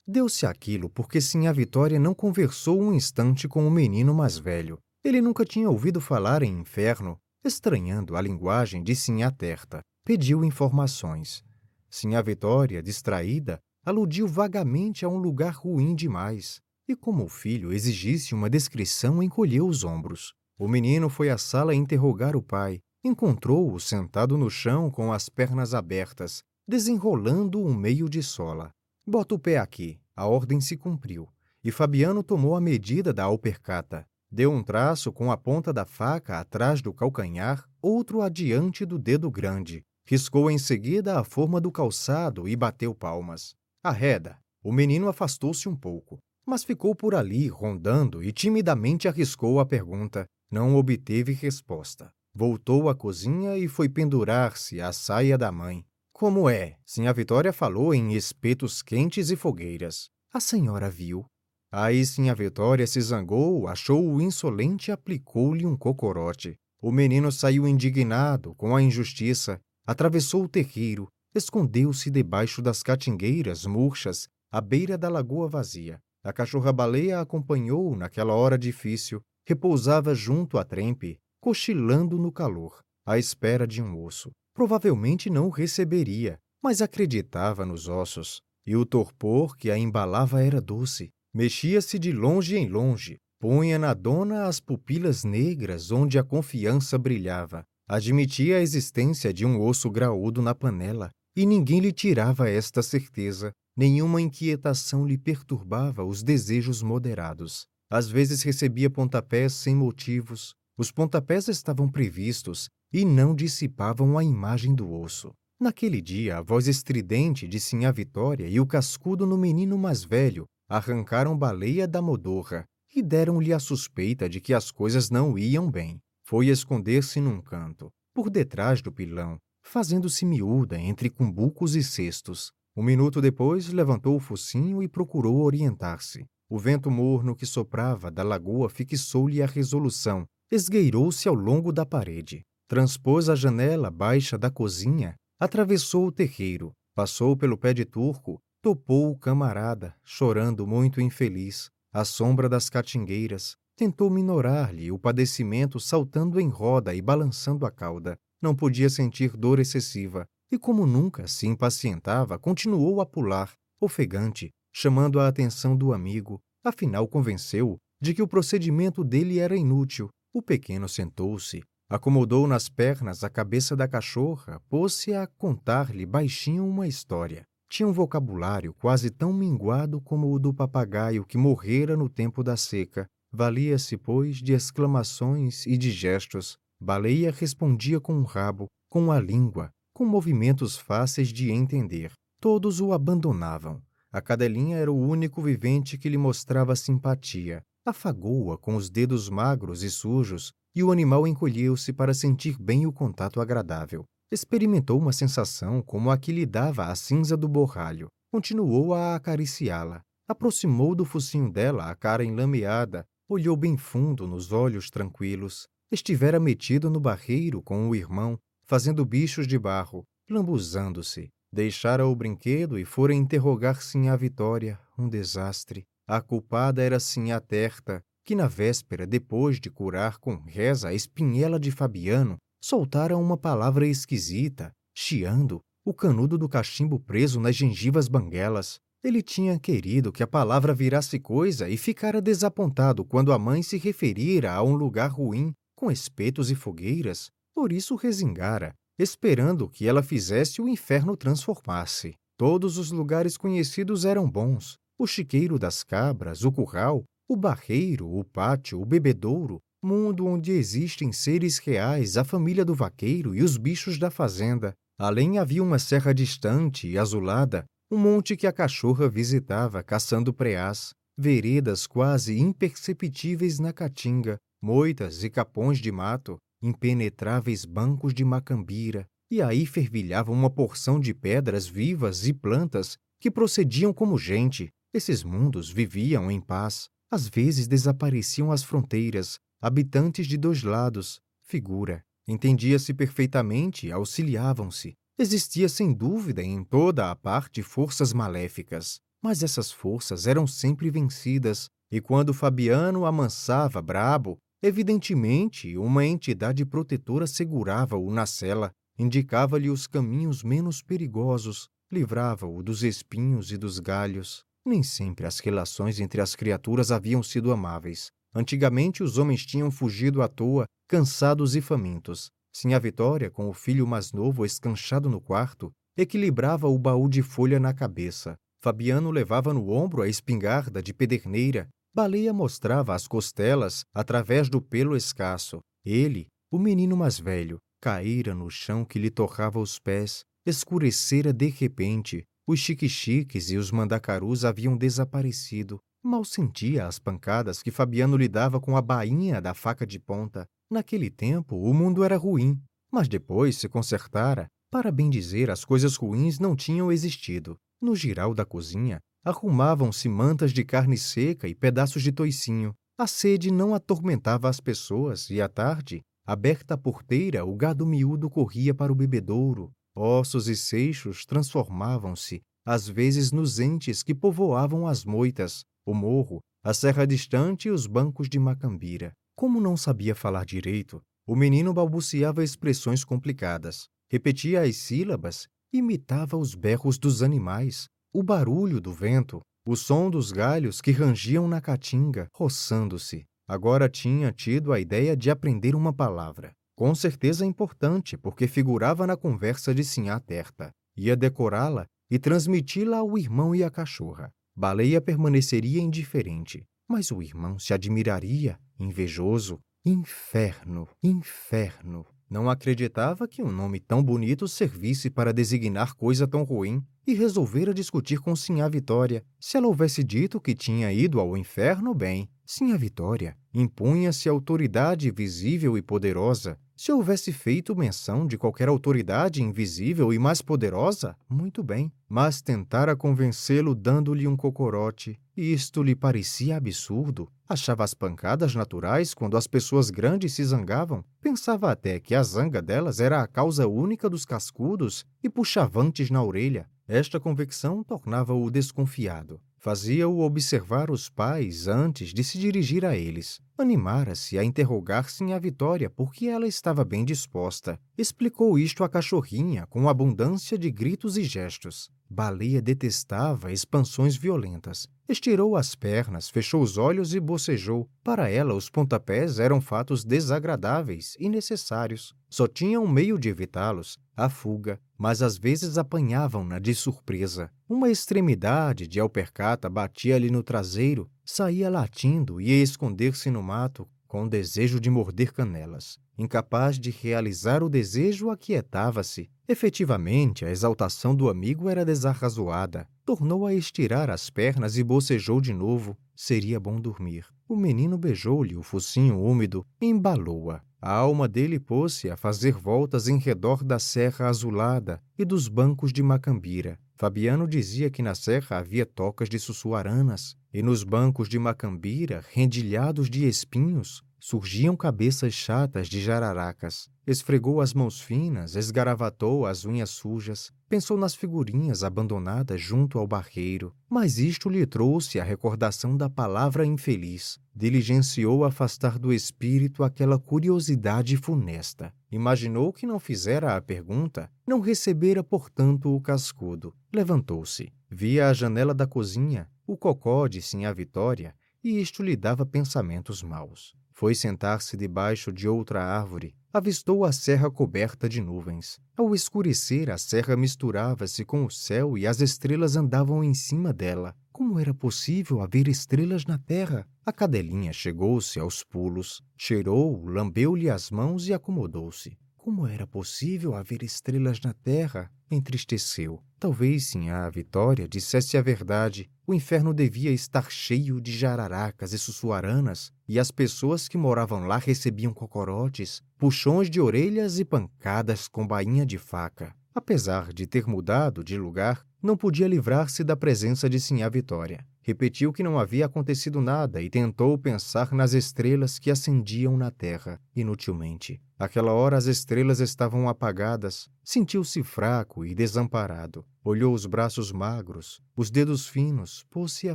Deu-se aquilo porque Sinha Vitória não conversou um instante com o menino mais velho. Ele nunca tinha ouvido falar em inferno, estranhando a linguagem de Sinha Terta. Pediu informações. Sinha Vitória, distraída, aludiu vagamente a um lugar ruim demais, e como o filho exigisse uma descrição, encolheu os ombros. O menino foi à sala interrogar o pai. Encontrou-o sentado no chão com as pernas abertas, desenrolando um meio de sola. Bota o pé aqui. A ordem se cumpriu. E Fabiano tomou a medida da alpercata. Deu um traço com a ponta da faca atrás do calcanhar, outro adiante do dedo grande. Riscou em seguida a forma do calçado e bateu palmas. Arreda. O menino afastou-se um pouco, mas ficou por ali, rondando, e timidamente arriscou a pergunta. Não obteve resposta. Voltou à cozinha e foi pendurar-se à saia da mãe. Como é? Sim, a Vitória falou em espetos quentes e fogueiras. A senhora viu. Aí sim a Vitória se zangou, achou-o insolente e aplicou-lhe um cocorote. O menino saiu indignado com a injustiça, atravessou o terreiro, escondeu-se debaixo das catingueiras murchas, à beira da lagoa vazia. A cachorra-baleia acompanhou naquela hora difícil, repousava junto à trempe, cochilando no calor, à espera de um osso. Provavelmente não o receberia, mas acreditava nos ossos. E o torpor que a embalava era doce, Mexia-se de longe em longe, punha na dona as pupilas negras onde a confiança brilhava. Admitia a existência de um osso graúdo na panela, e ninguém lhe tirava esta certeza. Nenhuma inquietação lhe perturbava os desejos moderados. Às vezes recebia pontapés sem motivos. Os pontapés estavam previstos e não dissipavam a imagem do osso. Naquele dia, a voz estridente de Sinhá Vitória e o cascudo no menino mais velho arrancaram Baleia da Modorra e deram-lhe a suspeita de que as coisas não iam bem. Foi esconder-se num canto, por detrás do pilão, fazendo-se miúda entre cumbucos e cestos. Um minuto depois, levantou o focinho e procurou orientar-se. O vento morno que soprava da lagoa fixou-lhe a resolução, esgueirou-se ao longo da parede. Transpôs a janela baixa da cozinha, atravessou o terreiro, passou pelo pé de turco Topou o camarada, chorando muito infeliz, à sombra das catingueiras. Tentou minorar-lhe o padecimento saltando em roda e balançando a cauda. Não podia sentir dor excessiva, e como nunca se impacientava, continuou a pular, ofegante, chamando a atenção do amigo. Afinal, convenceu de que o procedimento dele era inútil. O pequeno sentou-se, acomodou nas pernas a cabeça da cachorra, pôs-se a contar-lhe baixinho uma história. Tinha um vocabulário quase tão minguado como o do papagaio que morrera no tempo da seca. Valia-se, pois, de exclamações e de gestos. Baleia respondia com o rabo, com a língua, com movimentos fáceis de entender. Todos o abandonavam. A cadelinha era o único vivente que lhe mostrava simpatia. Afagou-a com os dedos magros e sujos, e o animal encolheu-se para sentir bem o contato agradável. Experimentou uma sensação como a que lhe dava a cinza do borralho. Continuou a acariciá-la. Aproximou do focinho dela a cara enlameada, olhou bem fundo nos olhos tranquilos. Estivera metido no barreiro com o irmão, fazendo bichos de barro, lambuzando-se. Deixara o brinquedo e fora interrogar Sinhá Vitória, um desastre. A culpada era Sinhá Terta, que na véspera, depois de curar com reza a espinhela de Fabiano, soltara uma palavra esquisita, chiando, o canudo do cachimbo preso nas gengivas banguelas. Ele tinha querido que a palavra virasse coisa e ficara desapontado quando a mãe se referira a um lugar ruim, com espetos e fogueiras. Por isso resingara, esperando que ela fizesse o inferno transformar-se. Todos os lugares conhecidos eram bons. O chiqueiro das cabras, o curral, o barreiro, o pátio, o bebedouro, mundo onde existem seres reais, a família do vaqueiro e os bichos da fazenda. Além havia uma serra distante e azulada, um monte que a cachorra visitava caçando preás, veredas quase imperceptíveis na caatinga, moitas e capões de mato, impenetráveis bancos de macambira, e aí fervilhava uma porção de pedras vivas e plantas que procediam como gente. Esses mundos viviam em paz. Às vezes desapareciam as fronteiras, habitantes de dois lados, figura. Entendia-se perfeitamente, auxiliavam-se. Existia sem dúvida em toda a parte forças maléficas, mas essas forças eram sempre vencidas, e quando Fabiano amansava brabo, evidentemente uma entidade protetora segurava-o na cela, indicava-lhe os caminhos menos perigosos, livrava-o dos espinhos e dos galhos. Nem sempre as relações entre as criaturas haviam sido amáveis. Antigamente os homens tinham fugido à toa, cansados e famintos. Sinha Vitória, com o filho mais novo escanchado no quarto, equilibrava o baú de folha na cabeça. Fabiano levava no ombro a espingarda de pederneira. Baleia mostrava as costelas através do pelo escasso. Ele, o menino mais velho, caíra no chão que lhe torrava os pés, escurecera de repente. Os chique-chiques e os mandacarus haviam desaparecido. Mal sentia as pancadas que Fabiano lhe dava com a bainha da faca de ponta. Naquele tempo, o mundo era ruim, mas depois se consertara. Para bem dizer, as coisas ruins não tinham existido. No giral da cozinha, arrumavam-se mantas de carne seca e pedaços de toicinho. A sede não atormentava as pessoas e, à tarde, aberta a porteira, o gado miúdo corria para o bebedouro. Ossos e seixos transformavam-se, às vezes, nos entes que povoavam as moitas, o morro, a serra distante e os bancos de Macambira. Como não sabia falar direito, o menino balbuciava expressões complicadas, repetia as sílabas, imitava os berros dos animais, o barulho do vento, o som dos galhos que rangiam na caatinga, roçando-se. Agora tinha tido a ideia de aprender uma palavra. Com certeza importante, porque figurava na conversa de Sinhá Terta. Ia decorá-la e transmiti-la ao irmão e à cachorra. Baleia permaneceria indiferente, mas o irmão se admiraria, invejoso. Inferno, inferno. Não acreditava que um nome tão bonito servisse para designar coisa tão ruim e resolvera discutir com Sinhá Vitória. Se ela houvesse dito que tinha ido ao inferno, bem. Sinhá Vitória impunha-se autoridade visível e poderosa, se houvesse feito menção de qualquer autoridade invisível e mais poderosa, muito bem. Mas tentara convencê-lo dando-lhe um cocorote, isto lhe parecia absurdo. Achava as pancadas naturais quando as pessoas grandes se zangavam. Pensava até que a zanga delas era a causa única dos cascudos e puxavantes na orelha. Esta convicção tornava-o desconfiado. Fazia-o observar os pais antes de se dirigir a eles. Animara-se a interrogar-se a Vitória porque ela estava bem disposta. Explicou isto à cachorrinha com abundância de gritos e gestos. Baleia detestava expansões violentas. Estirou as pernas, fechou os olhos e bocejou. Para ela, os pontapés eram fatos desagradáveis e necessários. Só tinha um meio de evitá-los, a fuga, mas às vezes apanhavam-na de surpresa. Uma extremidade de alpercata batia-lhe no traseiro, saía latindo e ia esconder-se no mato com desejo de morder canelas. Incapaz de realizar o desejo, aquietava-se. Efetivamente, a exaltação do amigo era desarrazoada. Tornou a estirar as pernas e bocejou de novo. Seria bom dormir. O menino beijou-lhe o focinho úmido, embalou-a. A alma dele pôs-se a fazer voltas em redor da serra azulada e dos bancos de Macambira. Fabiano dizia que na serra havia tocas de sussuaranas, e nos bancos de Macambira, rendilhados de espinhos, surgiam cabeças chatas de jararacas. Esfregou as mãos finas, esgaravatou as unhas sujas, pensou nas figurinhas abandonadas junto ao barreiro. Mas isto lhe trouxe a recordação da palavra infeliz. Diligenciou afastar do espírito aquela curiosidade funesta. Imaginou que não fizera a pergunta, não recebera, portanto, o cascudo. Levantou-se. Via a janela da cozinha, o cocó de Sinhá Vitória, e isto lhe dava pensamentos maus. Foi sentar-se debaixo de outra árvore. Avistou a serra coberta de nuvens. Ao escurecer, a serra misturava-se com o céu e as estrelas andavam em cima dela. Como era possível haver estrelas na terra? A cadelinha chegou-se aos pulos, cheirou, lambeu-lhe as mãos e acomodou-se. Como era possível haver estrelas na terra? Entristeceu. Talvez a Vitória dissesse a verdade. O inferno devia estar cheio de jararacas e sussuaranas, e as pessoas que moravam lá recebiam cocorotes, puxões de orelhas e pancadas com bainha de faca. Apesar de ter mudado de lugar, não podia livrar-se da presença de Sinhá Vitória. Repetiu que não havia acontecido nada e tentou pensar nas estrelas que acendiam na terra, inutilmente. Aquela hora as estrelas estavam apagadas. Sentiu-se fraco e desamparado. Olhou os braços magros, os dedos finos, pôs-se a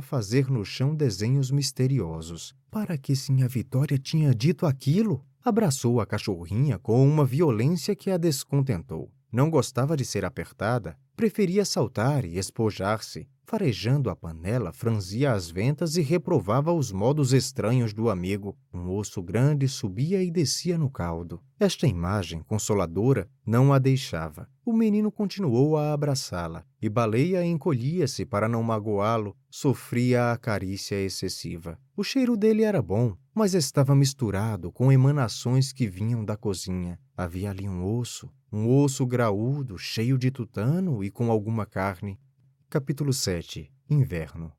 fazer no chão desenhos misteriosos. Para que Sinha Vitória tinha dito aquilo? Abraçou a cachorrinha com uma violência que a descontentou. Não gostava de ser apertada, preferia saltar e espojar-se. Farejando a panela, franzia as ventas e reprovava os modos estranhos do amigo. Um osso grande subia e descia no caldo. Esta imagem consoladora não a deixava. O menino continuou a abraçá-la, e Baleia encolhia-se para não magoá-lo, sofria a carícia excessiva. O cheiro dele era bom, mas estava misturado com emanações que vinham da cozinha. Havia ali um osso, um osso graúdo, cheio de tutano e com alguma carne. Capítulo 7 Inverno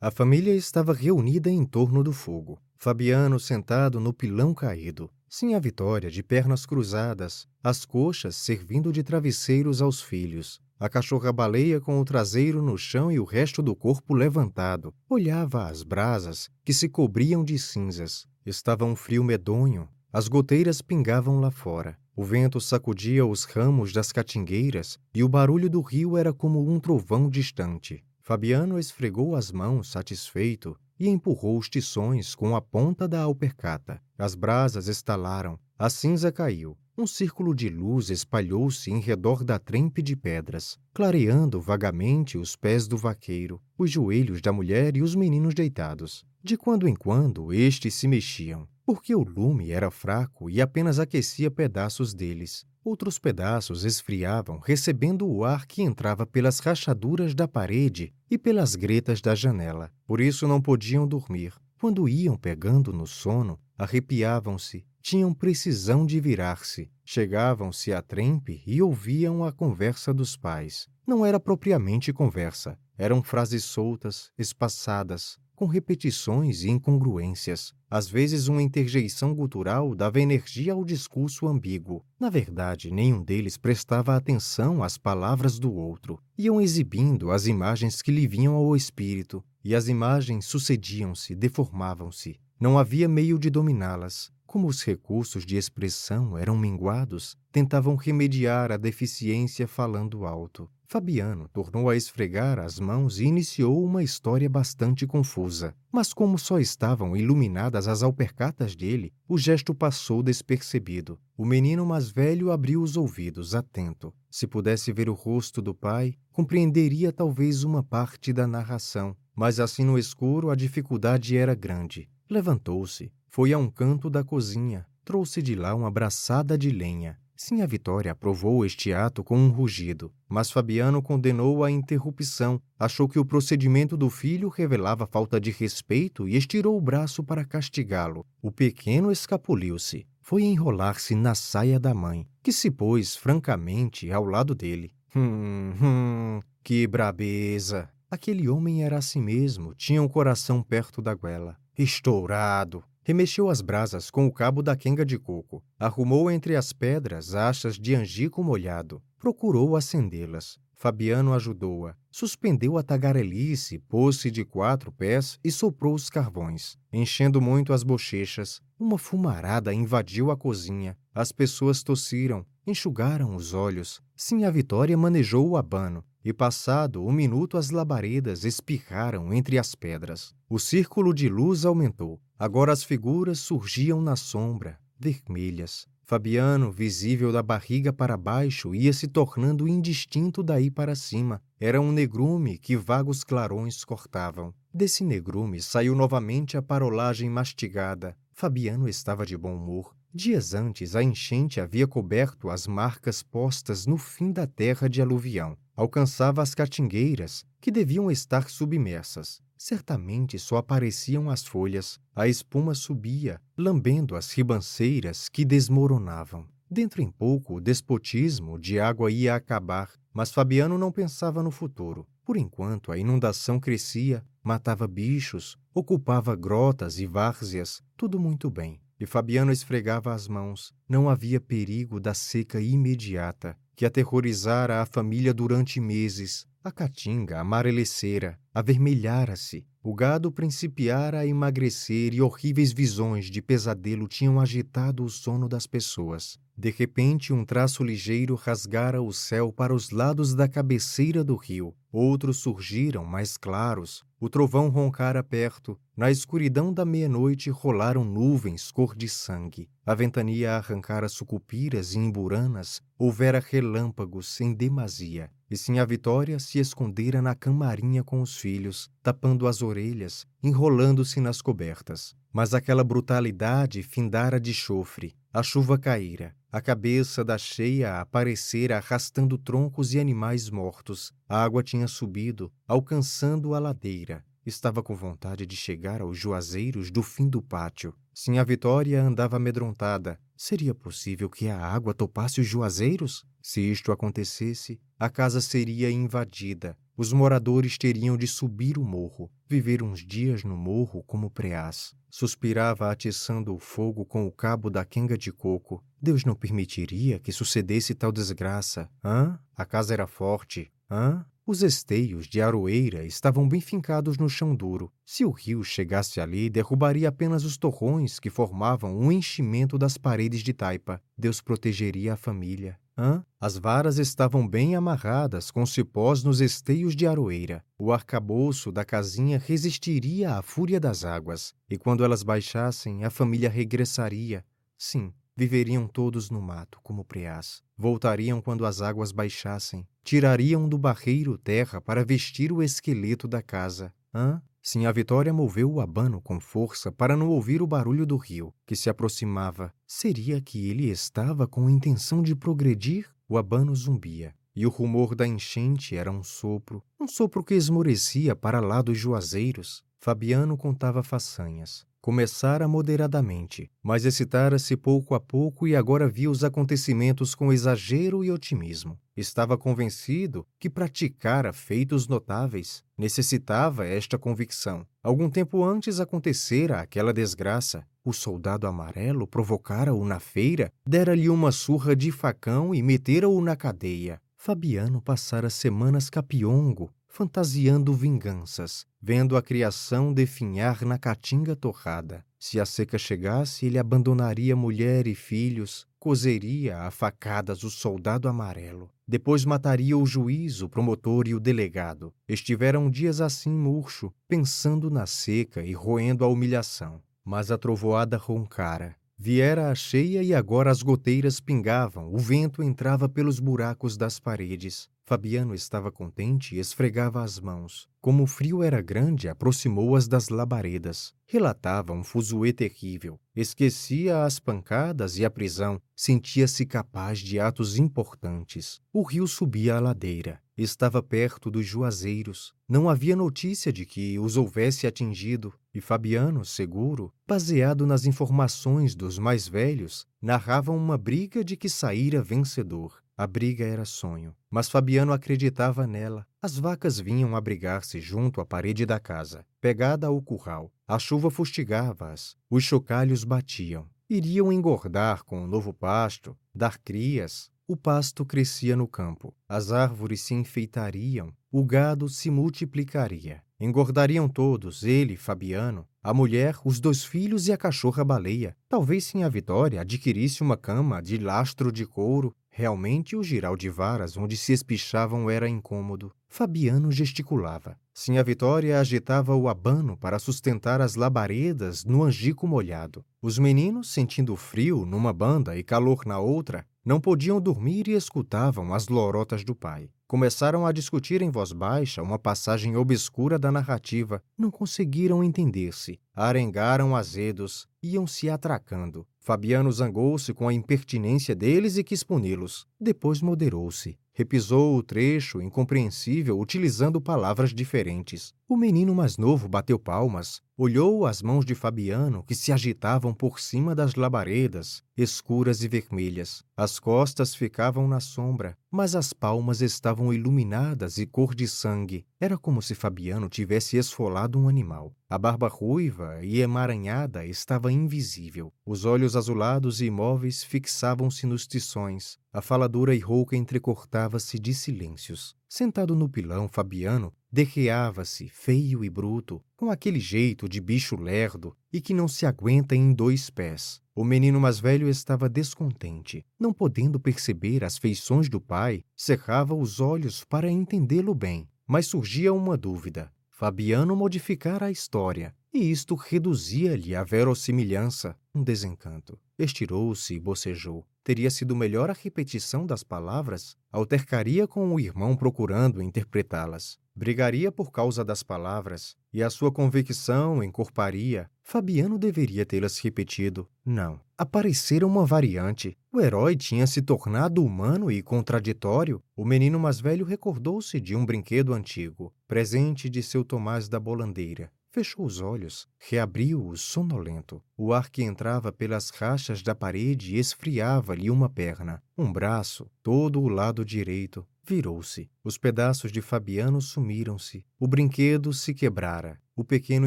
A família estava reunida em torno do fogo. Fabiano sentado no pilão caído, Sim a Vitória de pernas cruzadas, as coxas servindo de travesseiros aos filhos. A cachorra-baleia com o traseiro no chão e o resto do corpo levantado. Olhava as brasas que se cobriam de cinzas. Estava um frio medonho. As goteiras pingavam lá fora. O vento sacudia os ramos das catingueiras e o barulho do rio era como um trovão distante. Fabiano esfregou as mãos, satisfeito, e empurrou os tições com a ponta da alpercata. As brasas estalaram, a cinza caiu. Um círculo de luz espalhou-se em redor da trempe de pedras, clareando vagamente os pés do vaqueiro, os joelhos da mulher e os meninos deitados. De quando em quando estes se mexiam, porque o lume era fraco e apenas aquecia pedaços deles. Outros pedaços esfriavam, recebendo o ar que entrava pelas rachaduras da parede e pelas gretas da janela. Por isso não podiam dormir. Quando iam pegando no sono, arrepiavam-se, tinham precisão de virar-se, chegavam-se à trempe e ouviam a conversa dos pais. Não era propriamente conversa, eram frases soltas, espaçadas, com repetições e incongruências. Às vezes, uma interjeição gutural dava energia ao discurso ambíguo. Na verdade, nenhum deles prestava atenção às palavras do outro. Iam exibindo as imagens que lhe vinham ao espírito, e as imagens sucediam-se, deformavam-se. Não havia meio de dominá-las. Como os recursos de expressão eram minguados, tentavam remediar a deficiência falando alto. Fabiano tornou a esfregar as mãos e iniciou uma história bastante confusa. Mas como só estavam iluminadas as alpercatas dele, o gesto passou despercebido. O menino mais velho abriu os ouvidos, atento. Se pudesse ver o rosto do pai, compreenderia talvez uma parte da narração. Mas assim no escuro a dificuldade era grande. Levantou-se, foi a um canto da cozinha, trouxe de lá uma braçada de lenha Sim, a Vitória aprovou este ato com um rugido, mas Fabiano condenou a interrupção, achou que o procedimento do filho revelava falta de respeito e estirou o braço para castigá-lo. O pequeno escapuliu-se, foi enrolar-se na saia da mãe, que se pôs francamente ao lado dele. Hum, hum, que brabeza! Aquele homem era assim mesmo, tinha o um coração perto da goela. Estourado, Remexeu as brasas com o cabo da quenga de coco, arrumou entre as pedras achas de angico molhado, procurou acendê-las. Fabiano ajudou-a, suspendeu a tagarelice, pôs-se de quatro pés e soprou os carvões. Enchendo muito as bochechas, uma fumarada invadiu a cozinha. As pessoas tossiram, enxugaram os olhos. Sim, a Vitória manejou o abano, e passado um minuto as labaredas espirraram entre as pedras. O círculo de luz aumentou. Agora as figuras surgiam na sombra, vermelhas. Fabiano, visível da barriga para baixo, ia se tornando indistinto daí para cima. Era um negrume que vagos clarões cortavam. Desse negrume saiu novamente a parolagem mastigada. Fabiano estava de bom humor. Dias antes, a enchente havia coberto as marcas postas no fim da terra de aluvião. Alcançava as catingueiras, que deviam estar submersas. Certamente só apareciam as folhas, a espuma subia, lambendo as ribanceiras que desmoronavam. Dentro em pouco, o despotismo de água ia acabar, mas Fabiano não pensava no futuro. Por enquanto, a inundação crescia, matava bichos, ocupava grotas e várzeas, tudo muito bem. E Fabiano esfregava as mãos. Não havia perigo da seca imediata, que aterrorizara a família durante meses, a caatinga amarelecera, avermelhara-se, o gado principiara a emagrecer e horríveis visões de pesadelo tinham agitado o sono das pessoas. De repente, um traço ligeiro rasgara o céu para os lados da cabeceira do rio. Outros surgiram, mais claros, O trovão roncara perto. Na escuridão da meia-noite rolaram nuvens cor de sangue. A ventania arrancara sucupiras e imburanas. Houvera relâmpagos em demasia. E sim a Vitória se escondera na camarinha com os filhos, tapando as orelhas, enrolando-se nas cobertas. Mas aquela brutalidade findara de chofre. A chuva caíra. A cabeça da cheia aparecera arrastando troncos e animais mortos. A água tinha subido, alcançando a ladeira. Estava com vontade de chegar aos juazeiros do fim do pátio. Sim, a Vitória andava amedrontada. Seria possível que a água topasse os juazeiros? Se isto acontecesse, a casa seria invadida. Os moradores teriam de subir o morro, viver uns dias no morro como preás. Suspirava atiçando o fogo com o cabo da quenga de coco. Deus não permitiria que sucedesse tal desgraça. Hã? A casa era forte. Hã? Os esteios de aroeira estavam bem fincados no chão duro. Se o rio chegasse ali, derrubaria apenas os torrões que formavam um enchimento das paredes de taipa. Deus protegeria a família. Hã? As varas estavam bem amarradas com cipós nos esteios de aroeira. O arcabouço da casinha resistiria à fúria das águas, e quando elas baixassem, a família regressaria. Sim, Viveriam todos no mato, como preás. Voltariam quando as águas baixassem. Tirariam do barreiro terra para vestir o esqueleto da casa. Hã? Sim, a Vitória moveu o abano com força para não ouvir o barulho do rio, que se aproximava. Seria que ele estava com a intenção de progredir? O abano zumbia. E o rumor da enchente era um sopro, um sopro que esmorecia para lá dos juazeiros. Fabiano contava façanhas. Começara moderadamente, mas excitara-se pouco a pouco e agora via os acontecimentos com exagero e otimismo. Estava convencido que praticara feitos notáveis. Necessitava esta convicção. Algum tempo antes acontecera aquela desgraça. O soldado amarelo provocara-o na feira, dera-lhe uma surra de facão e metera-o na cadeia. Fabiano passara semanas capiongo, fantasiando vinganças, vendo a criação definhar na caatinga torrada. Se a seca chegasse, ele abandonaria mulher e filhos, cozeria a facadas o soldado amarelo. Depois mataria o juiz, o promotor e o delegado. Estiveram dias assim murcho, pensando na seca e roendo a humilhação. Mas a trovoada roncara. Viera a cheia e agora as goteiras pingavam, o vento entrava pelos buracos das paredes. Fabiano estava contente e esfregava as mãos. Como o frio era grande, aproximou-as das labaredas. Relatava um fuzuê terrível. Esquecia as pancadas e a prisão. Sentia-se capaz de atos importantes. O rio subia a ladeira. Estava perto dos juazeiros. Não havia notícia de que os houvesse atingido. E Fabiano, seguro, baseado nas informações dos mais velhos, narrava uma briga de que saíra vencedor. A briga era sonho, mas Fabiano acreditava nela. As vacas vinham abrigar-se junto à parede da casa, pegada ao curral. A chuva fustigava-as, os chocalhos batiam. Iriam engordar com o novo pasto, dar crias. O pasto crescia no campo, as árvores se enfeitariam, o gado se multiplicaria. Engordariam todos, ele, Fabiano, a mulher, os dois filhos e a cachorra-baleia. Talvez sem a Vitória adquirisse uma cama de lastro de couro Realmente, o giral de varas onde se espichavam era incômodo. Fabiano gesticulava. Sinha Vitória agitava o abano para sustentar as labaredas no angico molhado. Os meninos, sentindo frio numa banda e calor na outra, não podiam dormir e escutavam as lorotas do pai. Começaram a discutir em voz baixa uma passagem obscura da narrativa. Não conseguiram entender-se. Arengaram azedos, iam se atracando. Fabiano zangou-se com a impertinência deles e quis puni-los. Depois moderou-se. Repisou o trecho, incompreensível, utilizando palavras diferentes. O menino mais novo bateu palmas, olhou as mãos de Fabiano que se agitavam por cima das labaredas, escuras e vermelhas. As costas ficavam na sombra, mas as palmas estavam iluminadas e cor de sangue. Era como se Fabiano tivesse esfolado um animal. A barba ruiva e emaranhada estava invisível. Os olhos azulados e imóveis fixavam-se nos tições. A fala dura e rouca entrecortava-se de silêncios. Sentado no pilão, Fabiano derreava-se, feio e bruto, com aquele jeito de bicho lerdo e que não se aguenta em dois pés. O menino mais velho estava descontente. Não podendo perceber as feições do pai, cerrava os olhos para entendê-lo bem. Mas surgia uma dúvida. Fabiano modificara a história, e isto reduzia-lhe a verossimilhança, um desencanto. Estirou-se e bocejou. Teria sido melhor a repetição das palavras? Altercaria com o irmão procurando interpretá-las. Brigaria por causa das palavras, e a sua convicção encorparia. Fabiano deveria tê-las repetido. Não. Aparecera uma variante. O herói tinha se tornado humano e contraditório. O menino mais velho recordou-se de um brinquedo antigo, presente de seu Tomás da Bolandeira. Fechou os olhos, reabriu-os sonolento. O ar que entrava pelas rachas da parede esfriava-lhe uma perna. Um braço, todo o lado direito, virou-se. Os pedaços de Fabiano sumiram-se. O brinquedo se quebrara. O pequeno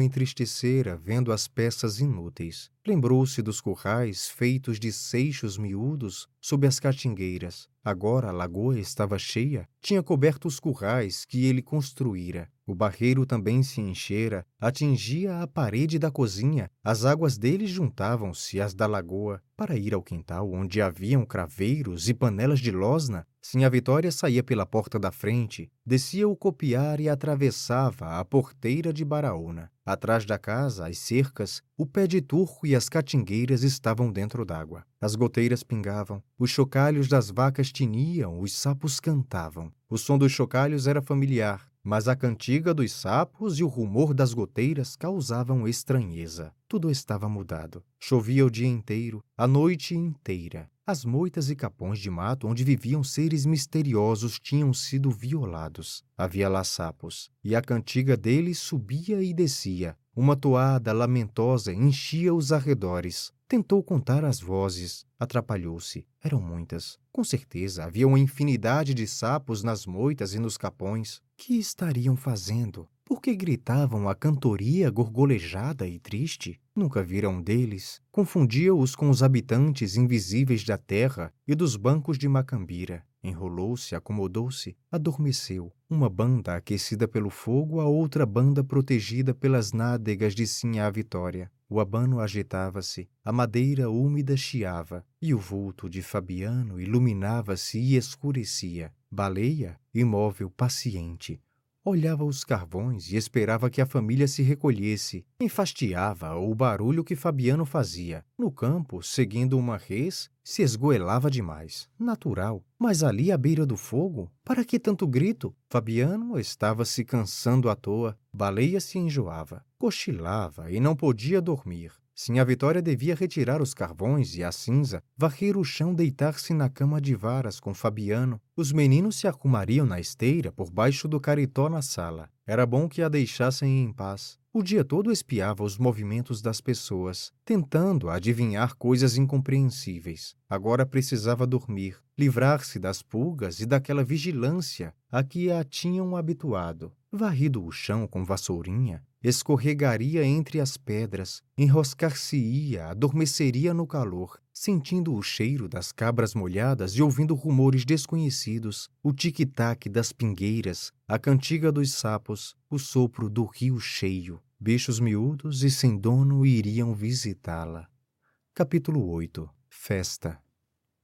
entristecera vendo as peças inúteis. Lembrou-se dos currais feitos de seixos miúdos sob as catingueiras. Agora a lagoa estava cheia, tinha coberto os currais que ele construíra. O barreiro também se enchera, atingia a parede da cozinha. As águas dele juntavam-se às da lagoa para ir ao quintal, onde haviam craveiros e panelas de losna. Sinha Vitória saía pela porta da frente, descia o copiar e atravessava a porteira de Baraúna. Atrás da casa, as cercas, o pé de turco e as catingueiras estavam dentro d'água. As goteiras pingavam, os chocalhos das vacas tiniam, os sapos cantavam. O som dos chocalhos era familiar, mas a cantiga dos sapos e o rumor das goteiras causavam estranheza. Tudo estava mudado. Chovia o dia inteiro, a noite inteira. As moitas e capões de mato onde viviam seres misteriosos tinham sido violados. Havia lá sapos, e a cantiga deles subia e descia. Uma toada lamentosa enchia os arredores. Tentou contar as vozes, atrapalhou-se. Eram muitas. Com certeza havia uma infinidade de sapos nas moitas e nos capões. Que estariam fazendo? Por que gritavam a cantoria gorgolejada e triste? Nunca viram um deles. Confundia-os com os habitantes invisíveis da terra e dos bancos de Macambira. Enrolou-se, acomodou-se, adormeceu. Uma banda aquecida pelo fogo, a outra banda protegida pelas nádegas de Sinhá Vitória. O abano agitava-se, a madeira úmida chiava, e o vulto de Fabiano iluminava-se e escurecia. Baleia, imóvel, paciente, olhava os carvões e esperava que a família se recolhesse. Enfastiava o barulho que Fabiano fazia. No campo, seguindo uma res, se esgoelava demais. Natural. Mas ali à beira do fogo, para que tanto grito? Fabiano estava se cansando à toa. Baleia se enjoava, cochilava e não podia dormir. Sinha Vitória devia retirar os carvões e a cinza, varrer o chão, deitar-se na cama de varas com Fabiano. Os meninos se arrumariam na esteira por baixo do caritó na sala. Era bom que a deixassem em paz. O dia todo espiava os movimentos das pessoas, tentando adivinhar coisas incompreensíveis. Agora precisava dormir, livrar-se das pulgas e daquela vigilância a que a tinham habituado. Varrido o chão com vassourinha, escorregaria entre as pedras, enroscar-se-ia, adormeceria no calor, sentindo o cheiro das cabras molhadas e ouvindo rumores desconhecidos, o tic-tac das pingueiras, a cantiga dos sapos, o sopro do rio cheio. Bichos miúdos e sem dono iriam visitá-la. Capítulo 8 Festa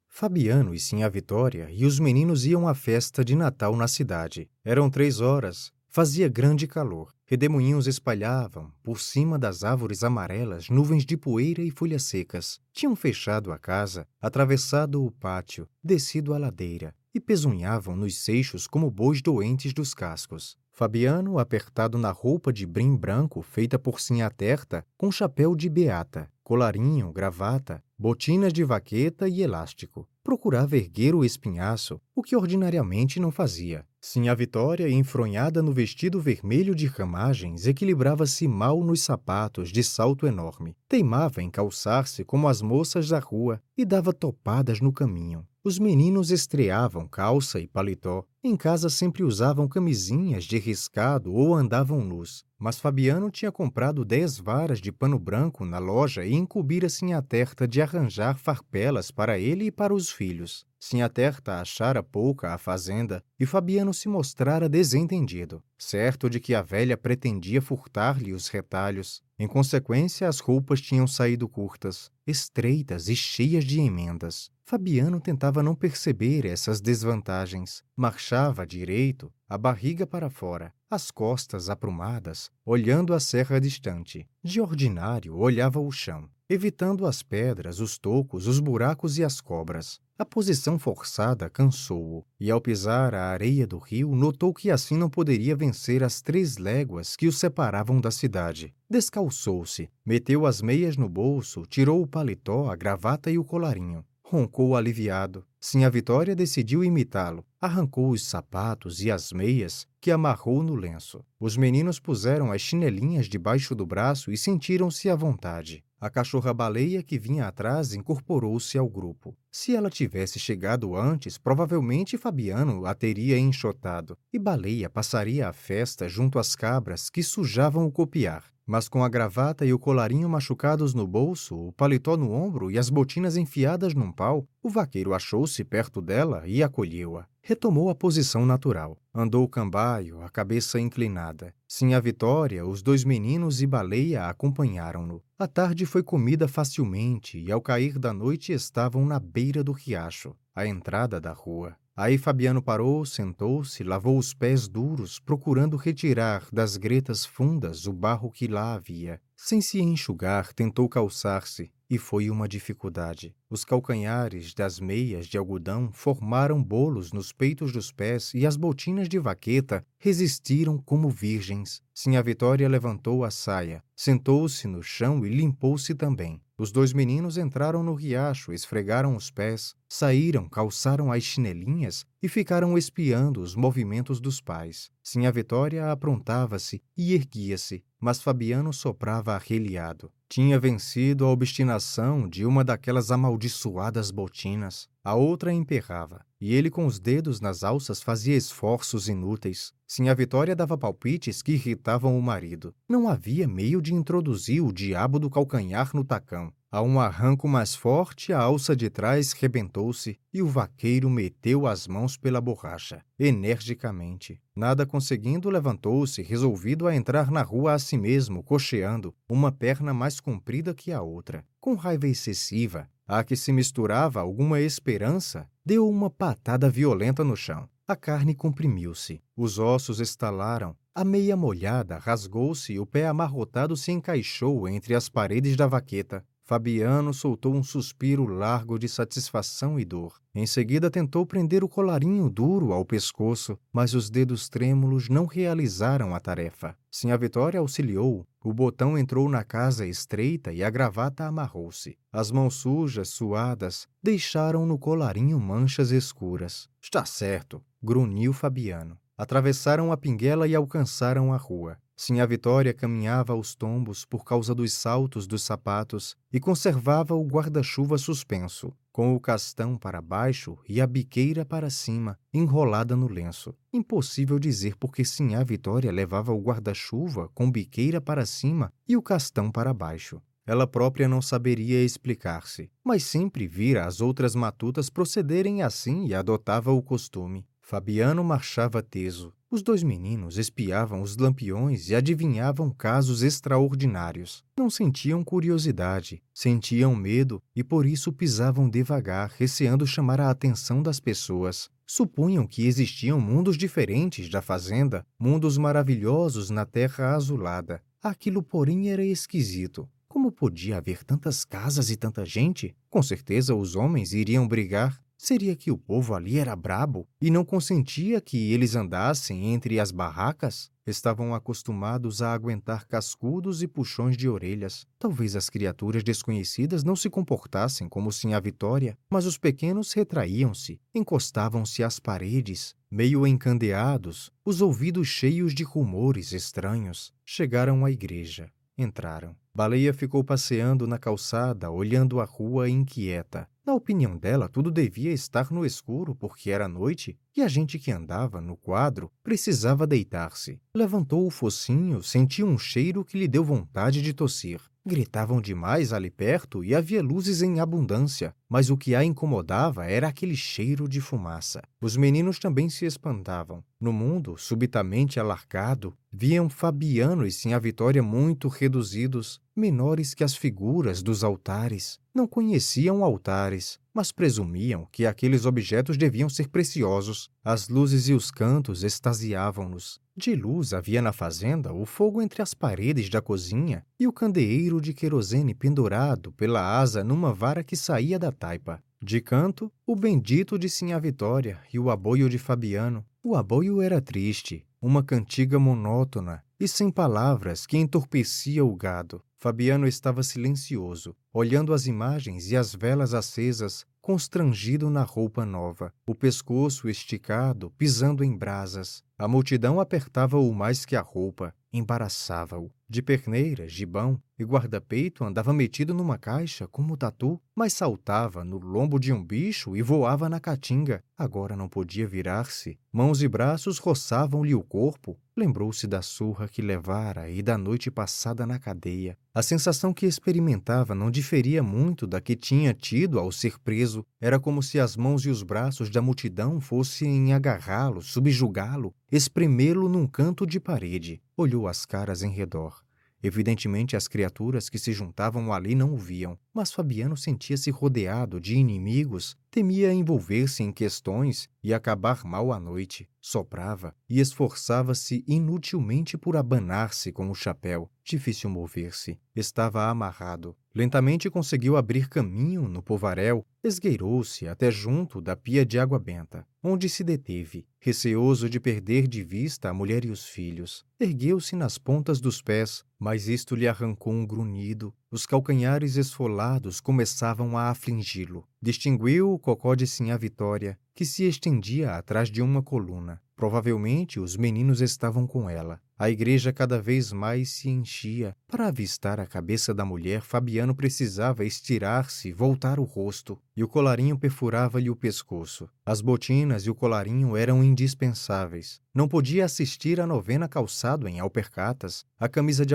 Fabiano e Sinha Vitória e os meninos iam à festa de Natal na cidade. Eram três horas, Fazia grande calor. Redemoinhos espalhavam, por cima das árvores amarelas, nuvens de poeira e folhas secas. Tinham fechado a casa, atravessado o pátio, descido a ladeira, e pesunhavam nos seixos como bois doentes dos cascos. Fabiano, apertado na roupa de brim branco feita por terta, com chapéu de beata, colarinho, gravata, botinas de vaqueta e elástico. Procurava erguer o espinhaço, o que ordinariamente não fazia. Sim, a Vitória, enfronhada no vestido vermelho de ramagens, equilibrava-se mal nos sapatos de salto enorme. Teimava em calçar-se como as moças da rua e dava topadas no caminho. Os meninos estreavam calça e paletó. Em casa sempre usavam camisinhas de riscado ou andavam nus. Mas Fabiano tinha comprado dez varas de pano branco na loja e incumbira-se a terta de arranjar farpelas para ele e para os filhos. Sinha Terta achara pouca a fazenda e Fabiano se mostrara desentendido, certo de que a velha pretendia furtar-lhe os retalhos. Em consequência, as roupas tinham saído curtas, estreitas e cheias de emendas. Fabiano tentava não perceber essas desvantagens. Marchava direito, a barriga para fora. as costas aprumadas, olhando a serra distante. De ordinário, olhava o chão, evitando as pedras, os tocos, os buracos e as cobras. A posição forçada cansou-o, e ao pisar a areia do rio, notou que assim não poderia vencer as três léguas que o separavam da cidade. Descalçou-se, meteu as meias no bolso, tirou o paletó, a gravata e o colarinho. Roncou aliviado. Sim, a Vitória decidiu imitá-lo. Arrancou os sapatos e as meias que amarrou no lenço. Os meninos puseram as chinelinhas debaixo do braço e sentiram-se à vontade. A cachorra-baleia que vinha atrás incorporou-se ao grupo. Se ela tivesse chegado antes, provavelmente Fabiano a teria enxotado, e Baleia passaria a festa junto às cabras que sujavam o copiar. Mas com a gravata e o colarinho machucados no bolso, o paletó no ombro e as botinas enfiadas num pau, o vaqueiro achou-se perto dela e acolheu-a. Retomou a posição natural. Andou cambaio, a cabeça inclinada. Sim, a Vitória, os dois meninos e Baleia acompanharam-no. A tarde foi comida facilmente e ao cair da noite estavam na beira do riacho, à entrada da rua. Aí Fabiano parou, sentou-se, lavou os pés duros, procurando retirar das gretas fundas o barro que lá havia. Sem se enxugar, tentou calçar-se, e foi uma dificuldade. Os calcanhares das meias de algodão formaram bolos nos peitos dos pés e as botinas de vaqueta resistiram como virgens. Sinha Vitória levantou a saia, sentou-se no chão e limpou-se também. Os dois meninos entraram no riacho, esfregaram os pés, saíram, calçaram as chinelinhas e ficaram espiando os movimentos dos pais. Sinha Vitória aprontava-se e erguia-se, mas Fabiano soprava arreliado. Tinha vencido a obstinação de uma daquelas amaldiçoadas botinas. A outra emperrava, e ele com os dedos nas alças fazia esforços inúteis. Sim, a Vitória dava palpites que irritavam o marido. Não havia meio de introduzir o diabo do calcanhar no tacão. A um arranco mais forte, a alça de trás rebentou-se e o vaqueiro meteu as mãos pela borracha, energicamente. Nada conseguindo, levantou-se, resolvido a entrar na rua a si mesmo, cocheando, uma perna mais comprida que a outra. Com raiva excessiva, a que se misturava alguma esperança, deu uma patada violenta no chão. A carne comprimiu-se, os ossos estalaram, a meia molhada rasgou-se e o pé amarrotado se encaixou entre as paredes da vaqueta. Fabiano soltou um suspiro largo de satisfação e dor. Em seguida tentou prender o colarinho duro ao pescoço, mas os dedos trêmulos não realizaram a tarefa. Sinha Vitória auxiliou. O botão entrou na casa estreita e a gravata amarrou-se. As mãos sujas, suadas, deixaram no colarinho manchas escuras. Está certo, grunhiu Fabiano. Atravessaram a pinguela e alcançaram a rua. A Vitória caminhava aos tombos por causa dos saltos dos sapatos e conservava o guarda-chuva suspenso, com o castão para baixo e a biqueira para cima, enrolada no lenço. Impossível dizer porque Sinhá Vitória levava o guarda-chuva com biqueira para cima e o castão para baixo. Ela própria não saberia explicar-se, mas sempre vira as outras matutas procederem assim e adotava o costume. Fabiano marchava teso, os dois meninos espiavam os lampiões e adivinhavam casos extraordinários. Não sentiam curiosidade, sentiam medo e por isso pisavam devagar, receando chamar a atenção das pessoas. Supunham que existiam mundos diferentes da fazenda, mundos maravilhosos na terra azulada. Aquilo, porém, era esquisito. Como podia haver tantas casas e tanta gente? Com certeza os homens iriam brigar. Seria que o povo ali era brabo e não consentia que eles andassem entre as barracas? Estavam acostumados a aguentar cascudos e puxões de orelhas. Talvez as criaturas desconhecidas não se comportassem como a Vitória, mas os pequenos retraíam-se, encostavam-se às paredes, meio encandeados, os ouvidos cheios de rumores estranhos. Chegaram à igreja. Entraram. Baleia ficou passeando na calçada, olhando a rua inquieta. Na opinião dela, tudo devia estar no escuro porque era noite e a gente que andava no quadro precisava deitar-se. Levantou o focinho, sentiu um cheiro que lhe deu vontade de tossir. Gritavam demais ali perto e havia luzes em abundância, mas o que a incomodava era aquele cheiro de fumaça. Os meninos também se espantavam. No mundo, subitamente alargado, viam Fabiano e Sinha Vitória muito reduzidos, menores que as figuras dos altares. Não conheciam altares, mas presumiam que aqueles objetos deviam ser preciosos. As luzes e os cantos extasiavam-nos. De luz havia na fazenda o fogo entre as paredes da cozinha e o candeeiro de querosene pendurado pela asa numa vara que saía da taipa. De canto, o bendito de Sinha Vitória e o aboio de Fabiano. O aboio era triste, uma cantiga monótona e sem palavras que entorpecia o gado. Fabiano estava silencioso, olhando as imagens e as velas acesas, constrangido na roupa nova, o pescoço esticado, pisando em brasas. A multidão apertava-o mais que a roupa, embaraçava-o. De perneira, gibão e guarda-peito andava metido numa caixa como tatu, mas saltava no lombo de um bicho e voava na caatinga. Agora não podia virar-se. Mãos e braços roçavam-lhe o corpo. Lembrou-se da surra que levara e da noite passada na cadeia. A sensação que experimentava não diferia muito da que tinha tido ao ser preso. Era como se as mãos e os braços da multidão fossem agarrá-lo, subjugá-lo, espremê-lo num canto de parede. Olhou as caras em redor. Evidentemente, as criaturas que se juntavam ali não o viam, mas Fabiano sentia-se rodeado de inimigos, temia envolver-se em questões e acabar mal à noite. Soprava e esforçava-se inutilmente por abanar-se com o chapéu. Difícil mover-se. Estava amarrado. Lentamente conseguiu abrir caminho no povaréu, esgueirou-se até junto da pia de água benta, onde se deteve, receoso de perder de vista a mulher e os filhos. Ergueu-se nas pontas dos pés, mas isto lhe arrancou um grunhido. Os calcanhares esfolados começavam a afligi-lo. Distinguiu o cocó de Sinhá Vitória, que se estendia atrás de uma coluna. Provavelmente os meninos estavam com ela. A igreja cada vez mais se enchia. Para avistar a cabeça da mulher, Fabiano precisava estirar-se, voltar o rosto, e o colarinho perfurava-lhe o pescoço. As botinas e o colarinho eram indispensáveis. Não podia assistir à novena calçado em alpercatas. A camisa de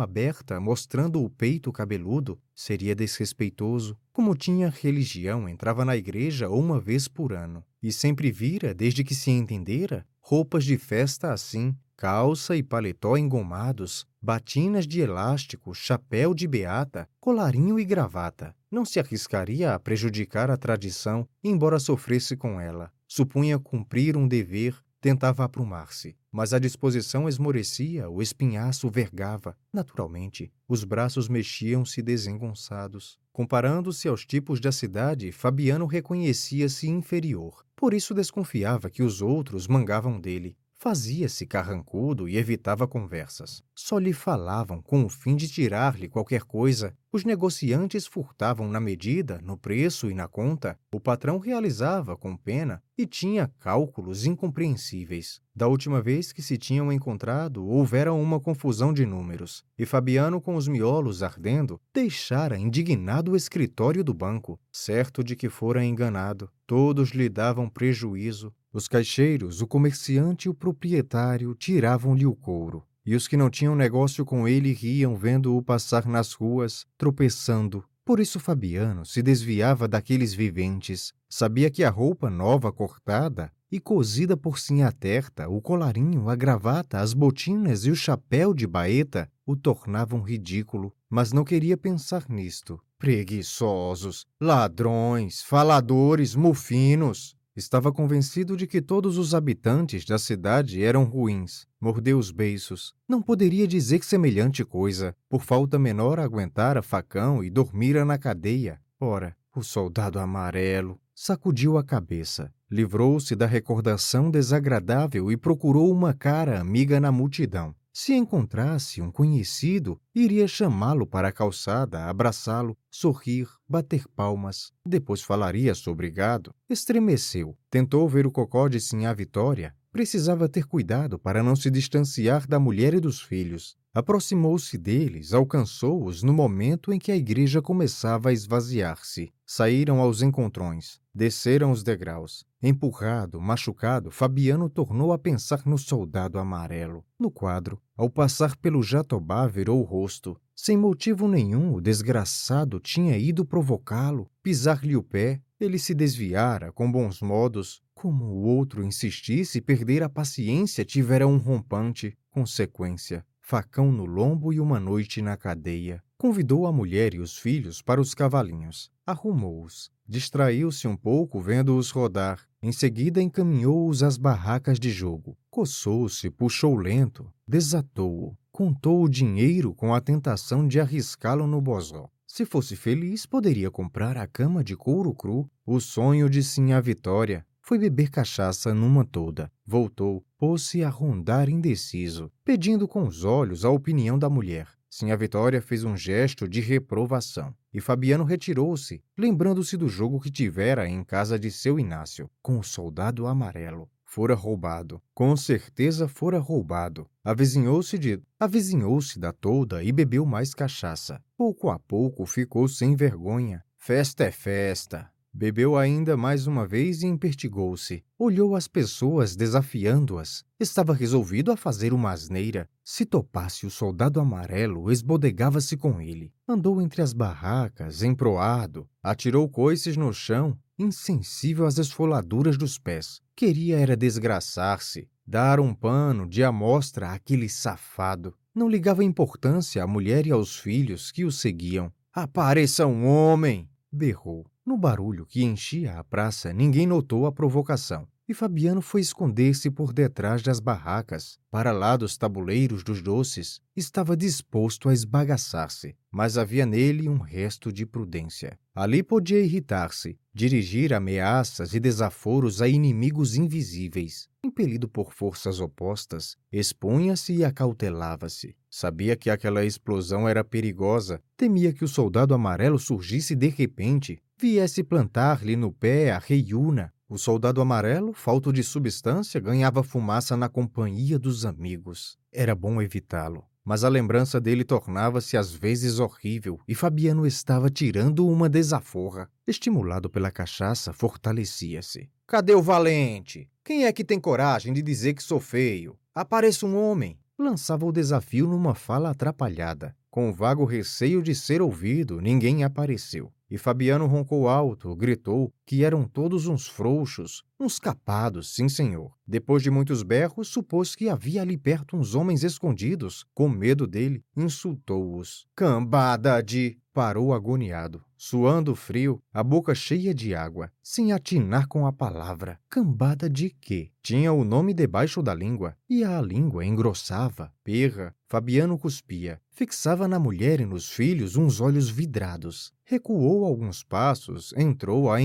aberta, mostrando o peito cabeludo, seria desrespeitoso. Como tinha religião, entrava na igreja uma vez por ano. E sempre vira, desde que se entendera, roupas de festa assim, calça e paletó engomados, batinas de elástico, chapéu de beata, colarinho e gravata. Não se arriscaria a prejudicar a tradição, embora sofresse com ela. Supunha cumprir um dever, tentava aprumar-se. Mas a disposição esmorecia, o espinhaço vergava. Naturalmente, os braços mexiam-se desengonçados. Comparando-se aos tipos da cidade, Fabiano reconhecia-se inferior. Por isso desconfiava que os outros mangavam dele. Fazia-se carrancudo e evitava conversas. Só lhe falavam com o fim de tirar-lhe qualquer coisa. Os negociantes furtavam na medida, no preço e na conta. O patrão realizava com pena e tinha cálculos incompreensíveis. Da última vez que se tinham encontrado, houvera uma confusão de números, e Fabiano, com os miolos ardendo, deixara indignado o escritório do banco, certo de que fora enganado. Todos lhe davam prejuízo, os caixeiros, o comerciante e o proprietário tiravam-lhe o couro, e os que não tinham negócio com ele riam vendo-o passar nas ruas, tropeçando. Por isso Fabiano se desviava daqueles viventes. Sabia que a roupa nova cortada e cozida por Terta, o colarinho, a gravata, as botinas e o chapéu de baeta o tornavam ridículo, mas não queria pensar nisto. Preguiçosos, ladrões, faladores, mufinos. Estava convencido de que todos os habitantes da cidade eram ruins. Mordeu os beiços. Não poderia dizer semelhante coisa. Por falta menor aguentara facão e dormira na cadeia. Ora, o soldado amarelo sacudiu a cabeça. Livrou-se da recordação desagradável e procurou uma cara amiga na multidão. Se encontrasse um conhecido, iria chamá-lo para a calçada, abraçá-lo, sorrir, bater palmas. Depois falaria sobre gado. Estremeceu. Tentou ver o cocó de Sinhá Vitória. Precisava ter cuidado para não se distanciar da mulher e dos filhos. Aproximou-se deles, alcançou-os no momento em que a igreja começava a esvaziar-se. Saíram aos encontrões, desceram os degraus. Empurrado, machucado, Fabiano tornou a pensar no soldado amarelo. No quadro, ao passar pelo Jatobá, virou o rosto. Sem motivo nenhum, o desgraçado tinha ido provocá-lo, pisar-lhe o pé. Ele se desviara com bons modos. Como o outro insistisse, perder a paciência tivera um rompante. consequência, facão no lombo e uma noite na cadeia. Convidou a mulher e os filhos para os cavalinhos. Arrumou-os. Distraiu-se um pouco vendo-os rodar. Em seguida encaminhou-os às barracas de jogo. Coçou-se, puxou lento, desatou-o. Contou o dinheiro com a tentação de arriscá-lo no bozó. Se fosse feliz, poderia comprar a cama de couro cru, o sonho de Sinha Vitória. Foi beber cachaça numa toda. Voltou, pôs-se a rondar indeciso, pedindo com os olhos a opinião da mulher. Sinha Vitória fez um gesto de reprovação e Fabiano retirou-se, lembrando-se do jogo que tivera em casa de seu Inácio, com o soldado amarelo. Fora roubado. Com certeza fora roubado. Avizinhou-se de... Avizinhou-se da tolda e bebeu mais cachaça. Pouco a pouco ficou sem vergonha. Festa é festa. Bebeu ainda mais uma vez e impertigou-se. Olhou as pessoas desafiando-as. Estava resolvido a fazer uma asneira. Se topasse o soldado amarelo, esbodegava-se com ele. Andou entre as barracas, emproado, atirou coices no chão, insensível às esfoladuras dos pés. Queria era desgraçar-se, dar um pano de amostra àquele safado. Não ligava importância à mulher e aos filhos que o seguiam. Apareça um homem! berrou. No barulho que enchia a praça, ninguém notou a provocação e Fabiano foi esconder-se por detrás das barracas. Para lá dos tabuleiros dos doces, estava disposto a esbagaçar-se, mas havia nele um resto de prudência. Ali podia irritar-se, dirigir ameaças e desaforos a inimigos invisíveis. Impelido por forças opostas, expunha-se e acautelava-se. Sabia que aquela explosão era perigosa, temia que o soldado amarelo surgisse de repente, viesse plantar-lhe no pé a reiúna o soldado amarelo, falto de substância, ganhava fumaça na companhia dos amigos. Era bom evitá-lo. Mas a lembrança dele tornava-se às vezes horrível e Fabiano estava tirando uma desaforra. Estimulado pela cachaça, fortalecia-se. Cadê o valente? Quem é que tem coragem de dizer que sou feio? Apareça um homem. Lançava o desafio numa fala atrapalhada. Com vago receio de ser ouvido, ninguém apareceu. E Fabiano roncou alto, gritou que eram todos uns frouxos, uns capados, sim senhor. Depois de muitos berros, supôs que havia ali perto uns homens escondidos. Com medo dele, insultou-os. Cambada de... Parou agoniado, suando frio, a boca cheia de água, sem atinar com a palavra. Cambada de quê? Tinha o nome debaixo da língua, e a língua engrossava. Perra, Fabiano cuspia. Fixava na mulher e nos filhos uns olhos vidrados. Recuou alguns passos, entrou a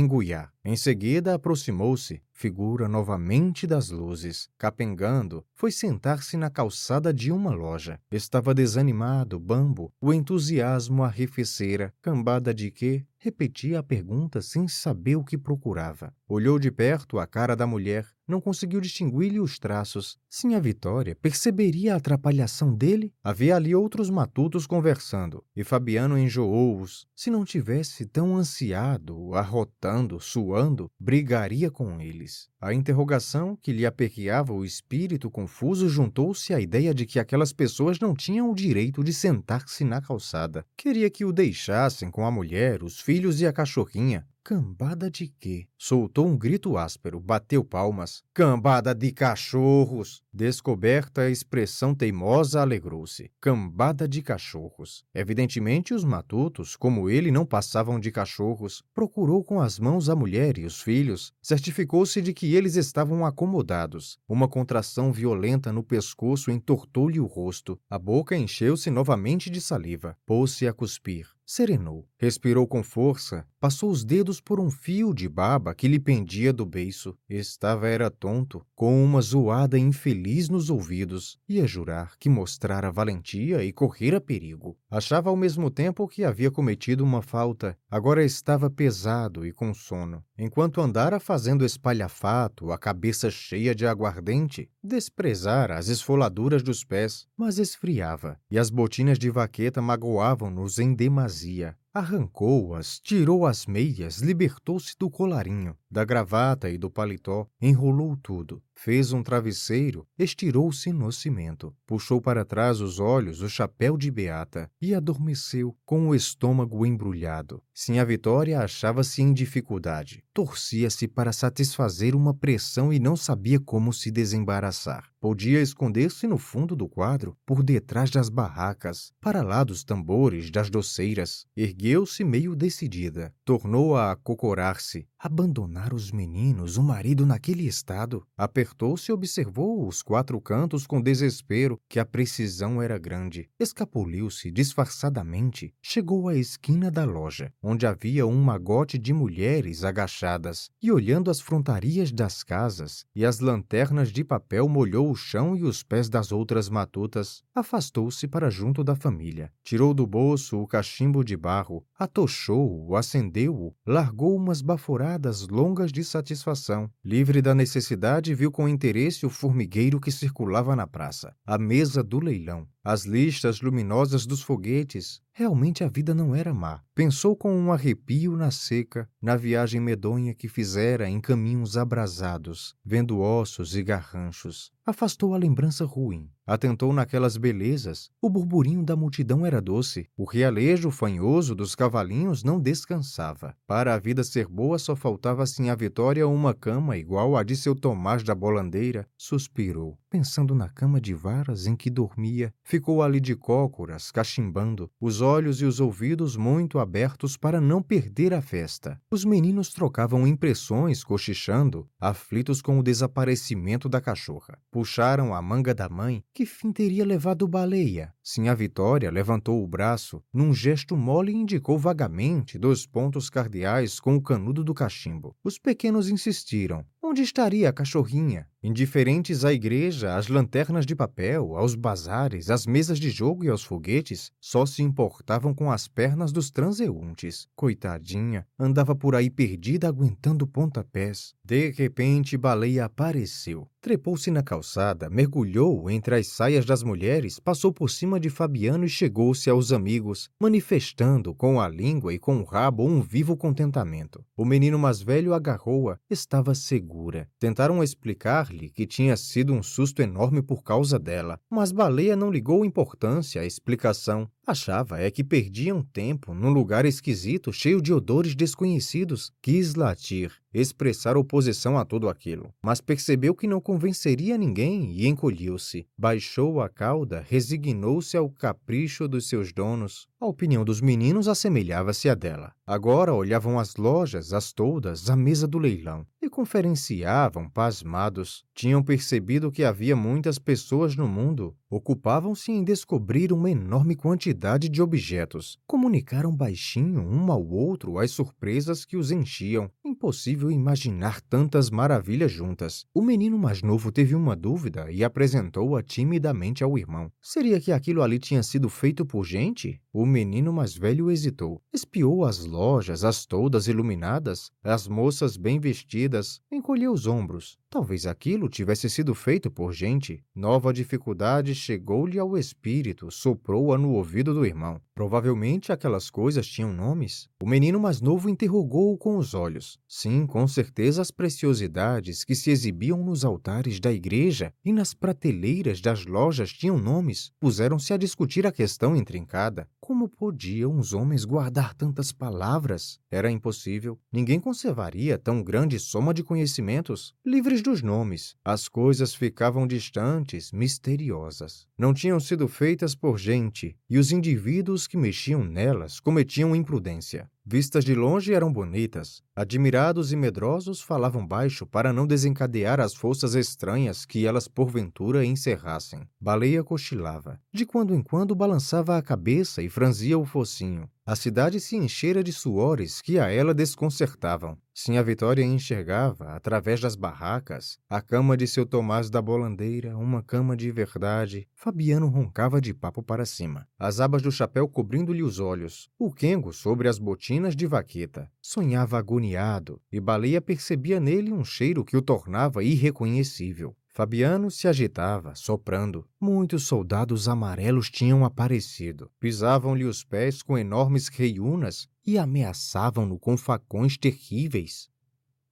Em seguida, aproximou-se, figura novamente das luzes. Capengando, foi sentar-se na calçada de uma loja. Estava desanimado, bambo, o entusiasmo arrefecera. Cambada de quê? Repetia a pergunta sem saber o que procurava. Olhou de perto a cara da mulher, não conseguiu distinguir-lhe os traços. Sim, a Vitória perceberia a atrapalhação dele? Havia ali outros matutos conversando, e Fabiano enjoou-os. Se não tivesse tão ansiado, arrotando, suando, brigaria com eles. A interrogação que lhe aperreava o espírito confuso juntou-se à ideia de que aquelas pessoas não tinham o direito de sentar-se na calçada. Queria que o deixassem com a mulher, os filhos e a cachorrinha. Cambada de quê? Soltou um grito áspero, bateu palmas. Cambada de cachorros! Descoberta a expressão teimosa, alegrou-se. Cambada de cachorros. Evidentemente, os matutos, como ele, não passavam de cachorros. Procurou com as mãos a mulher e os filhos. Certificou-se de que eles estavam acomodados. Uma contração violenta no pescoço entortou-lhe o rosto. A boca encheu-se novamente de saliva. Pôs-se a cuspir serenou, respirou com força, passou os dedos por um fio de baba que lhe pendia do beiço. Estava era tonto, com uma zoada infeliz nos ouvidos, ia jurar que mostrara valentia e correra perigo. Achava ao mesmo tempo que havia cometido uma falta, agora estava pesado e com sono. Enquanto andara fazendo espalhafato, a cabeça cheia de aguardente, desprezara as esfoladuras dos pés, mas esfriava, e as botinas de vaqueta magoavam-nos em demasia. Arrancou-as, tirou as meias, libertou-se do colarinho, da gravata e do paletó, enrolou tudo, fez um travesseiro, estirou-se no cimento, puxou para trás os olhos o chapéu de beata e adormeceu com o estômago embrulhado. Sim, a Vitória achava-se em dificuldade. Torcia-se para satisfazer uma pressão e não sabia como se desembaraçar. Podia esconder-se no fundo do quadro, por detrás das barracas, para lá dos tambores, das doceiras. Ergueu-se meio decidida. Tornou a acocorar-se. Abandonar os meninos, o marido naquele estado. Apertou-se e observou os quatro cantos com desespero, que a precisão era grande. Escapuliu-se disfarçadamente. Chegou à esquina da loja, onde havia um magote de mulheres agachadas, e olhando as frontarias das casas e as lanternas de papel molhou o chão e os pés das outras matutas, afastou-se para junto da família. Tirou do bolso o cachimbo de barro, atochou-o, acendeu-o, largou umas baforadas longas de satisfação. Livre da necessidade, viu com interesse o formigueiro que circulava na praça, a mesa do leilão, as listas luminosas dos foguetes. Realmente a vida não era má. Pensou com um arrepio na seca, na viagem medonha que fizera em caminhos abrasados, vendo ossos e garranchos. Afastou a lembrança ruim. Atentou naquelas belezas. O burburinho da multidão era doce. O realejo fanhoso dos cavalinhos não descansava. Para a vida ser boa, só faltava assim a Vitória uma cama igual à de seu Tomás da Bolandeira. Suspirou, pensando na cama de varas em que dormia. Ficou ali de cócoras, cachimbando, os olhos e os ouvidos muito abertos para não perder a festa. Os meninos trocavam impressões, cochichando, aflitos com o desaparecimento da cachorra. Puxaram a manga da mãe, que fim teria levado baleia? Sim, a Vitória levantou o braço, num gesto mole indicou vagamente dois pontos cardeais com o canudo do cachimbo. Os pequenos insistiram. Onde estaria a cachorrinha? Indiferentes à igreja, às lanternas de papel, aos bazares, às mesas de jogo e aos foguetes, só se importavam com as pernas dos transeuntes. Coitadinha, andava por aí perdida aguentando pontapés. De repente, Baleia apareceu. Trepou-se na calçada, mergulhou entre as saias das mulheres, passou por cima de Fabiano e chegou-se aos amigos, manifestando com a língua e com o rabo um vivo contentamento. O menino mais velho agarrou-a, estava segura. Tentaram explicar-lhe que tinha sido um susto enorme por causa dela, mas Baleia não ligou importância à explicação. Achava é que perdiam tempo num lugar esquisito, cheio de odores desconhecidos. Quis latir, expressar oposição a tudo aquilo, mas percebeu que não convenceria ninguém e encolheu-se. Baixou a cauda, resignou-se ao capricho dos seus donos. A opinião dos meninos assemelhava-se à dela. Agora olhavam as lojas, as toldas, a mesa do leilão conferenciavam, pasmados. Tinham percebido que havia muitas pessoas no mundo. Ocupavam-se em descobrir uma enorme quantidade de objetos. Comunicaram baixinho um ao outro as surpresas que os enchiam. Impossível imaginar tantas maravilhas juntas. O menino mais novo teve uma dúvida e apresentou-a timidamente ao irmão. Seria que aquilo ali tinha sido feito por gente? O menino mais velho hesitou. Espiou as lojas, as toldas iluminadas, as moças bem vestidas, encolheu os ombros. Talvez aquilo tivesse sido feito por gente. Nova dificuldade chegou-lhe ao espírito, soprou-a no ouvido do irmão. Provavelmente aquelas coisas tinham nomes. O menino mais novo interrogou-o com os olhos. Sim, com certeza as preciosidades que se exibiam nos altares da igreja e nas prateleiras das lojas tinham nomes. Puseram-se a discutir a questão intrincada. Como podiam os homens guardar tantas palavras? Era impossível. Ninguém conservaria tão grande soma de conhecimentos. Livres dos nomes, as coisas ficavam distantes, misteriosas. Não tinham sido feitas por gente, e os indivíduos que mexiam nelas cometiam imprudência. Vistas de longe eram bonitas. Admirados e medrosos falavam baixo para não desencadear as forças estranhas que elas porventura encerrassem. Baleia cochilava. De quando em quando balançava a cabeça e franzia o focinho. A cidade se enchera de suores que a ela desconcertavam. Sim, a Vitória enxergava, através das barracas, a cama de seu Tomás da Bolandeira, uma cama de verdade. Fabiano roncava de papo para cima, as abas do chapéu cobrindo-lhe os olhos, o quengo sobre as botinas de vaqueta. Sonhava agoniado, e Baleia percebia nele um cheiro que o tornava irreconhecível. Fabiano se agitava, soprando. Muitos soldados amarelos tinham aparecido. Pisavam-lhe os pés com enormes reiunas e ameaçavam-no com facões terríveis.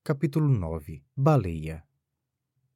Capítulo 9 Baleia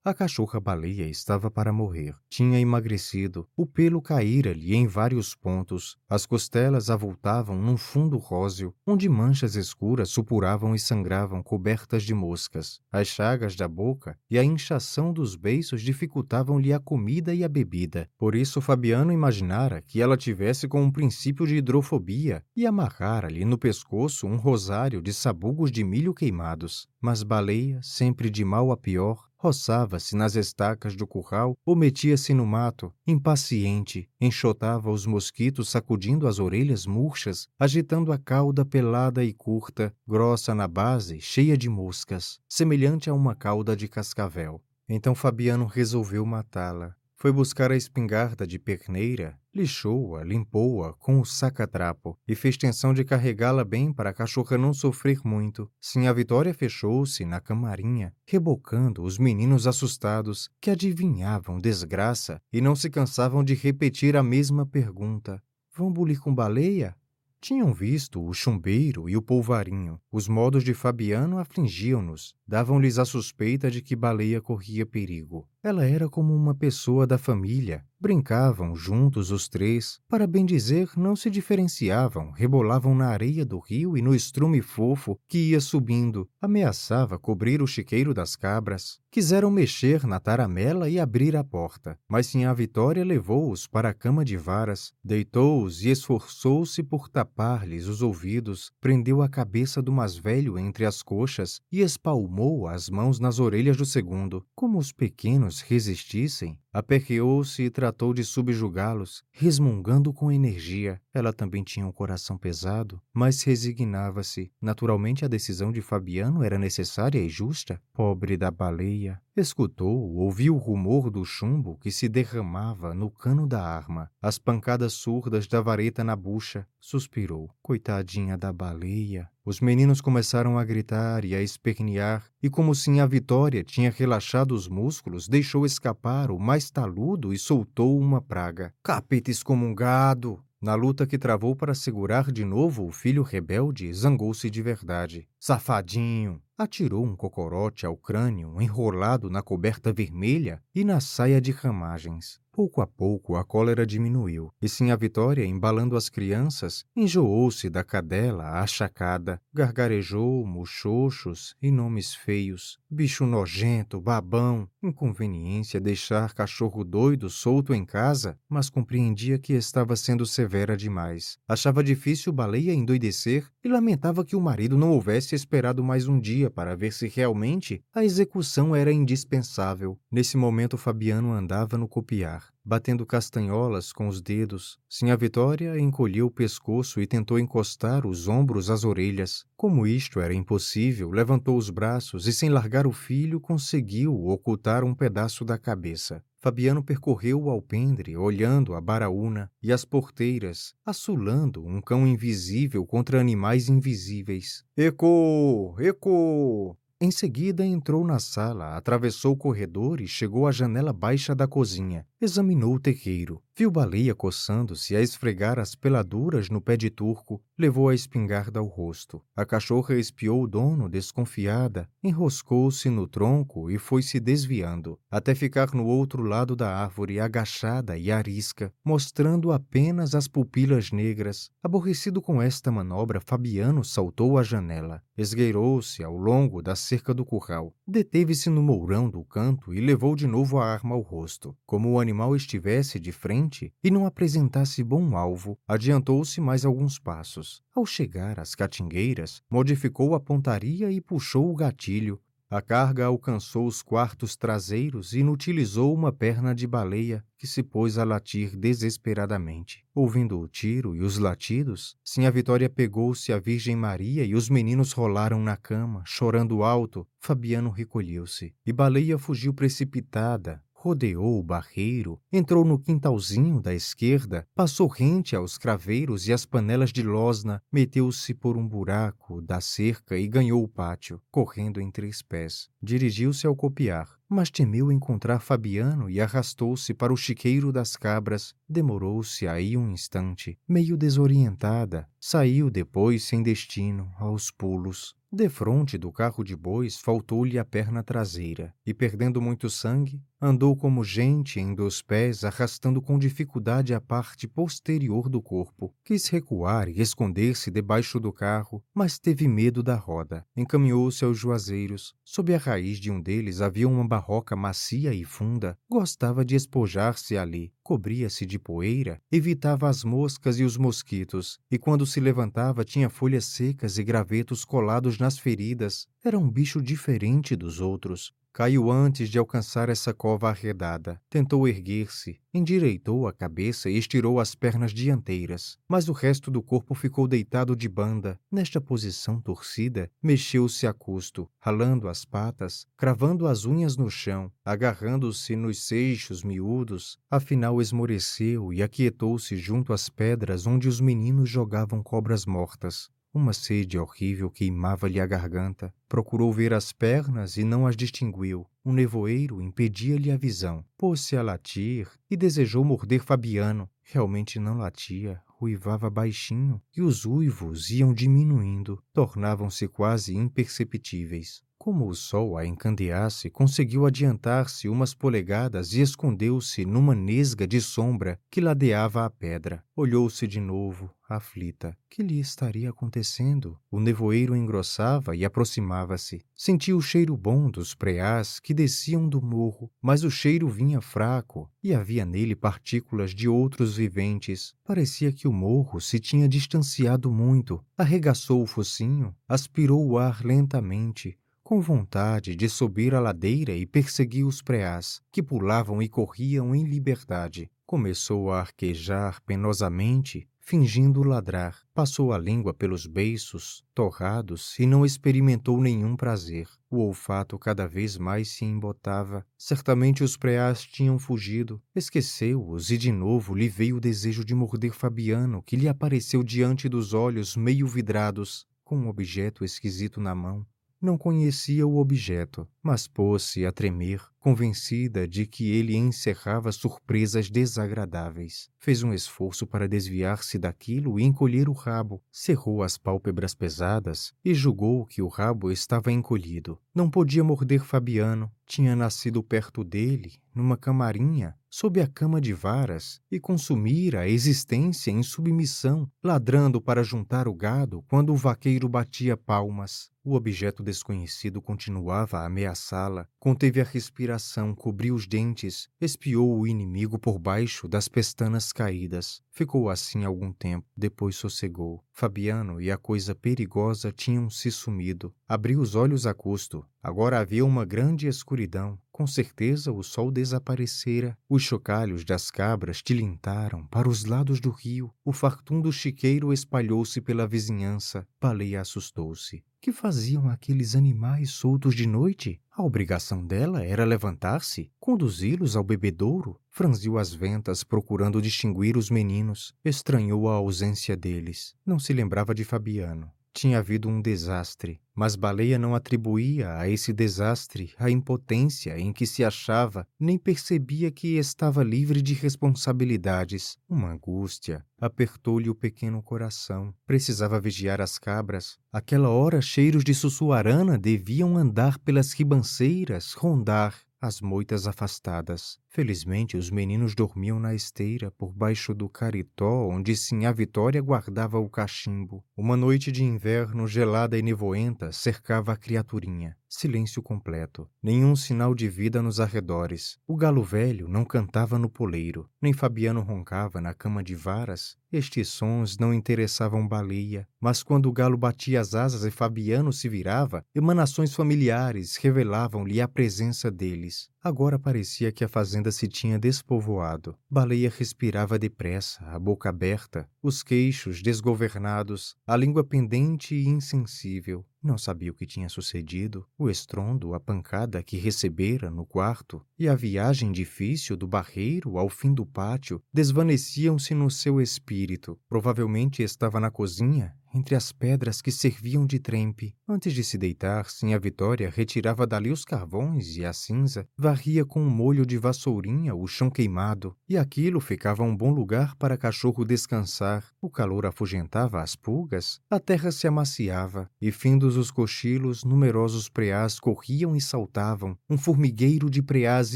A cachorra-baleia estava para morrer. Tinha emagrecido, o pelo caíra-lhe em vários pontos, as costelas avultavam num fundo róseo, onde manchas escuras supuravam e sangravam cobertas de moscas. As chagas da boca e a inchação dos beiços dificultavam-lhe a comida e a bebida. Por isso Fabiano imaginara que ela tivesse com um princípio de hidrofobia e amarrara-lhe no pescoço um rosário de sabugos de milho queimados. Mas Baleia, sempre de mal a pior, roçava-se nas estacas do curral ou metia-se no mato, impaciente, enxotava os mosquitos sacudindo as orelhas murchas, agitando a cauda pelada e curta, grossa na base, cheia de moscas, semelhante a uma cauda de cascavel. Então Fabiano resolveu matá-la. Foi buscar a espingarda de perneira, lixou-a, limpou-a com o saca-trapo e fez tensão de carregá-la bem para a cachorra não sofrer muito. Sim, a Vitória fechou-se na camarinha, rebocando os meninos assustados que adivinhavam desgraça e não se cansavam de repetir a mesma pergunta. Vão bulir com baleia? Tinham visto o chumbeiro e o polvarinho. Os modos de Fabiano afligiam-nos, davam-lhes a suspeita de que Baleia corria perigo. Ela era como uma pessoa da família. Brincavam juntos os três. Para bem dizer, não se diferenciavam. Rebolavam na areia do rio e no estrume fofo que ia subindo. Ameaçava cobrir o chiqueiro das cabras. Quiseram mexer na taramela e abrir a porta. Mas Sinhá Vitória levou-os para a cama de varas, deitou-os e esforçou-se por tapar-lhes os ouvidos, prendeu a cabeça do mais velho entre as coxas e espalmou as mãos nas orelhas do segundo. Como os pequenos resistissem, aperreou-se e tratou de subjugá-los, resmungando com energia. Ela também tinha um coração pesado, mas resignava-se. Naturalmente, a decisão de Fabiano era necessária e justa. Pobre da baleia. Escutou, ouviu o rumor do chumbo que se derramava no cano da arma, as pancadas surdas da vareta na bucha. Suspirou. Coitadinha da baleia. Os meninos começaram a gritar e a espernear, e como se a vitória tinha relaxado os músculos, deixou escapar o mais taludo e soltou uma praga. Capeta excomungado! Na luta que travou para segurar de novo o filho rebelde, zangou-se de verdade. Safadinho! Atirou um cocorote ao crânio enrolado na coberta vermelha e na saia de ramagens. Pouco a pouco a cólera diminuiu, e sim a Vitória, embalando as crianças, enjoou-se da cadela achacada, gargarejou muxoxos e nomes feios. Bicho nojento, babão, inconveniência deixar cachorro doido solto em casa, mas compreendia que estava sendo severa demais. Achava difícil Baleia endoidecer e lamentava que o marido não houvesse esperado mais um dia para ver se realmente a execução era indispensável. Nesse momento Fabiano andava no copiar batendo castanholas com os dedos. Sinha Vitória encolheu o pescoço e tentou encostar os ombros às orelhas. Como isto era impossível, levantou os braços e, sem largar o filho, conseguiu ocultar um pedaço da cabeça. Fabiano percorreu o alpendre, olhando a baraúna e as porteiras, assulando um cão invisível contra animais invisíveis. Eco! Eco! Em seguida, entrou na sala, atravessou o corredor e chegou à janela baixa da cozinha. Examinou o terreiro. Viu Baleia coçando-se a esfregar as peladuras no pé de turco, levou a espingarda ao rosto. A cachorra espiou o dono, desconfiada, enroscou-se no tronco e foi se desviando, até ficar no outro lado da árvore, agachada e arisca, mostrando apenas as pupilas negras. Aborrecido com esta manobra, Fabiano saltou à janela, esgueirou-se ao longo da cerca do curral, deteve-se no mourão do canto e levou de novo a arma ao rosto. Como o animal estivesse de frente, e não apresentasse bom alvo, adiantou-se mais alguns passos. Ao chegar às catingueiras, modificou a pontaria e puxou o gatilho. A carga alcançou os quartos traseiros e inutilizou uma perna de baleia que se pôs a latir desesperadamente. Ouvindo o tiro e os latidos, Sinha Vitória pegou-se à Virgem Maria e os meninos rolaram na cama, chorando alto. Fabiano recolheu-se e Baleia fugiu precipitada, rodeou o barreiro, entrou no quintalzinho da esquerda, passou rente aos craveiros e às panelas de losna, meteu-se por um buraco da cerca e ganhou o pátio, correndo em três pés. Dirigiu-se ao copiar, mas temeu encontrar Fabiano e arrastou-se para o chiqueiro das cabras. Demorou-se aí um instante, meio desorientada. Saiu depois sem destino, aos pulos. Defronte do carro de bois faltou-lhe a perna traseira, e perdendo muito sangue, andou como gente em dois pés, arrastando com dificuldade a parte posterior do corpo. Quis recuar e esconder-se debaixo do carro, mas teve medo da roda. Encaminhou-se aos juazeiros. Sob a raiz de um deles havia uma barroca macia e funda. Gostava de espojar-se ali. Cobria-se de poeira, evitava as moscas e os mosquitos, e quando se levantava tinha folhas secas e gravetos colados nas feridas. Era um bicho diferente dos outros. Caiu antes de alcançar essa cova arredada. Tentou erguer-se, endireitou a cabeça e estirou as pernas dianteiras, mas o resto do corpo ficou deitado de banda. Nesta posição torcida, mexeu-se a custo, ralando as patas, cravando as unhas no chão, agarrando-se nos seixos miúdos. Afinal, esmoreceu e aquietou-se junto às pedras onde os meninos jogavam cobras mortas. Uma sede horrível queimava-lhe a garganta. Procurou ver as pernas e não as distinguiu. Um nevoeiro impedia-lhe a visão. Pôs-se a latir e desejou morder Fabiano. Realmente não latia, uivava baixinho, e os uivos iam diminuindo, tornavam-se quase imperceptíveis. Como o sol a encandeasse, conseguiu adiantar-se umas polegadas e escondeu-se numa nesga de sombra que ladeava a pedra. Olhou-se de novo, aflita. Que lhe estaria acontecendo? O nevoeiro engrossava e aproximava-se. Sentiu o cheiro bom dos preás que desciam do morro, mas o cheiro vinha fraco e havia nele partículas de outros viventes. Parecia que o morro se tinha distanciado muito. Arregaçou o focinho, aspirou o ar lentamente, com vontade de subir a ladeira e perseguir os preás, que pulavam e corriam em liberdade. Começou a arquejar penosamente, fingindo ladrar. Passou a língua pelos beiços, torrados, e não experimentou nenhum prazer. O olfato cada vez mais se embotava. Certamente os preás tinham fugido. Esqueceu-os e de novo lhe veio o desejo de morder Fabiano, que lhe apareceu diante dos olhos meio vidrados, com um objeto esquisito na mão. Não conhecia o objeto, mas pôs-se a tremer, convencida de que ele encerrava surpresas desagradáveis. Fez um esforço para desviar-se daquilo e encolher o rabo. Cerrou as pálpebras pesadas e julgou que o rabo estava encolhido. Não podia morder Fabiano. Tinha nascido perto dele, numa camarinha, sob a cama de varas, e consumira a existência em submissão, ladrando para juntar o gado quando o vaqueiro batia palmas. O objeto desconhecido continuava a ameaçá-la, conteve a respiração, cobriu os dentes, espiou o inimigo por baixo das pestanas caídas. Ficou assim algum tempo, depois sossegou. Fabiano e a coisa perigosa tinham se sumido. Abriu os olhos a custo. Agora havia uma grande escuridão. Com certeza o sol desaparecera. Os chocalhos das cabras tilintaram para os lados do rio. O fartum chiqueiro espalhou-se pela vizinhança. Baleia assustou-se. Que faziam aqueles animais soltos de noite? A obrigação dela era levantar-se, conduzi-los ao bebedouro. Franziu as ventas procurando distinguir os meninos. Estranhou a ausência deles. Não se lembrava de Fabiano. Tinha havido um desastre, mas Baleia não atribuía a esse desastre a impotência em que se achava, nem percebia que estava livre de responsabilidades. Uma angústia apertou-lhe o pequeno coração. Precisava vigiar as cabras. Aquela hora, cheiros de sussuarana deviam andar pelas ribanceiras, rondar as moitas afastadas. Felizmente, os meninos dormiam na esteira, por baixo do caritó, onde Sinhá Vitória guardava o cachimbo. Uma noite de inverno gelada e nevoenta cercava a criaturinha. Silêncio completo. Nenhum sinal de vida nos arredores. O galo velho não cantava no poleiro, nem Fabiano roncava na cama de varas. Estes sons não interessavam Baleia, mas quando o galo batia as asas e Fabiano se virava, emanações familiares revelavam-lhe a presença deles. Agora parecia que a fazenda se tinha despovoado. Baleia respirava depressa, a boca aberta, os queixos desgovernados, a língua pendente e insensível. Não sabia o que tinha sucedido, o estrondo, a pancada que recebera no quarto e a viagem difícil do barreiro ao fim do pátio desvaneciam-se no seu espírito. Provavelmente estava na cozinha entre as pedras que serviam de trempe. Antes de se deitar, Sinha Vitória retirava dali os carvões e a cinza, varria com um molho de vassourinha o chão queimado, e aquilo ficava um bom lugar para cachorro descansar. O calor afugentava as pulgas, a terra se amaciava, e findos os cochilos, numerosos preás corriam e saltavam. Um formigueiro de preás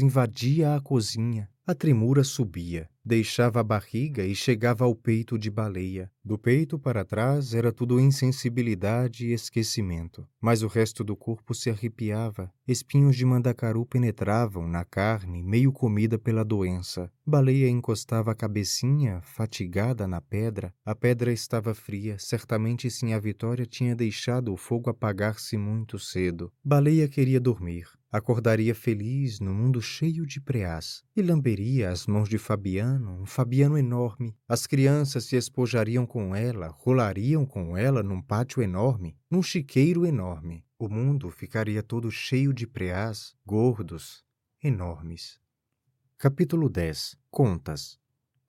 invadia a cozinha. A tremura subia, deixava a barriga e chegava ao peito de baleia. Do peito para trás era tudo insensibilidade e esquecimento, mas o resto do corpo se arrepiava. Espinhos de mandacaru penetravam na carne, meio comida pela doença. Baleia encostava a cabecinha, fatigada, na pedra. A pedra estava fria, certamente sim a Vitória tinha deixado o fogo apagar-se muito cedo. Baleia queria dormir. Acordaria feliz no mundo cheio de preás e lamberia as mãos de Fabiano, um Fabiano enorme. As crianças se espojariam com ela, rolariam com ela num pátio enorme, num chiqueiro enorme. O mundo ficaria todo cheio de preás, gordos, enormes. Capítulo 10 Contas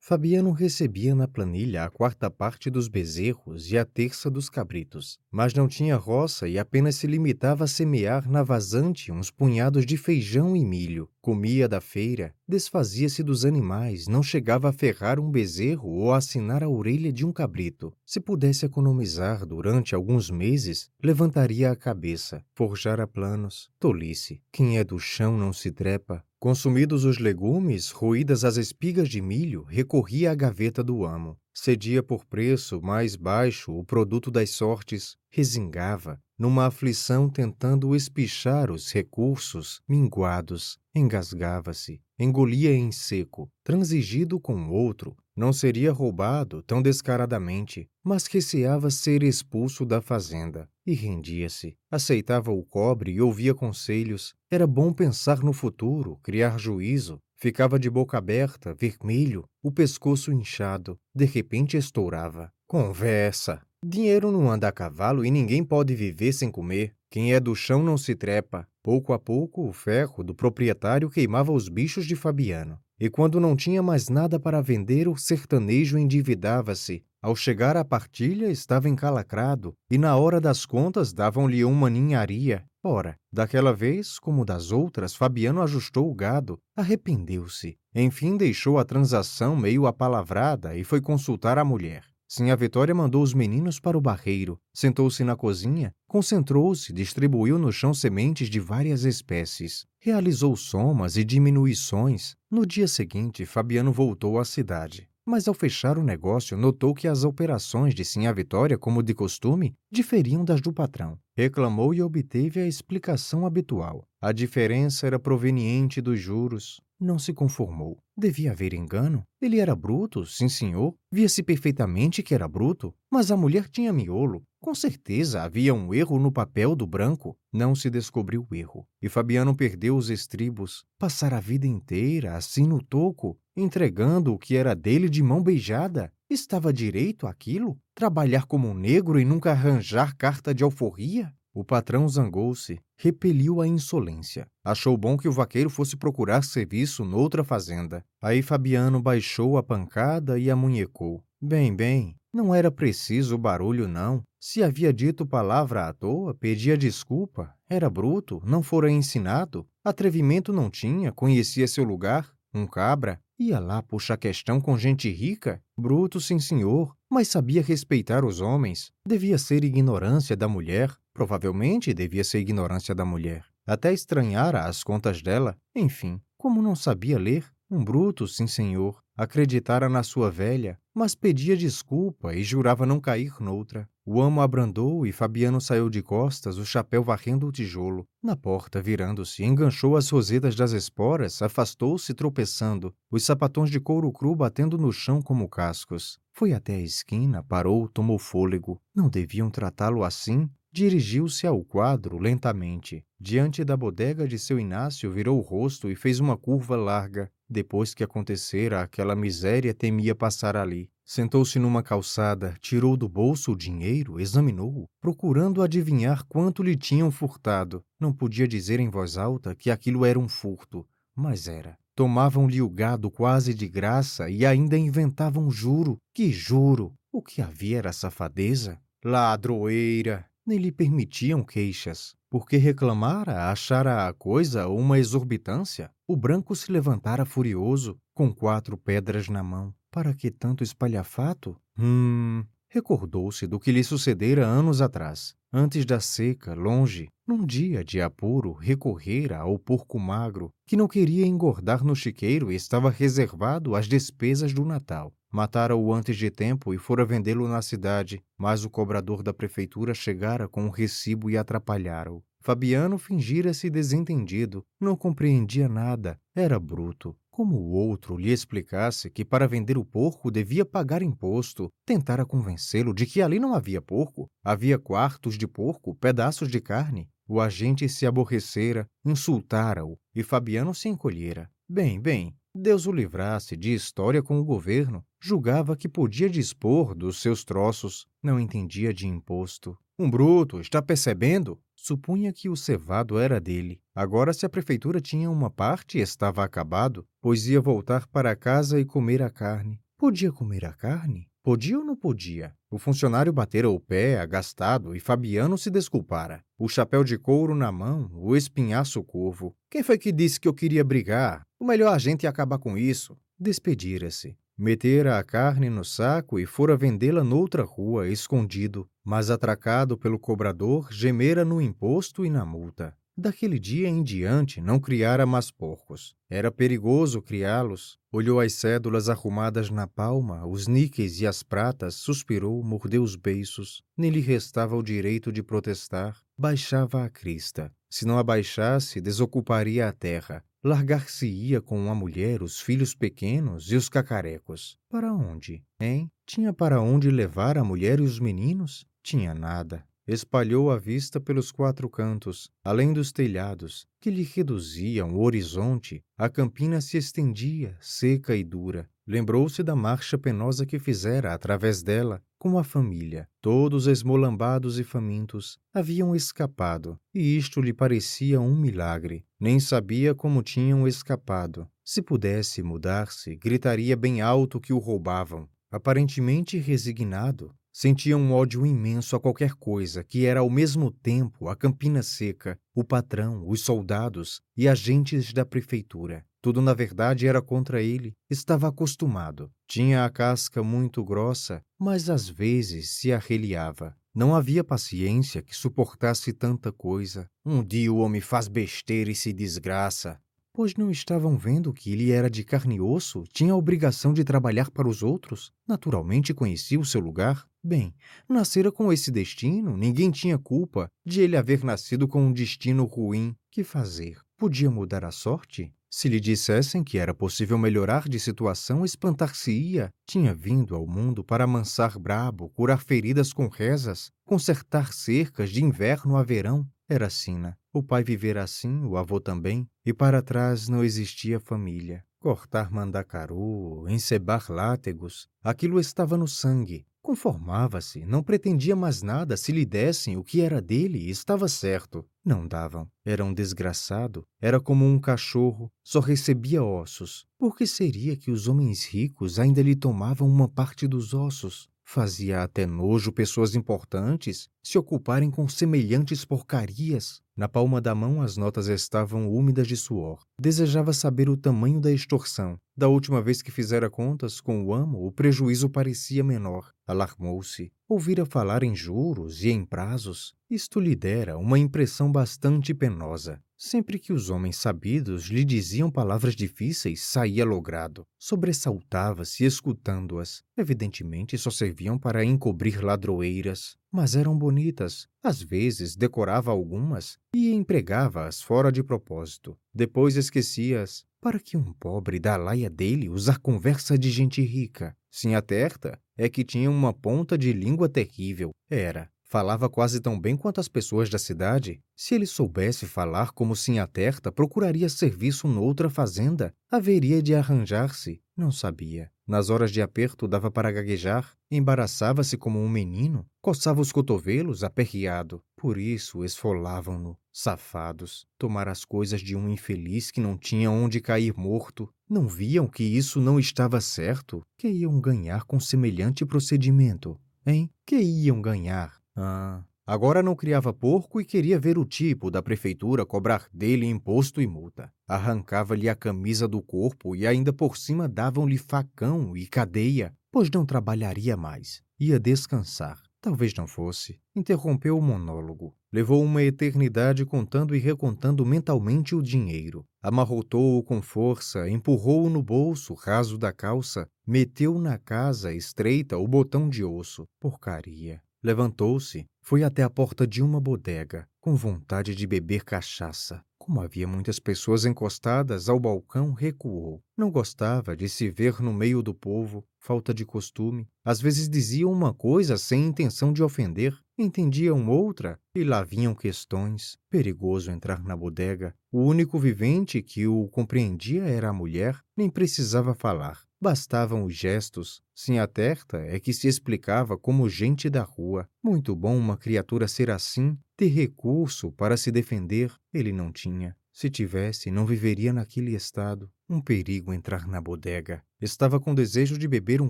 Fabiano recebia na planilha a quarta parte dos bezerros e a terça dos cabritos, mas não tinha roça e apenas se limitava a semear na vazante uns punhados de feijão e milho. Comia da feira, desfazia-se dos animais, não chegava a ferrar um bezerro ou a assinar a orelha de um cabrito. Se pudesse economizar durante alguns meses, levantaria a cabeça, forjara planos. Tolice. Quem é do chão não se trepa. Consumidos os legumes, roídas as espigas de milho, recorria à gaveta do amo. Cedia por preço mais baixo o produto das sortes, resingava, numa aflição tentando espichar os recursos minguados, engasgava-se, engolia em seco, transigido com outro, não seria roubado tão descaradamente, mas receava ser expulso da fazenda e rendia-se. Aceitava o cobre e ouvia conselhos. Era bom pensar no futuro, criar juízo. Ficava de boca aberta, vermelho, o pescoço inchado. De repente estourava. Conversa! Dinheiro não anda a cavalo e ninguém pode viver sem comer. Quem é do chão não se trepa. Pouco a pouco, o ferro do proprietário queimava os bichos de Fabiano. E quando não tinha mais nada para vender, o sertanejo endividava-se. Ao chegar à partilha, estava encalacrado, e na hora das contas davam-lhe uma ninharia. Ora, daquela vez, como das outras, Fabiano ajustou o gado, arrependeu-se. Enfim, deixou a transação meio apalavrada e foi consultar a mulher. Sim, a Vitória mandou os meninos para o barreiro, sentou-se na cozinha, concentrou-se, distribuiu no chão sementes de várias espécies, realizou somas e diminuições. No dia seguinte, Fabiano voltou à cidade. Mas ao fechar o negócio, notou que as operações de Sim a Vitória, como de costume, diferiam das do patrão. Reclamou e obteve a explicação habitual. A diferença era proveniente dos juros. Não se conformou. Devia haver engano. Ele era bruto, sim senhor. Via-se perfeitamente que era bruto. Mas a mulher tinha miolo. Com certeza havia um erro no papel do branco. Não se descobriu o erro. E Fabiano perdeu os estribos. Passar a vida inteira assim no toco, entregando o que era dele de mão beijada. Estava direito aquilo? Trabalhar como um negro e nunca arranjar carta de alforria? O patrão zangou-se, repeliu a insolência. Achou bom que o vaqueiro fosse procurar serviço noutra fazenda. Aí Fabiano baixou a pancada e amunhecou. Bem, bem, não era preciso o barulho, não. Se havia dito palavra à toa, pedia desculpa. Era bruto, não fora ensinado. Atrevimento não tinha, conhecia seu lugar. Um cabra, ia lá puxar questão com gente rica? Bruto, sim senhor, mas sabia respeitar os homens. Devia ser ignorância da mulher. Provavelmente devia ser ignorância da mulher. Até estranhara as contas dela. Enfim, como não sabia ler, um bruto, sim senhor, acreditara na sua velha, mas pedia desculpa e jurava não cair noutra. O amo abrandou e Fabiano saiu de costas, o chapéu varrendo o tijolo. Na porta, virando-se, enganchou as rosetas das esporas, afastou-se tropeçando, os sapatões de couro cru batendo no chão como cascos. Foi até a esquina, parou, tomou fôlego. Não deviam tratá-lo assim? Dirigiu-se ao quadro lentamente. Diante da bodega de seu Inácio, virou o rosto e fez uma curva larga. Depois que acontecera aquela miséria, temia passar ali. Sentou-se numa calçada, tirou do bolso o dinheiro, examinou-o, procurando adivinhar quanto lhe tinham furtado. Não podia dizer em voz alta que aquilo era um furto, mas era. Tomavam-lhe o gado quase de graça e ainda inventavam juro. Que juro! O que havia era safadeza. Ladroeira! Nem lhe permitiam queixas. Porque reclamara, achara a coisa uma exorbitância, o branco se levantara furioso, com quatro pedras na mão. Para que tanto espalhafato? Hum. Recordou-se do que lhe sucedera anos atrás. Antes da seca, longe, num dia de apuro, recorrera ao porco magro, que não queria engordar no chiqueiro e estava reservado às despesas do Natal. Matara-o antes de tempo e fora vendê-lo na cidade, mas o cobrador da prefeitura chegara com o um recibo e atrapalhara-o. Fabiano fingira-se desentendido, não compreendia nada, era bruto. Como o outro lhe explicasse que para vender o porco devia pagar imposto, tentara convencê-lo de que ali não havia porco, havia quartos de porco, pedaços de carne. O agente se aborrecera, insultara-o e Fabiano se encolhera. Bem, bem, Deus o livrasse de história com o governo. Julgava que podia dispor dos seus troços, não entendia de imposto. Um bruto, está percebendo? Supunha que o cevado era dele. Agora, se a prefeitura tinha uma parte, estava acabado, pois ia voltar para casa e comer a carne. Podia comer a carne? Podia ou não podia? O funcionário batera o pé, agastado, e Fabiano se desculpara. O chapéu de couro na mão, o espinhaço curvo. Quem foi que disse que eu queria brigar? O melhor a gente acabar com isso. Despedira-se. Metera a carne no saco e fora vendê-la noutra rua, escondido, mas atracado pelo cobrador, gemera no imposto e na multa. Daquele dia em diante não criara mais porcos. Era perigoso criá-los. Olhou as cédulas arrumadas na palma, os níqueis e as pratas, suspirou, mordeu os beiços. Nem lhe restava o direito de protestar. Baixava a crista. Se não abaixasse, desocuparia a terra largar-se-ia com a mulher, os filhos pequenos e os cacarecos. Para onde, hein? Tinha para onde levar a mulher e os meninos? Tinha nada. Espalhou a vista pelos quatro cantos, além dos telhados, que lhe reduziam o horizonte, a campina se estendia, seca e dura. Lembrou-se da marcha penosa que fizera através dela, com a família. Todos esmolambados e famintos haviam escapado, e isto lhe parecia um milagre. Nem sabia como tinham escapado. Se pudesse mudar-se, gritaria bem alto que o roubavam. Aparentemente resignado, sentia um ódio imenso a qualquer coisa que era ao mesmo tempo a campina seca, o patrão, os soldados e agentes da prefeitura. Tudo, na verdade, era contra ele. Estava acostumado. Tinha a casca muito grossa, mas às vezes se arreliava. Não havia paciência que suportasse tanta coisa. Um dia o homem faz besteira e se desgraça. Pois não estavam vendo que ele era de carne e osso, tinha a obrigação de trabalhar para os outros? Naturalmente conhecia o seu lugar. Bem, nascera com esse destino, ninguém tinha culpa de ele haver nascido com um destino ruim. Que fazer? Podia mudar a sorte? Se lhe dissessem que era possível melhorar de situação, espantar-se-ia. Tinha vindo ao mundo para amansar brabo, curar feridas com rezas, consertar cercas de inverno a verão. Era sina. O pai vivera assim, o avô também, e para trás não existia família. Cortar mandacaru, encebar látegos, aquilo estava no sangue. Conformava-se, não pretendia mais nada se lhe dessem o que era dele estava certo. Não davam. Era um desgraçado. Era como um cachorro, só recebia ossos. Por que seria que os homens ricos ainda lhe tomavam uma parte dos ossos? Fazia até nojo pessoas importantes se ocuparem com semelhantes porcarias. Na palma da mão as notas estavam úmidas de suor. Desejava saber o tamanho da extorsão. Da última vez que fizera contas com o amo, o prejuízo parecia menor. Alarmou-se. Ouvira falar em juros e em prazos. Isto lhe dera uma impressão bastante penosa. Sempre que os homens sabidos lhe diziam palavras difíceis, saía logrado. Sobressaltava-se escutando-as. Evidentemente só serviam para encobrir ladroeiras, mas eram bonitas. Às vezes decorava algumas e empregava-as fora de propósito. Depois esquecia-as. Para que um pobre da laia dele usar conversa de gente rica? Sim, a terta é que tinha uma ponta de língua terrível. Era. Falava quase tão bem quanto as pessoas da cidade. Se ele soubesse falar como Sinhaterta, procuraria serviço noutra fazenda. Haveria de arranjar-se. Não sabia. Nas horas de aperto dava para gaguejar, embaraçava-se como um menino, coçava os cotovelos aperreado. Por isso esfolavam-no. Safados. Tomar as coisas de um infeliz que não tinha onde cair morto. Não viam que isso não estava certo? Que iam ganhar com semelhante procedimento? Hein? Que iam ganhar? Ah, Agora não criava porco e queria ver o tipo da prefeitura cobrar dele imposto e multa. Arrancava-lhe a camisa do corpo e ainda por cima davam-lhe facão e cadeia, pois não trabalharia mais. Ia descansar. Talvez não fosse. Interrompeu o monólogo. Levou uma eternidade contando e recontando mentalmente o dinheiro. Amarrotou-o com força, empurrou-o no bolso raso da calça, meteu na casa estreita o botão de osso. Porcaria. Levantou-se, foi até a porta de uma bodega, com vontade de beber cachaça. Como havia muitas pessoas encostadas ao balcão, recuou. Não gostava de se ver no meio do povo, falta de costume. Às vezes diziam uma coisa sem intenção de ofender, entendiam outra e lá vinham questões. Perigoso entrar na bodega. O único vivente que o compreendia era a mulher, nem precisava falar. Bastavam os gestos. Sim, a Terta é que se explicava como gente da rua. Muito bom uma criatura ser assim, ter recurso para se defender. Ele não tinha. Se tivesse, não viveria naquele estado. Um perigo entrar na bodega. Estava com desejo de beber um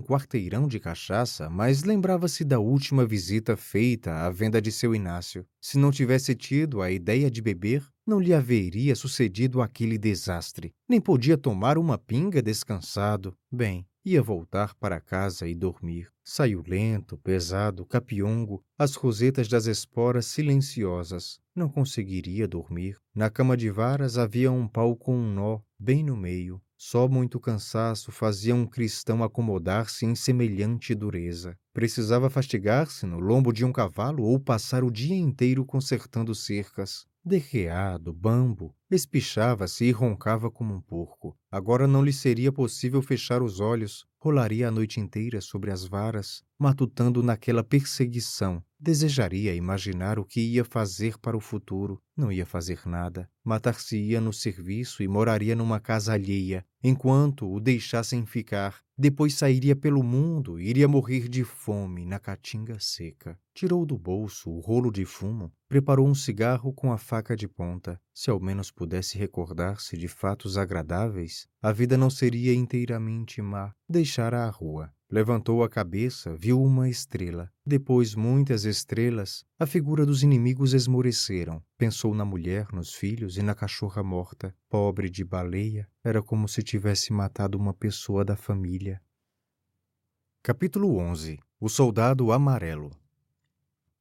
quarteirão de cachaça, mas lembrava-se da última visita feita à venda de seu Inácio. Se não tivesse tido a ideia de beber, não lhe haveria sucedido aquele desastre. Nem podia tomar uma pinga descansado. Bem, ia voltar para casa e dormir. Saiu lento, pesado, capiongo, as rosetas das esporas silenciosas. Não conseguiria dormir. Na cama de varas havia um pau com um nó, bem no meio. Só muito cansaço fazia um cristão acomodar-se em semelhante dureza. Precisava fastigar-se no lombo de um cavalo ou passar o dia inteiro consertando cercas. Derreado, bambo, espichava-se e roncava como um porco. Agora não lhe seria possível fechar os olhos, rolaria a noite inteira sobre as varas, matutando naquela perseguição. Desejaria imaginar o que ia fazer para o futuro. Não ia fazer nada. Matar-se-ia no serviço e moraria numa casa alheia, enquanto o deixassem ficar. Depois sairia pelo mundo e iria morrer de fome na caatinga seca. Tirou do bolso o rolo de fumo, preparou um cigarro com a faca de ponta. Se ao menos pudesse recordar-se de fatos agradáveis, a vida não seria inteiramente má. Deixara a rua. Levantou a cabeça, viu uma estrela. Depois muitas estrelas. A figura dos inimigos esmoreceram. Pensou na mulher, nos filhos e na cachorra morta. Pobre de baleia, era como se tivesse matado uma pessoa da família. Capítulo 11 O Soldado Amarelo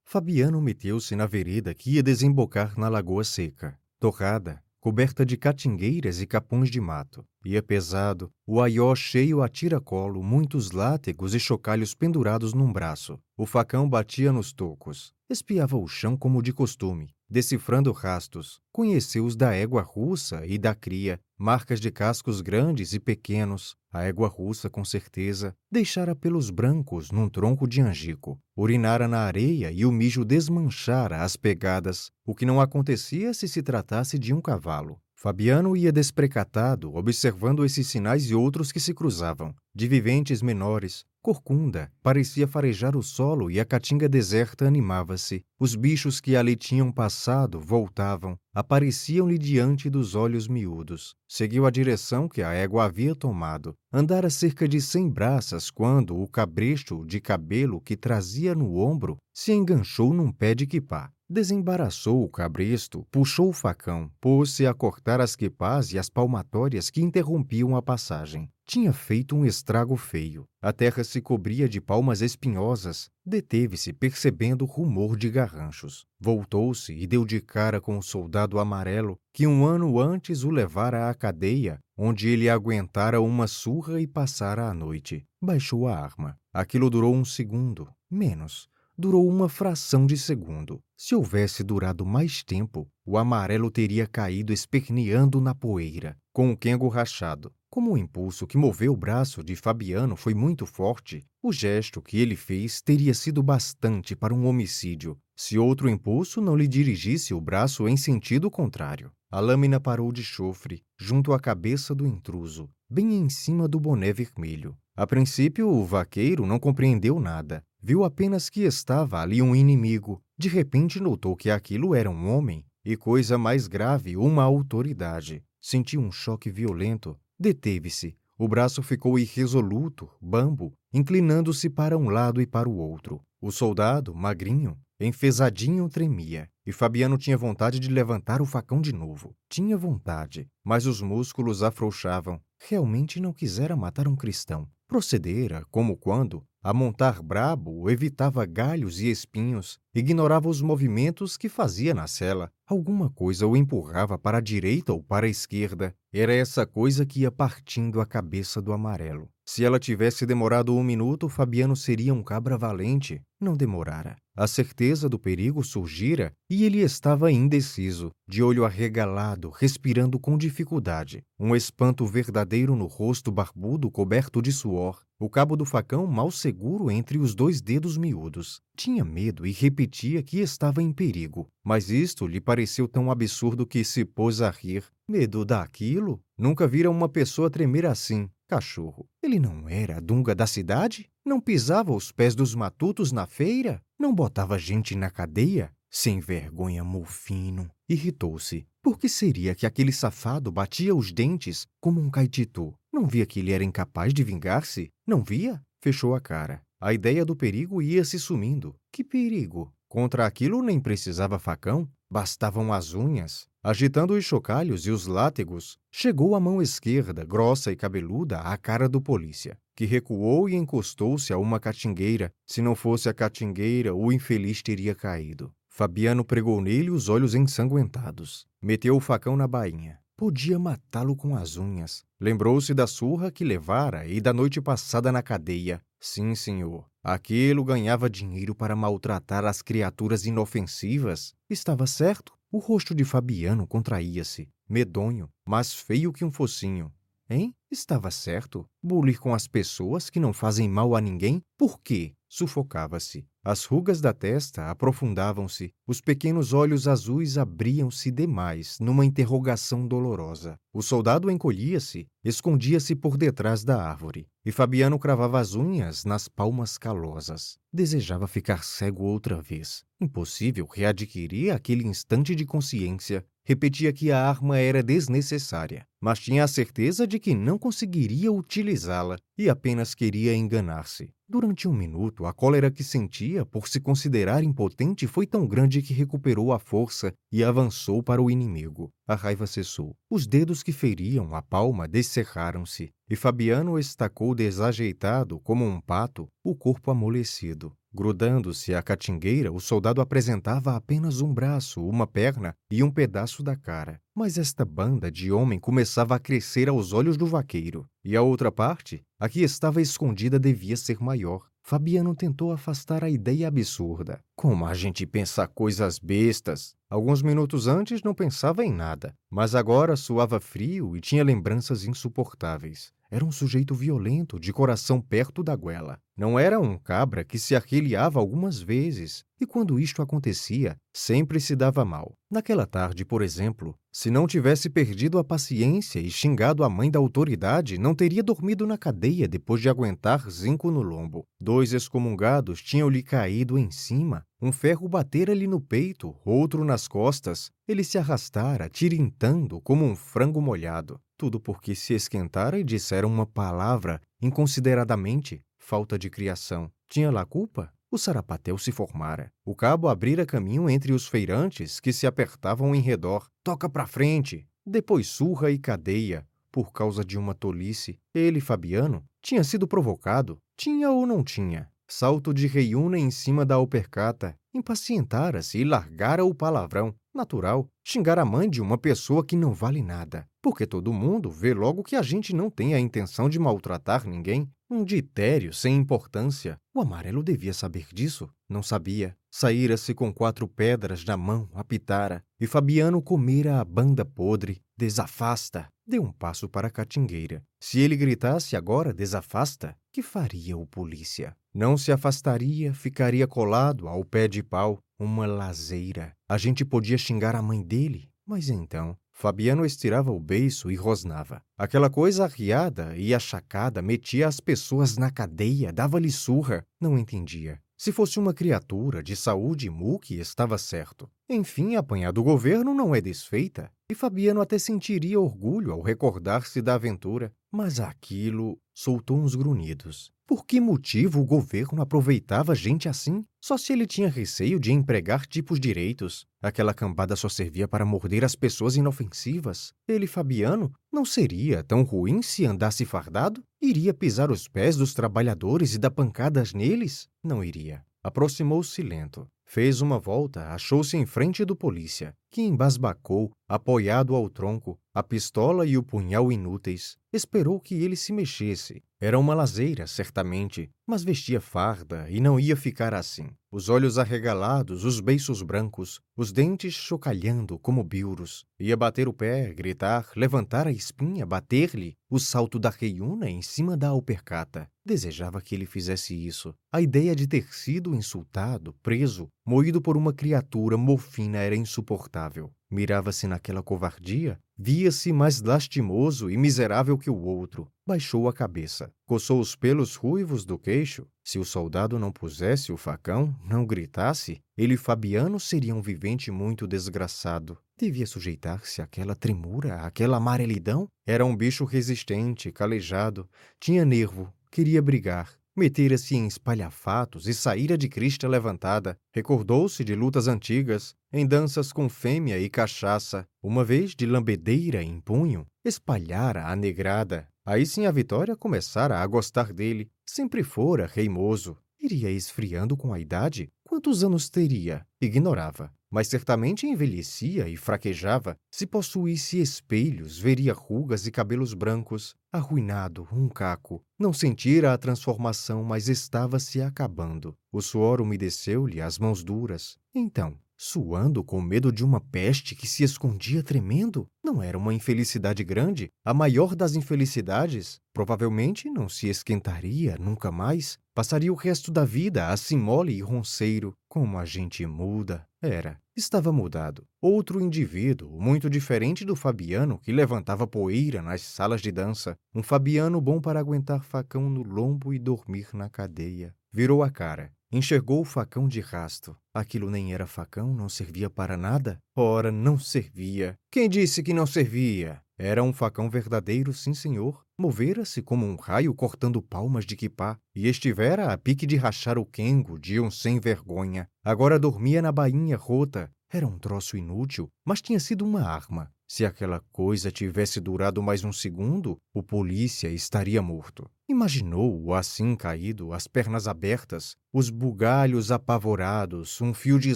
Fabiano meteu-se na vereda que ia desembocar na Lagoa Seca. Torrada, coberta de catingueiras e capões de mato. Ia pesado, o aió cheio a tiracolo, muitos látegos e chocalhos pendurados num braço. O facão batia nos tocos. Espiava o chão como de costume, decifrando rastos. Conheceu os da égua russa e da cria, marcas de cascos grandes e pequenos. A égua russa, com certeza, deixara pelos brancos num tronco de angico. Urinara na areia e o mijo desmanchara as pegadas, o que não acontecia se se tratasse de um cavalo. Fabiano ia desprecatado, observando esses sinais e outros que se cruzavam. De viventes menores, corcunda, parecia farejar o solo e a caatinga deserta animava-se. Os bichos que ali tinham passado voltavam, apareciam-lhe diante dos olhos miúdos. Seguiu a direção que a égua havia tomado. Andara cerca de cem braças quando o cabresto de cabelo que trazia no ombro se enganchou num pé de quipá. Desembaraçou o cabresto, puxou o facão, pôs-se a cortar as quipás e as palmatórias que interrompiam a passagem. Tinha feito um estrago feio. A terra se cobria de palmas espinhosas. Deteve-se, percebendo rumor de garranchos. Voltou-se e deu de cara com o soldado amarelo que um ano antes o levara à cadeia, onde ele aguentara uma surra e passara a noite. Baixou a arma. Aquilo durou um segundo, menos durou uma fração de segundo. Se houvesse durado mais tempo, o amarelo teria caído esperneando na poeira, com o quengo rachado. Como o impulso que moveu o braço de Fabiano foi muito forte, o gesto que ele fez teria sido bastante para um homicídio, se outro impulso não lhe dirigisse o braço em sentido contrário. A lâmina parou de chofre, junto à cabeça do intruso, bem em cima do boné vermelho. A princípio, o vaqueiro não compreendeu nada. Viu apenas que estava ali um inimigo. De repente notou que aquilo era um homem e, coisa mais grave, uma autoridade. Sentiu um choque violento. Deteve-se, O braço ficou irresoluto, bambo, inclinando-se para um lado e para o outro. O soldado, magrinho, enfesadinho, tremia, e Fabiano tinha vontade de levantar o facão de novo. Tinha vontade, mas os músculos afrouxavam. Realmente não quisera matar um cristão. Procedera, como quando, a montar brabo, evitava galhos e espinhos, ignorava os movimentos que fazia na cela. Alguma coisa o empurrava para a direita ou para a esquerda. Era essa coisa que ia partindo a cabeça do amarelo. Se ela tivesse demorado um minuto, Fabiano seria um cabra valente. Não demorara. A certeza do perigo surgira e ele estava indeciso, de olho arregalado, respirando com dificuldade. Um espanto verdadeiro no rosto barbudo coberto de suor. O cabo do facão mal seguro entre os dois dedos miúdos. Tinha medo e repetia que estava em perigo, mas isto lhe pareceu tão absurdo que se pôs a rir. Medo daquilo? Nunca vira uma pessoa tremer assim. Cachorro. Ele não era a dunga da cidade? Não pisava os pés dos matutos na feira? Não botava gente na cadeia? Sem vergonha, mofino. Irritou-se. Por que seria que aquele safado batia os dentes como um caititu? Não via que ele era incapaz de vingar-se? Não via? Fechou a cara. A ideia do perigo ia se sumindo. Que perigo? Contra aquilo nem precisava facão, bastavam as unhas. Agitando os chocalhos e os látegos, chegou a mão esquerda, grossa e cabeluda, à cara do polícia, que recuou e encostou-se a uma catingueira. Se não fosse a catingueira, o infeliz teria caído. Fabiano pregou nele os olhos ensanguentados. Meteu o facão na bainha. Podia matá-lo com as unhas. Lembrou-se da surra que levara e da noite passada na cadeia. Sim, senhor. Aquilo ganhava dinheiro para maltratar as criaturas inofensivas. Estava certo. O rosto de Fabiano contraía-se, medonho, mais feio que um focinho. Hein? Estava certo. Bulir com as pessoas que não fazem mal a ninguém? Por quê? Sufocava-se. As rugas da testa aprofundavam-se, os pequenos olhos azuis abriam-se demais numa interrogação dolorosa. O soldado encolhia-se, escondia-se por detrás da árvore, e Fabiano cravava as unhas nas palmas calosas. Desejava ficar cego outra vez. Impossível readquirir aquele instante de consciência. Repetia que a arma era desnecessária, mas tinha a certeza de que não conseguiria utilizá-la e apenas queria enganar-se. Durante um minuto, a cólera que sentia por se considerar impotente foi tão grande que recuperou a força e avançou para o inimigo. A raiva cessou. Os dedos que feriam a palma descerraram-se, e Fabiano estacou desajeitado como um pato, o corpo amolecido. Grudando-se à catingueira, o soldado apresentava apenas um braço, uma perna e um pedaço da cara. Mas esta banda de homem começava a crescer aos olhos do vaqueiro. E a outra parte, a que estava escondida, devia ser maior. Fabiano tentou afastar a ideia absurda. Como a gente pensa coisas bestas! Alguns minutos antes não pensava em nada, mas agora suava frio e tinha lembranças insuportáveis. Era um sujeito violento, de coração perto da goela. Não era um cabra que se arreliava algumas vezes, e quando isto acontecia, sempre se dava mal. Naquela tarde, por exemplo, se não tivesse perdido a paciência e xingado a mãe da autoridade, não teria dormido na cadeia depois de aguentar zinco no lombo. Dois excomungados tinham-lhe caído em cima, um ferro batera-lhe no peito, outro nas costas. Ele se arrastara, tirintando como um frango molhado. Tudo porque se esquentara e dissera uma palavra inconsideradamente falta de criação. Tinha lá culpa? O sarapatel se formara. O cabo abrira caminho entre os feirantes que se apertavam em redor. Toca pra frente! Depois surra e cadeia. Por causa de uma tolice, ele, Fabiano, tinha sido provocado. Tinha ou não tinha? Salto de reiúna em cima da alpercata. Impacientara-se e largara o palavrão. Natural, xingar a mãe de uma pessoa que não vale nada. Porque todo mundo vê logo que a gente não tem a intenção de maltratar ninguém. Um ditério sem importância. O amarelo devia saber disso. Não sabia. Saíra-se com quatro pedras na mão, apitara. E Fabiano comera a banda podre. Desafasta. Deu um passo para a catingueira. Se ele gritasse agora, desafasta, que faria o polícia? Não se afastaria, ficaria colado ao pé de pau. Uma lazeira. A gente podia xingar a mãe dele. Mas então, Fabiano estirava o beiço e rosnava. Aquela coisa arriada e achacada metia as pessoas na cadeia, dava-lhe surra. Não entendia. Se fosse uma criatura de saúde muque, estava certo. Enfim, apanhar do governo não é desfeita. E Fabiano até sentiria orgulho ao recordar-se da aventura. Mas aquilo soltou uns grunhidos. Por que motivo o governo aproveitava gente assim? Só se ele tinha receio de empregar tipos direitos. Aquela cambada só servia para morder as pessoas inofensivas. Ele, Fabiano, não seria tão ruim se andasse fardado? Iria pisar os pés dos trabalhadores e dar pancadas neles? Não iria. Aproximou-se lento. Fez uma volta, achou-se em frente do polícia, que embasbacou, apoiado ao tronco, a pistola e o punhal inúteis. Esperou que ele se mexesse. Era uma lazeira, certamente, mas vestia farda e não ia ficar assim. Os olhos arregalados, os beiços brancos, os dentes chocalhando como biuros. Ia bater o pé, gritar, levantar a espinha, bater-lhe o salto da reiuna em cima da alpercata. Desejava que ele fizesse isso. A ideia de ter sido insultado, preso, moído por uma criatura morfina era insuportável. Mirava-se naquela covardia, via-se mais lastimoso e miserável que o outro. Baixou a cabeça, coçou os pelos ruivos do queixo. Se o soldado não pusesse o facão, não gritasse, ele Fabiano seria um vivente muito desgraçado. Devia sujeitar-se àquela tremura, àquela amarelidão. Era um bicho resistente, calejado, tinha nervo, queria brigar. Metera-se em espalhafatos e saíra de crista levantada. Recordou-se de lutas antigas, em danças com fêmea e cachaça, uma vez de lambedeira em punho, espalhara a negrada. Aí sim a Vitória começara a gostar dele. Sempre fora reimoso. Iria esfriando com a idade? Quantos anos teria? Ignorava mas certamente envelhecia e fraquejava. Se possuísse espelhos, veria rugas e cabelos brancos. Arruinado, um caco. Não sentira a transformação, mas estava se acabando. O suor umedeceu-lhe as mãos duras. Então, suando com medo de uma peste que se escondia tremendo? Não era uma infelicidade grande? A maior das infelicidades? Provavelmente não se esquentaria nunca mais. Passaria o resto da vida assim mole e ronceiro. Como a gente muda. Era. Estava mudado. Outro indivíduo, muito diferente do Fabiano que levantava poeira nas salas de dança. Um Fabiano bom para aguentar facão no lombo e dormir na cadeia. Virou a cara. Enxergou o facão de rasto. Aquilo nem era facão, não servia para nada? Ora, não servia. Quem disse que não servia? Era um facão verdadeiro, sim, senhor. Movera-se como um raio cortando palmas de quipá, e estivera a pique de rachar o quengo de um sem vergonha. Agora dormia na bainha rota. Era um troço inútil, mas tinha sido uma arma. Se aquela coisa tivesse durado mais um segundo, o polícia estaria morto. Imaginou-o assim caído, as pernas abertas, os bugalhos apavorados, um fio de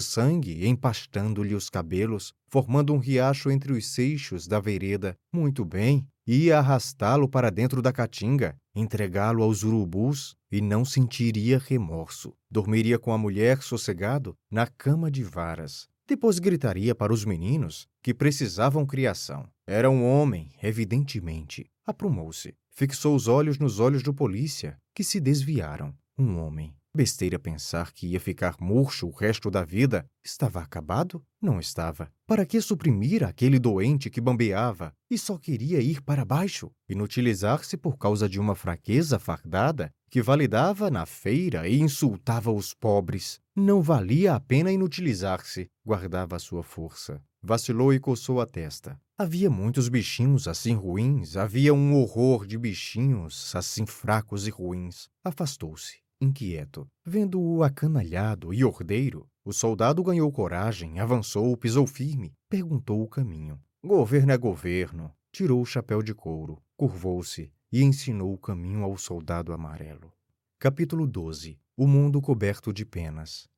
sangue empastando-lhe os cabelos, formando um riacho entre os seixos da vereda. Muito bem, ia arrastá-lo para dentro da caatinga, entregá-lo aos urubus e não sentiria remorso. Dormiria com a mulher sossegado na cama de varas. Depois gritaria para os meninos que precisavam criação. Era um homem, evidentemente. Aprumou-se. Fixou os olhos nos olhos do polícia, que se desviaram. Um homem. Besteira pensar que ia ficar murcho o resto da vida. Estava acabado? Não estava. Para que suprimir aquele doente que bambeava e só queria ir para baixo? Inutilizar-se por causa de uma fraqueza fardada que validava na feira e insultava os pobres. Não valia a pena inutilizar-se. Guardava sua força. Vacilou e coçou a testa. Havia muitos bichinhos assim ruins, havia um horror de bichinhos assim fracos e ruins. Afastou-se inquieto. Vendo-o acanalhado e ordeiro, o soldado ganhou coragem, avançou, pisou firme, perguntou o caminho. Governo é governo. Tirou o chapéu de couro, curvou-se e ensinou o caminho ao soldado amarelo. Capítulo 12 O mundo coberto de penas.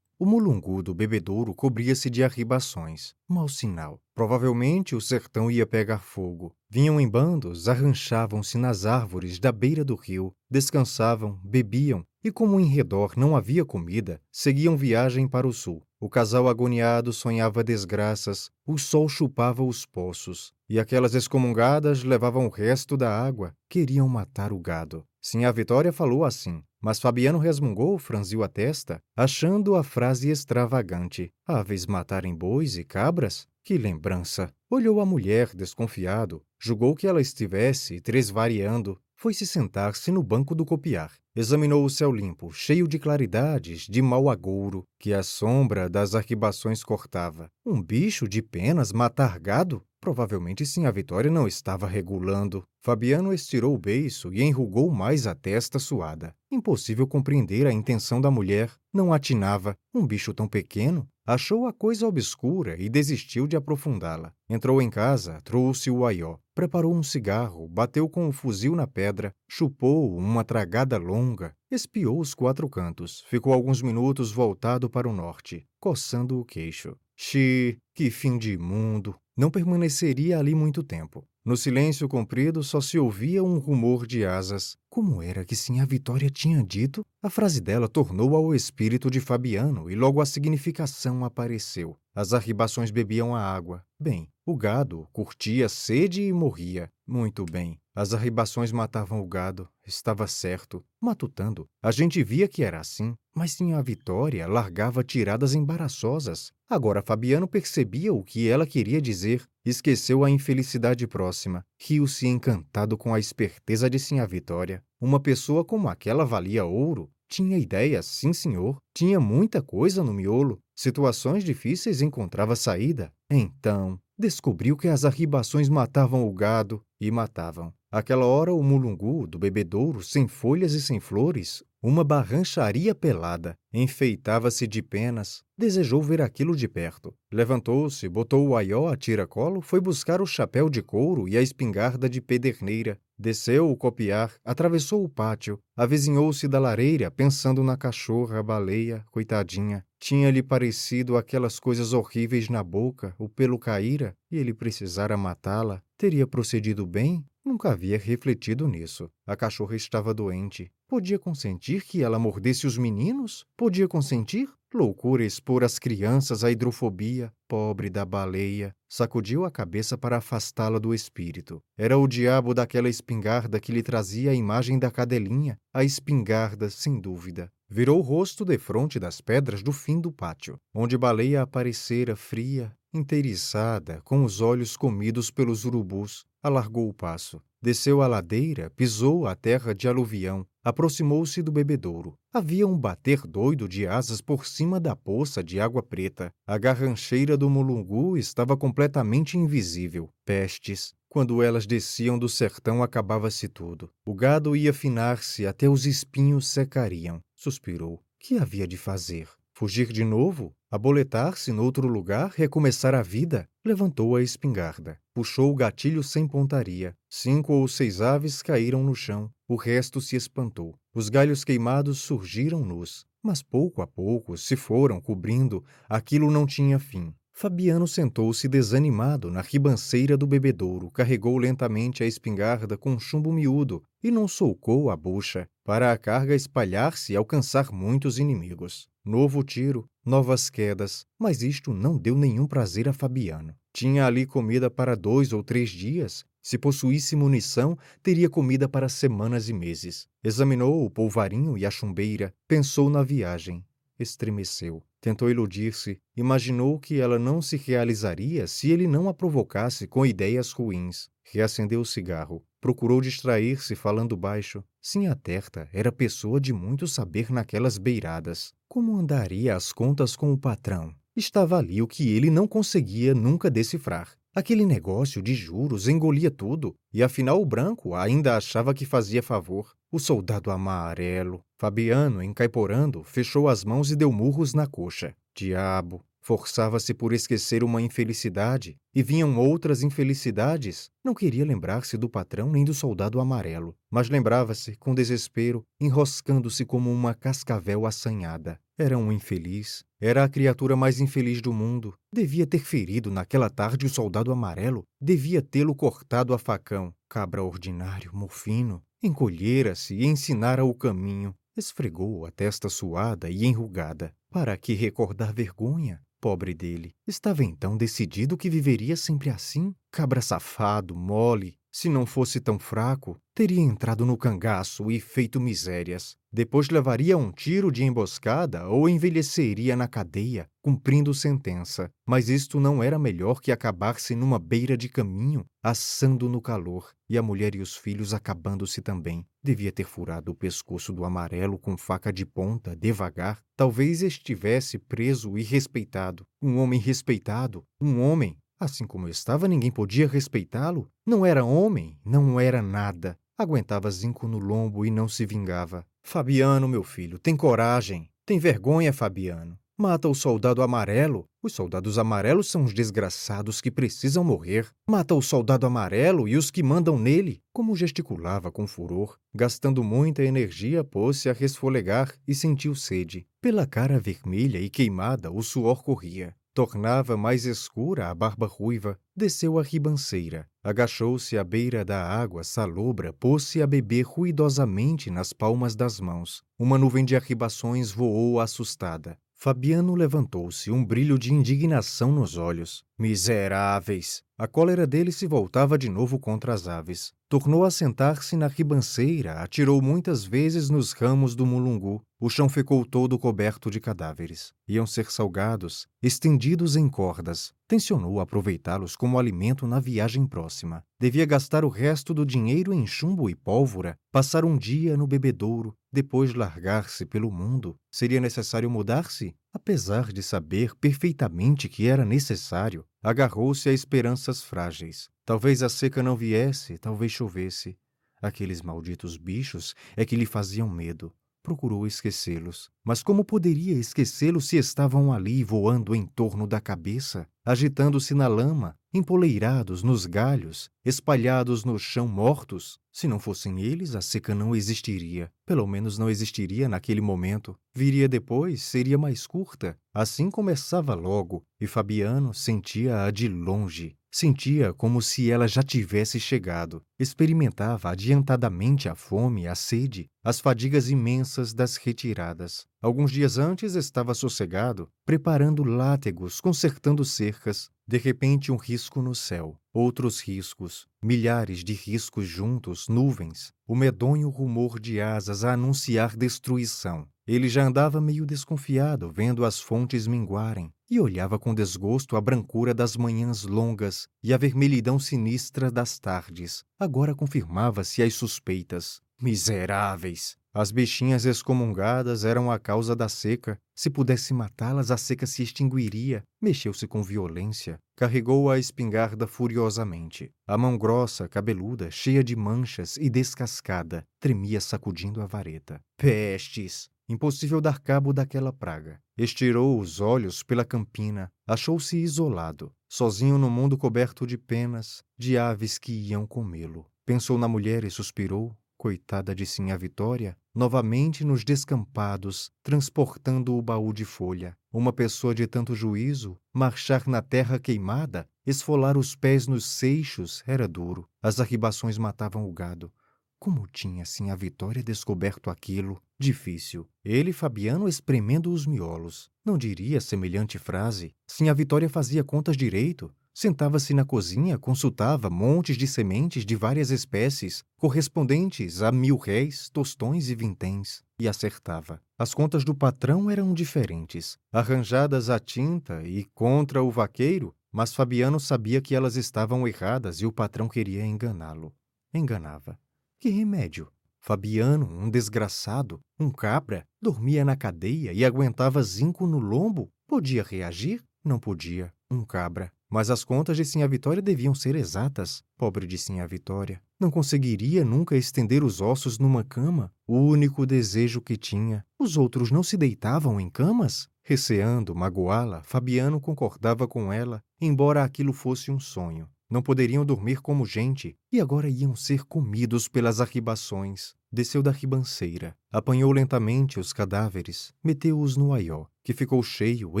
O mulungu do bebedouro cobria-se de arribações. Mau sinal. Provavelmente o sertão ia pegar fogo. Vinham em bandos, arranchavam-se nas árvores da beira do rio, descansavam, bebiam, e como em redor não havia comida, seguiam viagem para o sul. O casal agoniado sonhava desgraças, o sol chupava os poços, e aquelas excomungadas levavam o resto da água, queriam matar o gado. Sim, a Vitória falou assim, mas Fabiano resmungou, franziu a testa, achando a frase extravagante. Aves matarem bois e cabras? Que lembrança! Olhou a mulher, desconfiado, julgou que ela estivesse tresvariando, foi-se sentar-se no banco do copiar. Examinou o céu limpo, cheio de claridades, de mau agouro, que a sombra das arquibações cortava. Um bicho de penas matar gado? Provavelmente sim, a Vitória não estava regulando. Fabiano estirou o beiço e enrugou mais a testa suada. Impossível compreender a intenção da mulher. Não atinava. Um bicho tão pequeno. Achou a coisa obscura e desistiu de aprofundá-la. Entrou em casa, trouxe o aió, preparou um cigarro, bateu com o fuzil na pedra, chupou uma tragada longa, espiou os quatro cantos, ficou alguns minutos voltado para o norte, coçando o queixo. Xi, que fim de mundo! Não permaneceria ali muito tempo. No silêncio comprido só se ouvia um rumor de asas. Como era que sim a Vitória tinha dito? A frase dela tornou ao espírito de Fabiano e logo a significação apareceu. As arribações bebiam a água. Bem, o gado curtia sede e morria. Muito bem. As arribações matavam o gado, estava certo. Matutando, a gente via que era assim, mas tinha a Vitória largava tiradas embaraçosas. Agora Fabiano percebia o que ela queria dizer, esqueceu a infelicidade próxima, riu-se encantado com a esperteza de Sinha Vitória. Uma pessoa como aquela valia ouro. Tinha ideias, sim senhor. Tinha muita coisa no miolo. Situações difíceis encontrava saída. Então, descobriu que as arribações matavam o gado e matavam. Aquela hora o mulungu do bebedouro, sem folhas e sem flores, uma barrancharia pelada, enfeitava-se de penas, desejou ver aquilo de perto. Levantou-se, botou o aió a tiracolo, foi buscar o chapéu de couro e a espingarda de pederneira, desceu o copiar, atravessou o pátio, avizinhou-se da lareira, pensando na cachorra, a baleia, coitadinha. Tinha-lhe parecido aquelas coisas horríveis na boca, o pelo caíra, e ele precisara matá-la. Teria procedido bem? Nunca havia refletido nisso. A cachorra estava doente. Podia consentir que ela mordesse os meninos? Podia consentir? Loucura expor as crianças à hidrofobia. Pobre da baleia. Sacudiu a cabeça para afastá-la do espírito. Era o diabo daquela espingarda que lhe trazia a imagem da cadelinha. A espingarda, sem dúvida. Virou o rosto defronte das pedras do fim do pátio, onde baleia aparecera fria, inteiriçada, com os olhos comidos pelos urubus, alargou o passo. Desceu a ladeira, pisou a terra de aluvião, aproximou-se do bebedouro. Havia um bater doido de asas por cima da poça de água preta. A garrancheira do mulungu estava completamente invisível. Pestes. Quando elas desciam do sertão, acabava-se tudo. O gado ia afinar-se até os espinhos secariam. Suspirou. Que havia de fazer? Fugir de novo? Aboletar-se noutro lugar? Recomeçar a vida? Levantou a espingarda. Puxou o gatilho sem pontaria. Cinco ou seis aves caíram no chão. O resto se espantou. Os galhos queimados surgiram nus. Mas pouco a pouco se foram cobrindo. Aquilo não tinha fim. Fabiano sentou-se desanimado na ribanceira do bebedouro, carregou lentamente a espingarda com chumbo miúdo e não solcou a bucha, para a carga espalhar-se e alcançar muitos inimigos. Novo tiro, novas quedas, mas isto não deu nenhum prazer a Fabiano. Tinha ali comida para dois ou três dias. Se possuísse munição, teria comida para semanas e meses. Examinou o polvarinho e a chumbeira, pensou na viagem. Estremeceu. Tentou iludir-se, imaginou que ela não se realizaria se ele não a provocasse com ideias ruins. Reacendeu o cigarro. Procurou distrair-se falando baixo. Sim, a Terta era pessoa de muito saber naquelas beiradas. Como andaria as contas com o patrão? Estava ali o que ele não conseguia nunca decifrar. Aquele negócio de juros engolia tudo, e afinal o branco ainda achava que fazia favor. O soldado amarelo. Fabiano, encaiporando, fechou as mãos e deu murros na coxa. Diabo! Forçava-se por esquecer uma infelicidade, e vinham outras infelicidades. Não queria lembrar-se do patrão nem do soldado amarelo, mas lembrava-se, com desespero, enroscando-se como uma cascavel assanhada. Era um infeliz. Era a criatura mais infeliz do mundo. Devia ter ferido naquela tarde o soldado amarelo. Devia tê-lo cortado a facão. Cabra ordinário, mofino. Encolhera-se e ensinara o caminho. Esfregou a testa suada e enrugada. Para que recordar vergonha? Pobre dele. Estava então decidido que viveria sempre assim? Cabra safado, mole. Se não fosse tão fraco, teria entrado no cangaço e feito misérias. Depois levaria um tiro de emboscada ou envelheceria na cadeia, cumprindo sentença. Mas isto não era melhor que acabar-se numa beira de caminho, assando no calor, e a mulher e os filhos acabando-se também. Devia ter furado o pescoço do amarelo com faca de ponta, devagar. Talvez estivesse preso e respeitado. Um homem respeitado, um homem Assim como estava, ninguém podia respeitá-lo. Não era homem, não era nada. Aguentava zinco no lombo e não se vingava. Fabiano, meu filho, tem coragem. Tem vergonha, Fabiano. Mata o soldado amarelo. Os soldados amarelos são os desgraçados que precisam morrer. Mata o soldado amarelo e os que mandam nele. Como gesticulava com furor, gastando muita energia, pôs-se a resfolegar e sentiu sede. Pela cara vermelha e queimada, o suor corria. Tornava mais escura a barba ruiva, desceu a ribanceira, agachou-se à beira da água salobra, pôs-se a beber ruidosamente nas palmas das mãos. Uma nuvem de arribações voou assustada. Fabiano levantou-se, um brilho de indignação nos olhos. Miseráveis! A cólera dele se voltava de novo contra as aves. Tornou a sentar-se na ribanceira, atirou muitas vezes nos ramos do mulungu. O chão ficou todo coberto de cadáveres. Iam ser salgados, estendidos em cordas. Tencionou aproveitá-los como alimento na viagem próxima. Devia gastar o resto do dinheiro em chumbo e pólvora, passar um dia no bebedouro, depois largar-se pelo mundo. Seria necessário mudar-se? Apesar de saber perfeitamente que era necessário, agarrou-se a esperanças frágeis. Talvez a seca não viesse, talvez chovesse. Aqueles malditos bichos é que lhe faziam medo. Procurou esquecê-los. Mas como poderia esquecê-los se estavam ali voando em torno da cabeça, agitando-se na lama, empoleirados nos galhos, espalhados no chão mortos? Se não fossem eles, a seca não existiria. Pelo menos não existiria naquele momento. Viria depois, seria mais curta. Assim começava logo, e Fabiano sentia-a de longe, Sentia como se ela já tivesse chegado. Experimentava adiantadamente a fome, a sede, as fadigas imensas das retiradas. Alguns dias antes estava sossegado, preparando látegos, consertando cercas. De repente, um risco no céu. Outros riscos, milhares de riscos juntos, nuvens, o medonho rumor de asas a anunciar destruição. Ele já andava meio desconfiado, vendo as fontes minguarem, e olhava com desgosto a brancura das manhãs longas e a vermelhidão sinistra das tardes. Agora confirmava-se as suspeitas. Miseráveis! As bichinhas excomungadas eram a causa da seca. Se pudesse matá-las, a seca se extinguiria. Mexeu-se com violência. Carregou a espingarda furiosamente. A mão grossa, cabeluda, cheia de manchas e descascada, tremia sacudindo a vareta. Pestes! Impossível dar cabo daquela praga. Estirou os olhos pela campina, achou-se isolado, sozinho no mundo coberto de penas, de aves que iam comê-lo. Pensou na mulher e suspirou, coitada de Sinha Vitória, novamente nos descampados, transportando o baú de folha. Uma pessoa de tanto juízo, marchar na terra queimada, esfolar os pés nos seixos, era duro. As arribações matavam o gado. Como tinha assim a Vitória descoberto aquilo? Difícil. Ele, Fabiano, espremendo os miolos. Não diria semelhante frase. Sim, a Vitória fazia contas direito. Sentava-se na cozinha, consultava montes de sementes de várias espécies, correspondentes a mil réis, tostões e vinténs, e acertava. As contas do patrão eram diferentes, arranjadas à tinta e contra o vaqueiro, mas Fabiano sabia que elas estavam erradas e o patrão queria enganá-lo. Enganava. Que remédio? Fabiano, um desgraçado, um cabra, dormia na cadeia e aguentava zinco no lombo? Podia reagir? Não podia. Um cabra. Mas as contas de Sinha Vitória deviam ser exatas. Pobre de Sinha Vitória. Não conseguiria nunca estender os ossos numa cama. O único desejo que tinha. Os outros não se deitavam em camas? Receando magoá-la, Fabiano concordava com ela, embora aquilo fosse um sonho. Não poderiam dormir como gente e agora iam ser comidos pelas arribações. Desceu da ribanceira, apanhou lentamente os cadáveres, meteu-os no aió, que ficou cheio,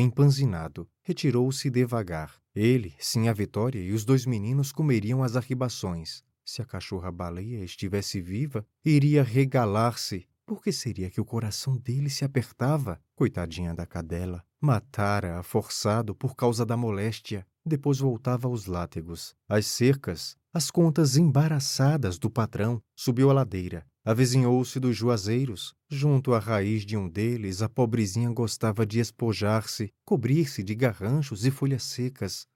empanzinado. Retirou-se devagar. Ele, sim a Vitória e os dois meninos comeriam as arribações. Se a cachorra-baleia estivesse viva, iria regalar-se. Por que seria que o coração dele se apertava? Coitadinha da cadela. Matara-a forçado por causa da moléstia. Depois voltava aos látegos, às cercas, às contas embaraçadas do patrão. Subiu a ladeira, avizinhou-se dos juazeiros. Junto à raiz de um deles, a pobrezinha gostava de espojar-se, cobrir-se de garranchos e folhas secas.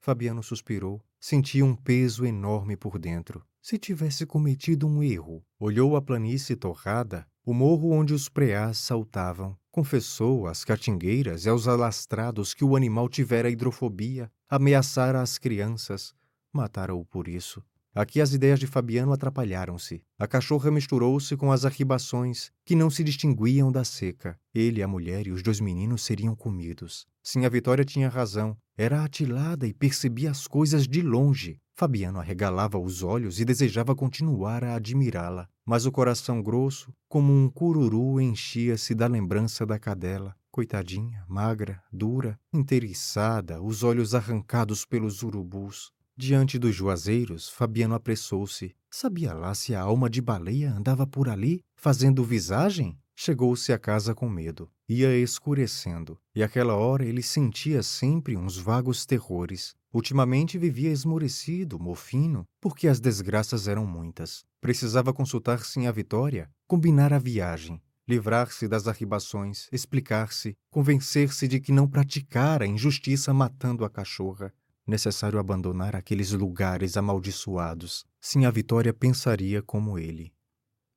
Fabiano suspirou. Sentia um peso enorme por dentro. Se tivesse cometido um erro, olhou a planície torrada, o morro onde os preás saltavam, Confessou às catingueiras e aos alastrados que o animal tivera hidrofobia, ameaçara as crianças, mataram-o por isso. Aqui as ideias de Fabiano atrapalharam-se. A cachorra misturou-se com as arribações, que não se distinguiam da seca. Ele, a mulher e os dois meninos seriam comidos. Sim, a Vitória tinha razão. Era atilada e percebia as coisas de longe. Fabiano arregalava os olhos e desejava continuar a admirá-la, mas o coração grosso, como um cururu, enchia-se da lembrança da cadela. Coitadinha, magra, dura, inteiriçada, os olhos arrancados pelos urubus. Diante dos juazeiros, Fabiano apressou-se. Sabia lá se a alma de baleia andava por ali, fazendo visagem? Chegou-se a casa com medo. Ia escurecendo, e àquela hora ele sentia sempre uns vagos terrores. Ultimamente vivia esmorecido, mofino, porque as desgraças eram muitas. Precisava consultar sim a Vitória, combinar a viagem, livrar-se das arribações, explicar-se, convencer-se de que não praticara injustiça matando a cachorra, necessário abandonar aqueles lugares amaldiçoados. Sim, a Vitória pensaria como ele.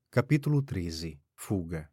Capítulo 13 Fuga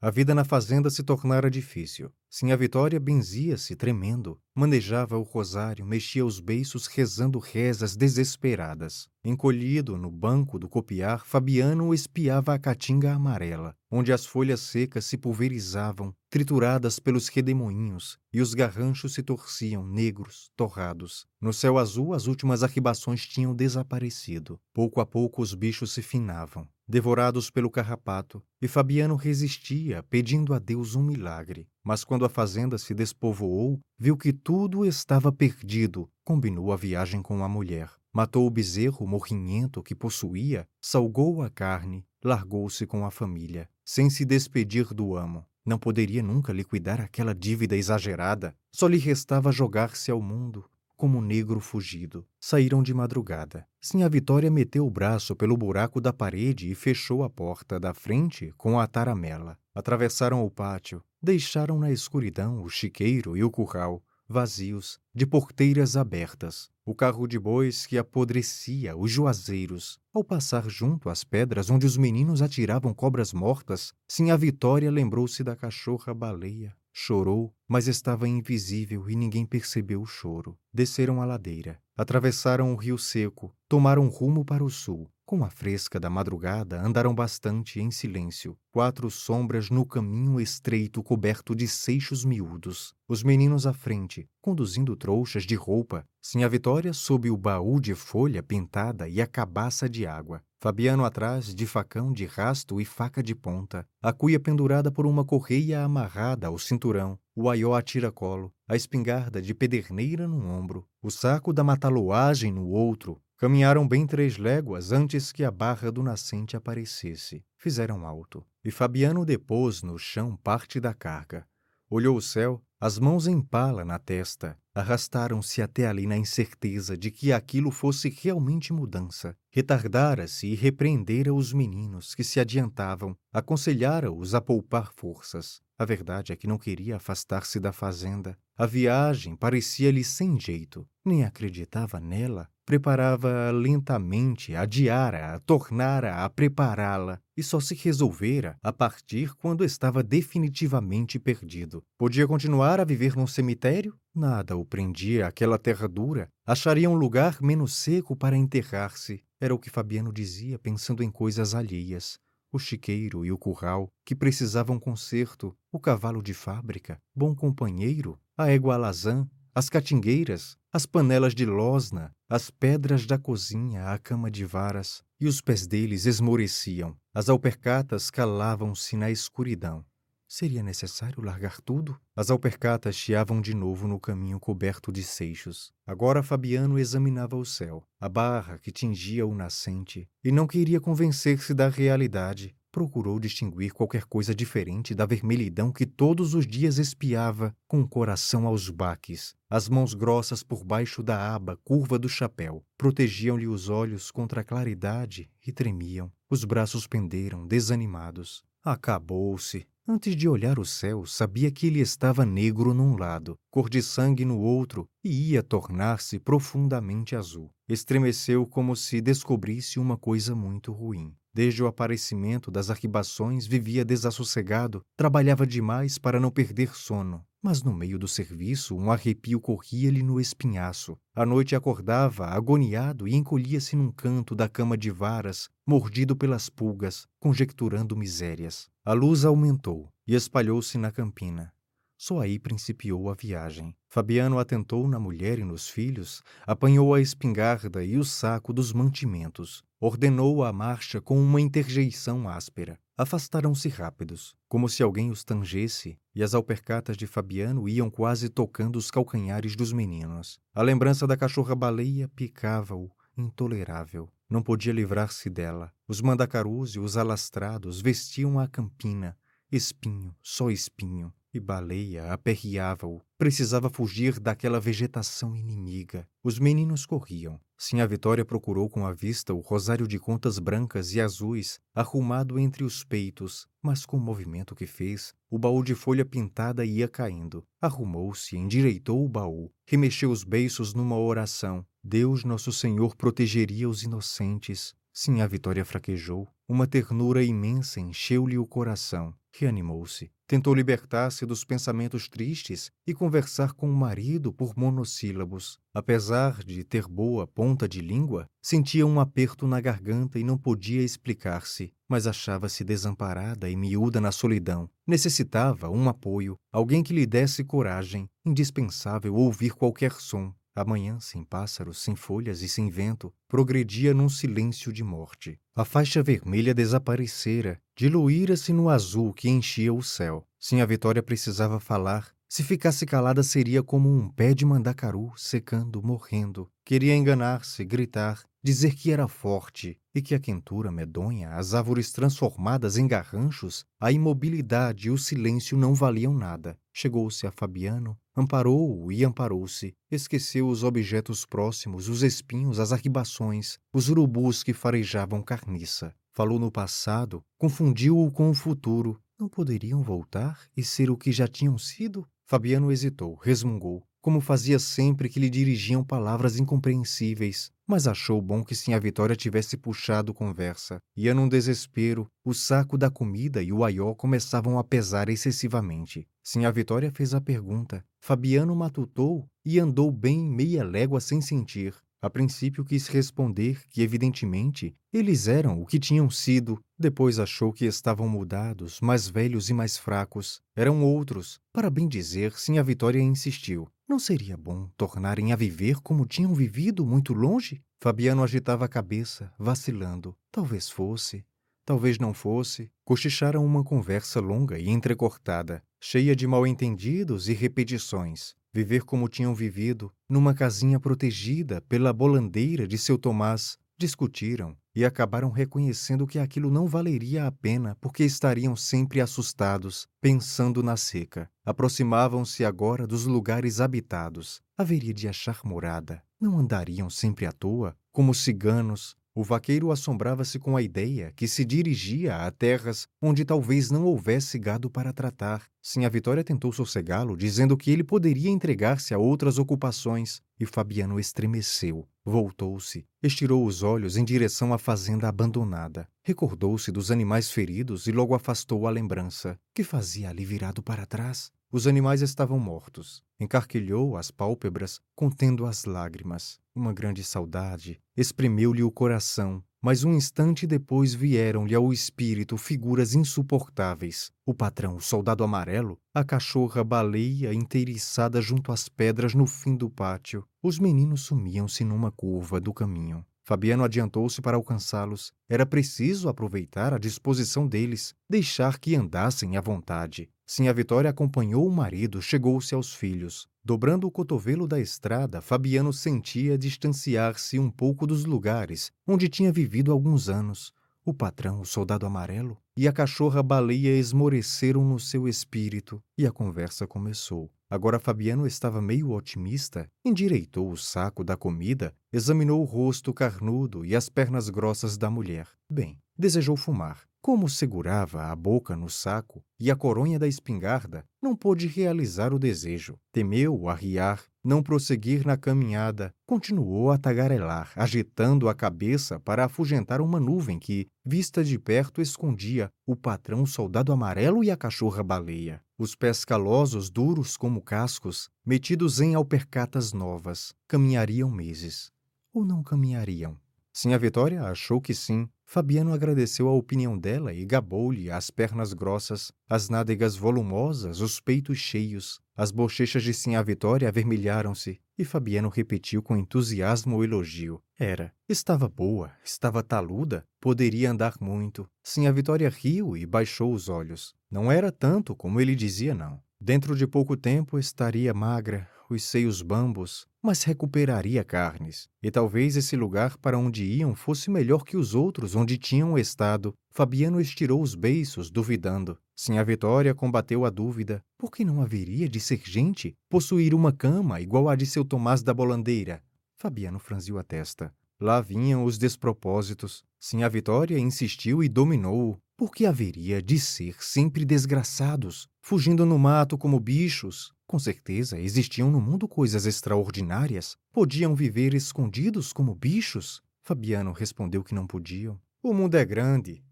A vida na fazenda se tornara difícil. Sim, a Vitória benzia-se, tremendo. Manejava o rosário, mexia os beiços, rezando rezas desesperadas. Encolhido no banco do copiar, Fabiano espiava a caatinga amarela, onde as folhas secas se pulverizavam, trituradas pelos redemoinhos, e os garranchos se torciam, negros, torrados. No céu azul, as últimas arribações tinham desaparecido. Pouco a pouco os bichos se finavam, devorados pelo carrapato, e Fabiano resistia, pedindo a Deus um milagre. Mas quando a fazenda se despovoou, viu que tudo estava perdido. Combinou a viagem com a mulher. Matou o bezerro morrinhento que possuía, salgou a carne, largou-se com a família, sem se despedir do amo. Não poderia nunca liquidar aquela dívida exagerada. Só lhe restava jogar-se ao mundo, como um negro fugido. Saíram de madrugada. Sim, a Vitória meteu o braço pelo buraco da parede e fechou a porta da frente com a taramela. Atravessaram o pátio, deixaram na escuridão o chiqueiro e o curral, vazios, de porteiras abertas, o carro de bois que apodrecia os juazeiros. Ao passar junto às pedras onde os meninos atiravam cobras mortas, sim a Vitória lembrou-se da cachorra-baleia. Chorou, mas estava invisível e ninguém percebeu o choro. Desceram a ladeira, atravessaram o rio seco, tomaram rumo para o sul. Com a fresca da madrugada, andaram bastante em silêncio. Quatro sombras no caminho estreito coberto de seixos miúdos. Os meninos à frente, conduzindo trouxas de roupa. Sim, a Vitória sob o baú de folha pintada e a cabaça de água. Fabiano atrás, de facão de rasto e faca de ponta. A cuia pendurada por uma correia amarrada ao cinturão. O aió a tiracolo. A espingarda de pederneira no ombro. O saco da mataloagem no outro Caminharam bem três léguas antes que a barra do nascente aparecesse. Fizeram alto, e Fabiano depôs no chão parte da carga. Olhou o céu, as mãos em pala na testa, arrastaram-se até ali na incerteza de que aquilo fosse realmente mudança. Retardara-se e repreendera os meninos que se adiantavam, aconselhara-os a poupar forças. A verdade é que não queria afastar-se da fazenda. A viagem parecia-lhe sem jeito, nem acreditava nela preparava-a lentamente, adiara-a, tornara a prepará-la, e só se resolvera a partir quando estava definitivamente perdido. Podia continuar a viver num cemitério? Nada o prendia àquela terra dura. Acharia um lugar menos seco para enterrar-se. Era o que Fabiano dizia, pensando em coisas alheias o chiqueiro e o curral, que precisavam conserto, o cavalo de fábrica, bom companheiro, a égua alazã, as catingueiras, as panelas de losna, as pedras da cozinha, a cama de varas, e os pés deles esmoreciam. As alpercatas calavam-se na escuridão. Seria necessário largar tudo? As alpercatas chiavam de novo no caminho coberto de seixos. Agora Fabiano examinava o céu, a barra que tingia o nascente, e não queria convencer-se da realidade procurou distinguir qualquer coisa diferente da vermelhidão que todos os dias espiava com o coração aos baques. As mãos grossas por baixo da aba curva do chapéu protegiam-lhe os olhos contra a claridade e tremiam. Os braços penderam, desanimados. Acabou-se. Antes de olhar o céu, sabia que ele estava negro num lado, cor de sangue no outro, e ia tornar-se profundamente azul. Estremeceu como se descobrisse uma coisa muito ruim. Desde o aparecimento das arquibações, vivia desassossegado, trabalhava demais para não perder sono. Mas no meio do serviço, um arrepio corria-lhe no espinhaço. À noite acordava, agoniado, e encolhia-se num canto da cama de varas, mordido pelas pulgas, conjecturando misérias. A luz aumentou e espalhou-se na campina. Só aí principiou a viagem. Fabiano atentou na mulher e nos filhos, apanhou a espingarda e o saco dos mantimentos, ordenou a marcha com uma interjeição áspera. Afastaram-se rápidos, como se alguém os tangesse, e as alpercatas de Fabiano iam quase tocando os calcanhares dos meninos. A lembrança da cachorra-baleia picava-o, intolerável. Não podia livrar-se dela. Os mandacarus e os alastrados vestiam a campina, espinho, só espinho, e baleia aperreava-o. Precisava fugir daquela vegetação inimiga. Os meninos corriam. Sim, a Vitória procurou com a vista o rosário de contas brancas e azuis arrumado entre os peitos, mas com o movimento que fez, o baú de folha pintada ia caindo. Arrumou-se, endireitou o baú, remexeu os beiços numa oração. Deus Nosso Senhor protegeria os inocentes. Sim, a Vitória fraquejou. Uma ternura imensa encheu-lhe o coração. Reanimou-se. Tentou libertar-se dos pensamentos tristes e conversar com o marido por monossílabos. Apesar de ter boa ponta de língua, sentia um aperto na garganta e não podia explicar-se, mas achava-se desamparada e miúda na solidão. Necessitava um apoio, alguém que lhe desse coragem, indispensável ouvir qualquer som, a manhã, sem pássaros, sem folhas e sem vento, progredia num silêncio de morte. A faixa vermelha desaparecera, diluíra-se no azul que enchia o céu. Sim, a Vitória precisava falar. Se ficasse calada, seria como um pé de mandacaru secando, morrendo. Queria enganar-se, gritar, dizer que era forte e que a quentura medonha, as árvores transformadas em garranchos, a imobilidade e o silêncio não valiam nada. Chegou-se a Fabiano, amparou-o e amparou-se. Esqueceu os objetos próximos, os espinhos, as arquibações, os urubus que farejavam carniça. Falou no passado, confundiu-o com o futuro. Não poderiam voltar e ser o que já tinham sido? Fabiano hesitou, resmungou, como fazia sempre que lhe dirigiam palavras incompreensíveis, mas achou bom que sim a Vitória tivesse puxado conversa. Ia num desespero, o saco da comida e o aió começavam a pesar excessivamente. Sim a Vitória fez a pergunta. Fabiano matutou e andou bem meia légua sem sentir. A princípio quis responder que, evidentemente, eles eram o que tinham sido. Depois achou que estavam mudados, mais velhos e mais fracos. Eram outros. Para bem dizer, sim, a Vitória insistiu. Não seria bom tornarem a viver como tinham vivido muito longe? Fabiano agitava a cabeça, vacilando. Talvez fosse, talvez não fosse. Cochicharam uma conversa longa e entrecortada, cheia de mal-entendidos e repetições viver como tinham vivido, numa casinha protegida pela bolandeira de seu Tomás, discutiram e acabaram reconhecendo que aquilo não valeria a pena porque estariam sempre assustados, pensando na seca. Aproximavam-se agora dos lugares habitados. Haveria de achar morada. Não andariam sempre à toa, como ciganos, o vaqueiro assombrava-se com a ideia que se dirigia a terras onde talvez não houvesse gado para tratar. Sim, a Vitória tentou sossegá-lo, dizendo que ele poderia entregar-se a outras ocupações, e Fabiano estremeceu. Voltou-se, estirou os olhos em direção à fazenda abandonada. Recordou-se dos animais feridos e logo afastou a lembrança. Que fazia ali virado para trás? Os animais estavam mortos. Encarquilhou as pálpebras, contendo as lágrimas. Uma grande saudade espremeu-lhe o coração, mas um instante depois vieram-lhe ao espírito figuras insuportáveis. O patrão, o soldado amarelo, a cachorra baleia inteiriçada junto às pedras no fim do pátio. Os meninos sumiam-se numa curva do caminho. Fabiano adiantou-se para alcançá-los. Era preciso aproveitar a disposição deles, deixar que andassem à vontade. Sim, a Vitória acompanhou o marido, chegou-se aos filhos. Dobrando o cotovelo da estrada, Fabiano sentia distanciar-se um pouco dos lugares onde tinha vivido alguns anos. O patrão, o soldado amarelo, e a cachorra-baleia esmoreceram no seu espírito e a conversa começou. Agora Fabiano estava meio otimista, endireitou o saco da comida, examinou o rosto carnudo e as pernas grossas da mulher. Bem, desejou fumar. Como segurava a boca no saco e a coronha da espingarda, não pôde realizar o desejo. Temeu arriar, não prosseguir na caminhada, continuou a tagarelar, agitando a cabeça para afugentar uma nuvem que, vista de perto, escondia o patrão soldado amarelo e a cachorra-baleia. Os pés calosos, duros como cascos, metidos em alpercatas novas, caminhariam meses. Ou não caminhariam? Sim, a Vitória achou que sim. Fabiano agradeceu a opinião dela e gabou-lhe as pernas grossas, as nádegas volumosas, os peitos cheios. As bochechas de Sim a Vitória avermelharam-se e Fabiano repetiu com entusiasmo o elogio. Era. Estava boa, estava taluda, poderia andar muito. Sim a Vitória riu e baixou os olhos. Não era tanto como ele dizia, não. Dentro de pouco tempo estaria magra, os seios bambos, mas recuperaria carnes. E talvez esse lugar para onde iam fosse melhor que os outros onde tinham estado. Fabiano estirou os beiços, duvidando. Sim, a Vitória combateu a dúvida. Por que não haveria de ser gente? Possuir uma cama igual a de seu Tomás da Bolandeira? Fabiano franziu a testa. Lá vinham os despropósitos. Sim, a Vitória insistiu e dominou-o. Por que haveria de ser sempre desgraçados, fugindo no mato como bichos? Com certeza existiam no mundo coisas extraordinárias. Podiam viver escondidos como bichos? Fabiano respondeu que não podiam. O mundo é grande.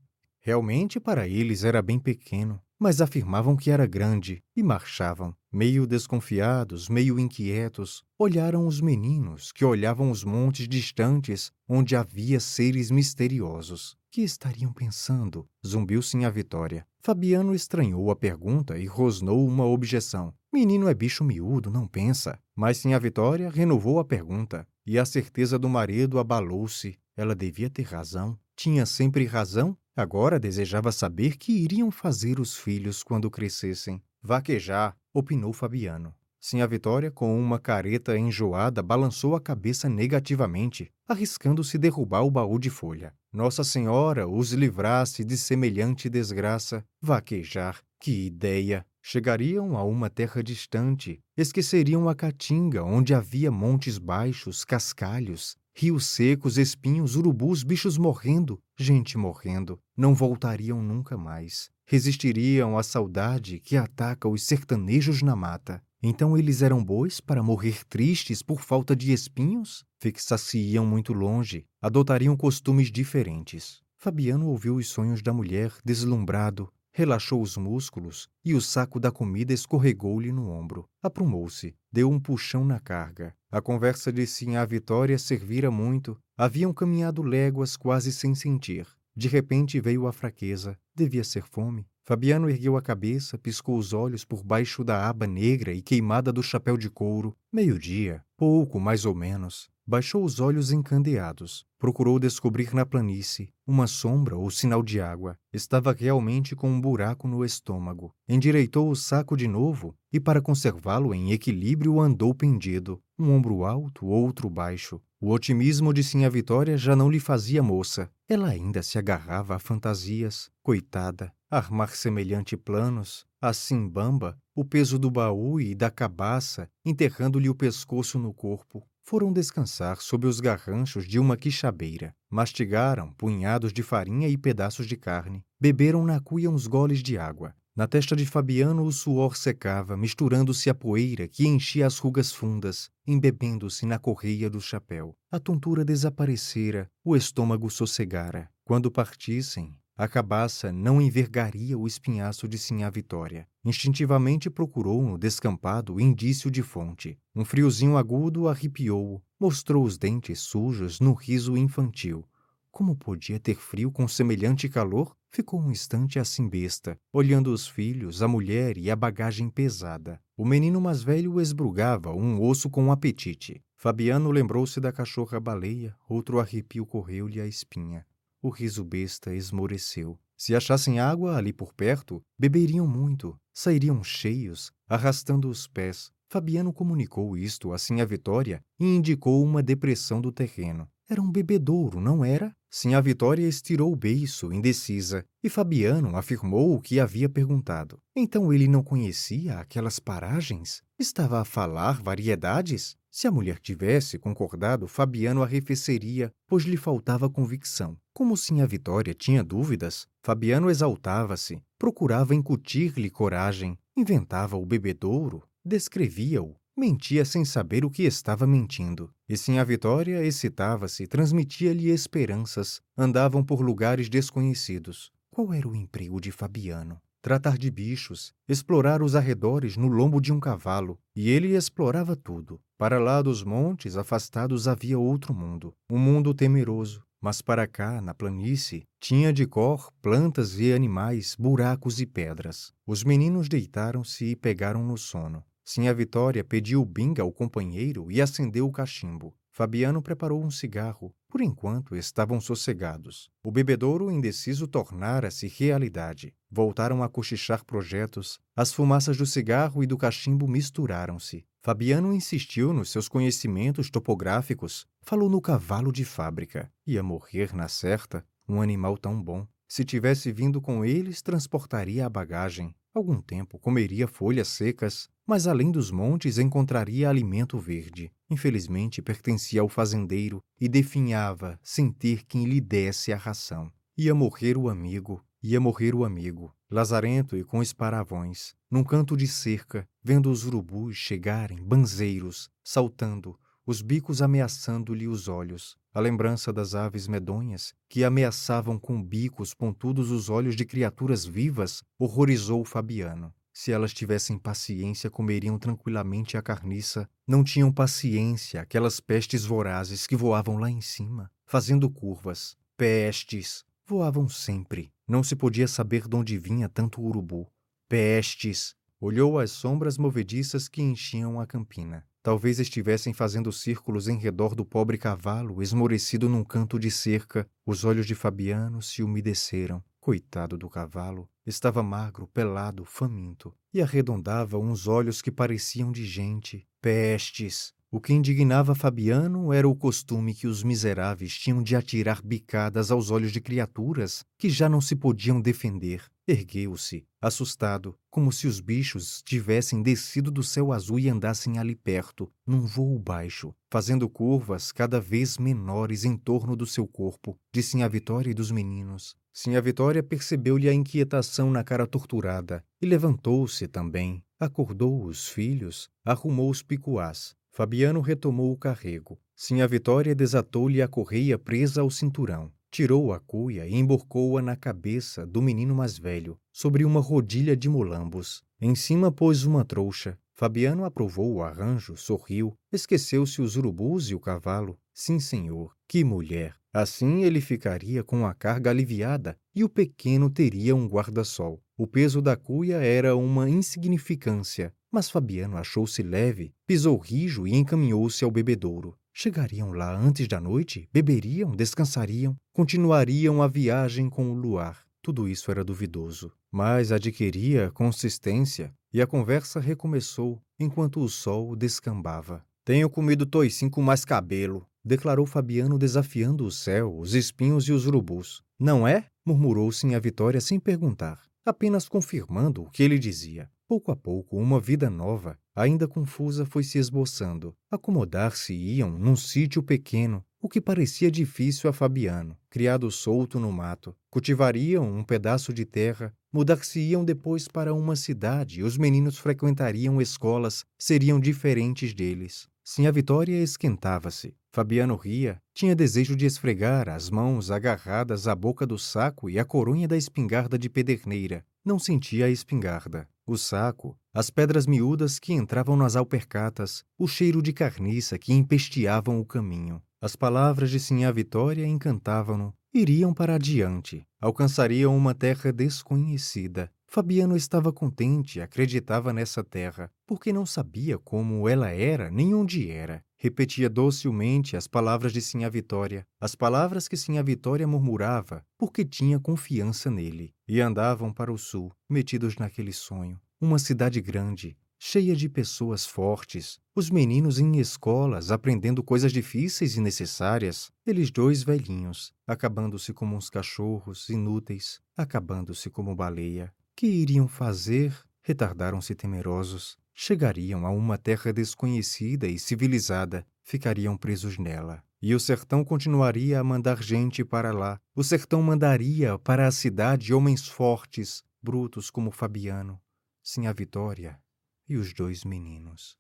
Realmente para eles era bem pequeno mas afirmavam que era grande e marchavam. Meio desconfiados, meio inquietos, olharam os meninos que olhavam os montes distantes onde havia seres misteriosos. Que estariam pensando? Zumbiu sim a Vitória. Fabiano estranhou a pergunta e rosnou uma objeção. Menino é bicho miúdo, não pensa. Mas sim a Vitória renovou a pergunta e a certeza do marido abalou-se. Ela devia ter razão. Tinha sempre razão Agora desejava saber que iriam fazer os filhos quando crescessem. Vaquejar, opinou Fabiano. Sim, a Vitória, com uma careta enjoada, balançou a cabeça negativamente, arriscando-se derrubar o baú de folha. Nossa Senhora os livrasse de semelhante desgraça. Vaquejar, que ideia! Chegariam a uma terra distante, esqueceriam a caatinga, onde havia montes baixos, cascalhos, rios secos, espinhos, urubus, bichos morrendo, gente morrendo, não voltariam nunca mais. Resistiriam à saudade que ataca os sertanejos na mata. Então eles eram bois para morrer tristes por falta de espinhos? Fixar-se-iam muito longe, adotariam costumes diferentes. Fabiano ouviu os sonhos da mulher, deslumbrado, relaxou os músculos e o saco da comida escorregou-lhe no ombro. Aprumou-se, deu um puxão na carga. A conversa de Sim Vitória servira muito. Haviam caminhado léguas quase sem sentir. De repente veio a fraqueza. Devia ser fome. Fabiano ergueu a cabeça, piscou os olhos por baixo da aba negra e queimada do chapéu de couro. Meio-dia, pouco mais ou menos. Baixou os olhos encandeados. Procurou descobrir na planície uma sombra ou sinal de água. Estava realmente com um buraco no estômago. Endireitou o saco de novo e, para conservá-lo em equilíbrio, andou pendido, um ombro alto, outro baixo. O otimismo de Sinha Vitória já não lhe fazia moça. Ela ainda se agarrava a fantasias. Coitada, armar semelhante planos, assim bamba, o peso do baú e da cabaça, enterrando-lhe o pescoço no corpo foram descansar sob os garranchos de uma quixabeira. Mastigaram punhados de farinha e pedaços de carne. Beberam na cuia uns goles de água. Na testa de Fabiano o suor secava, misturando-se à poeira que enchia as rugas fundas, embebendo-se na correia do chapéu. A tontura desaparecera, o estômago sossegara. Quando partissem, a cabaça não envergaria o espinhaço de Sinhá Vitória. Instintivamente procurou no descampado indício de fonte. Um friozinho agudo arrepiou-o, mostrou os dentes sujos no riso infantil. Como podia ter frio com semelhante calor? Ficou um instante assim besta, olhando os filhos, a mulher e a bagagem pesada. O menino mais velho esbrugava um osso com apetite. Fabiano lembrou-se da cachorra-baleia, outro arrepio correu-lhe a espinha. O riso besta esmoreceu. Se achassem água ali por perto, beberiam muito, sairiam cheios, arrastando os pés. Fabiano comunicou isto assim a Vitória e indicou uma depressão do terreno. Era um bebedouro, não era? Sim, a Vitória estirou o beiço, indecisa, e Fabiano afirmou o que havia perguntado. Então ele não conhecia aquelas paragens? Estava a falar variedades? Se a mulher tivesse concordado, Fabiano arrefeceria, pois lhe faltava convicção. Como sim a Vitória tinha dúvidas, Fabiano exaltava-se, procurava incutir-lhe coragem, inventava o bebedouro, descrevia-o, mentia sem saber o que estava mentindo. E sim a Vitória excitava-se, transmitia-lhe esperanças, andavam por lugares desconhecidos. Qual era o emprego de Fabiano? Tratar de bichos, explorar os arredores no lombo de um cavalo, e ele explorava tudo. Para lá dos montes afastados havia outro mundo, um mundo temeroso, mas para cá, na planície, tinha de cor plantas e animais, buracos e pedras. Os meninos deitaram-se e pegaram no sono. Sim, a Vitória pediu binga ao companheiro e acendeu o cachimbo. Fabiano preparou um cigarro. Por enquanto, estavam sossegados. O bebedouro indeciso tornara-se realidade. Voltaram a cochichar projetos. As fumaças do cigarro e do cachimbo misturaram-se. Fabiano insistiu nos seus conhecimentos topográficos. Falou no cavalo de fábrica. Ia morrer na certa, um animal tão bom. Se tivesse vindo com eles, transportaria a bagagem. Algum tempo comeria folhas secas, mas além dos montes encontraria alimento verde. Infelizmente pertencia ao fazendeiro e definhava sem ter quem lhe desse a ração. Ia morrer o amigo, ia morrer o amigo, lazarento e com esparavões, num canto de cerca, vendo os urubus chegarem, banzeiros, saltando, os bicos ameaçando-lhe os olhos. A lembrança das aves medonhas, que ameaçavam com bicos pontudos os olhos de criaturas vivas, horrorizou Fabiano. Se elas tivessem paciência, comeriam tranquilamente a carniça. Não tinham paciência aquelas pestes vorazes que voavam lá em cima, fazendo curvas. Pestes! Voavam sempre. Não se podia saber de onde vinha tanto urubu. Pestes! Olhou as sombras movediças que enchiam a campina. Talvez estivessem fazendo círculos em redor do pobre cavalo, esmorecido num canto de cerca. Os olhos de Fabiano se umedeceram. Coitado do cavalo, estava magro, pelado, faminto, e arredondava uns olhos que pareciam de gente. Pestes! O que indignava Fabiano era o costume que os miseráveis tinham de atirar bicadas aos olhos de criaturas que já não se podiam defender. Ergueu-se, assustado, como se os bichos tivessem descido do céu azul e andassem ali perto, num vôo baixo, fazendo curvas cada vez menores em torno do seu corpo, disse a Vitória e dos meninos. Sim, a Vitória percebeu-lhe a inquietação na cara torturada e levantou-se também, acordou os filhos, arrumou os picuás. Fabiano retomou o carrego. Sim, a Vitória desatou-lhe a correia presa ao cinturão. Tirou a cuia e emborcou-a na cabeça do menino mais velho, sobre uma rodilha de molambos. Em cima pôs uma trouxa. Fabiano aprovou o arranjo, sorriu, esqueceu-se os urubus e o cavalo. Sim, senhor, que mulher! Assim ele ficaria com a carga aliviada e o pequeno teria um guarda-sol. O peso da cuia era uma insignificância, mas Fabiano achou-se leve, pisou rijo e encaminhou-se ao bebedouro. Chegariam lá antes da noite, beberiam, descansariam, continuariam a viagem com o luar. Tudo isso era duvidoso, mas adquiria consistência e a conversa recomeçou enquanto o sol descambava. Tenho comido toicinho com mais cabelo, declarou Fabiano desafiando o céu, os espinhos e os urubus. Não é? murmurou sim a Vitória sem perguntar, apenas confirmando o que ele dizia. Pouco a pouco, uma vida nova, ainda confusa, foi se esboçando. Acomodar-se-iam num sítio pequeno, o que parecia difícil a Fabiano. Criado solto no mato, cultivariam um pedaço de terra, mudar-se-iam depois para uma cidade, os meninos frequentariam escolas, seriam diferentes deles. Sim, a Vitória esquentava-se. Fabiano ria, tinha desejo de esfregar as mãos agarradas à boca do saco e à coronha da espingarda de pederneira. Não sentia a espingarda. O saco, as pedras miúdas que entravam nas alpercatas, o cheiro de carniça que empesteavam o caminho. As palavras de Sinhá Vitória encantavam-no. Iriam para adiante, alcançariam uma terra desconhecida, Fabiano estava contente, acreditava nessa terra, porque não sabia como ela era nem onde era. Repetia docilmente as palavras de Sinha Vitória, as palavras que Sinha Vitória murmurava, porque tinha confiança nele. E andavam para o sul, metidos naquele sonho. Uma cidade grande, cheia de pessoas fortes, os meninos em escolas aprendendo coisas difíceis e necessárias, eles dois velhinhos, acabando-se como uns cachorros inúteis, acabando-se como baleia, que iriam fazer? Retardaram-se temerosos. Chegariam a uma terra desconhecida e civilizada, ficariam presos nela. E o sertão continuaria a mandar gente para lá. O sertão mandaria para a cidade homens fortes, brutos como Fabiano, sim a Vitória e os dois meninos.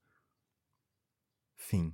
Fim.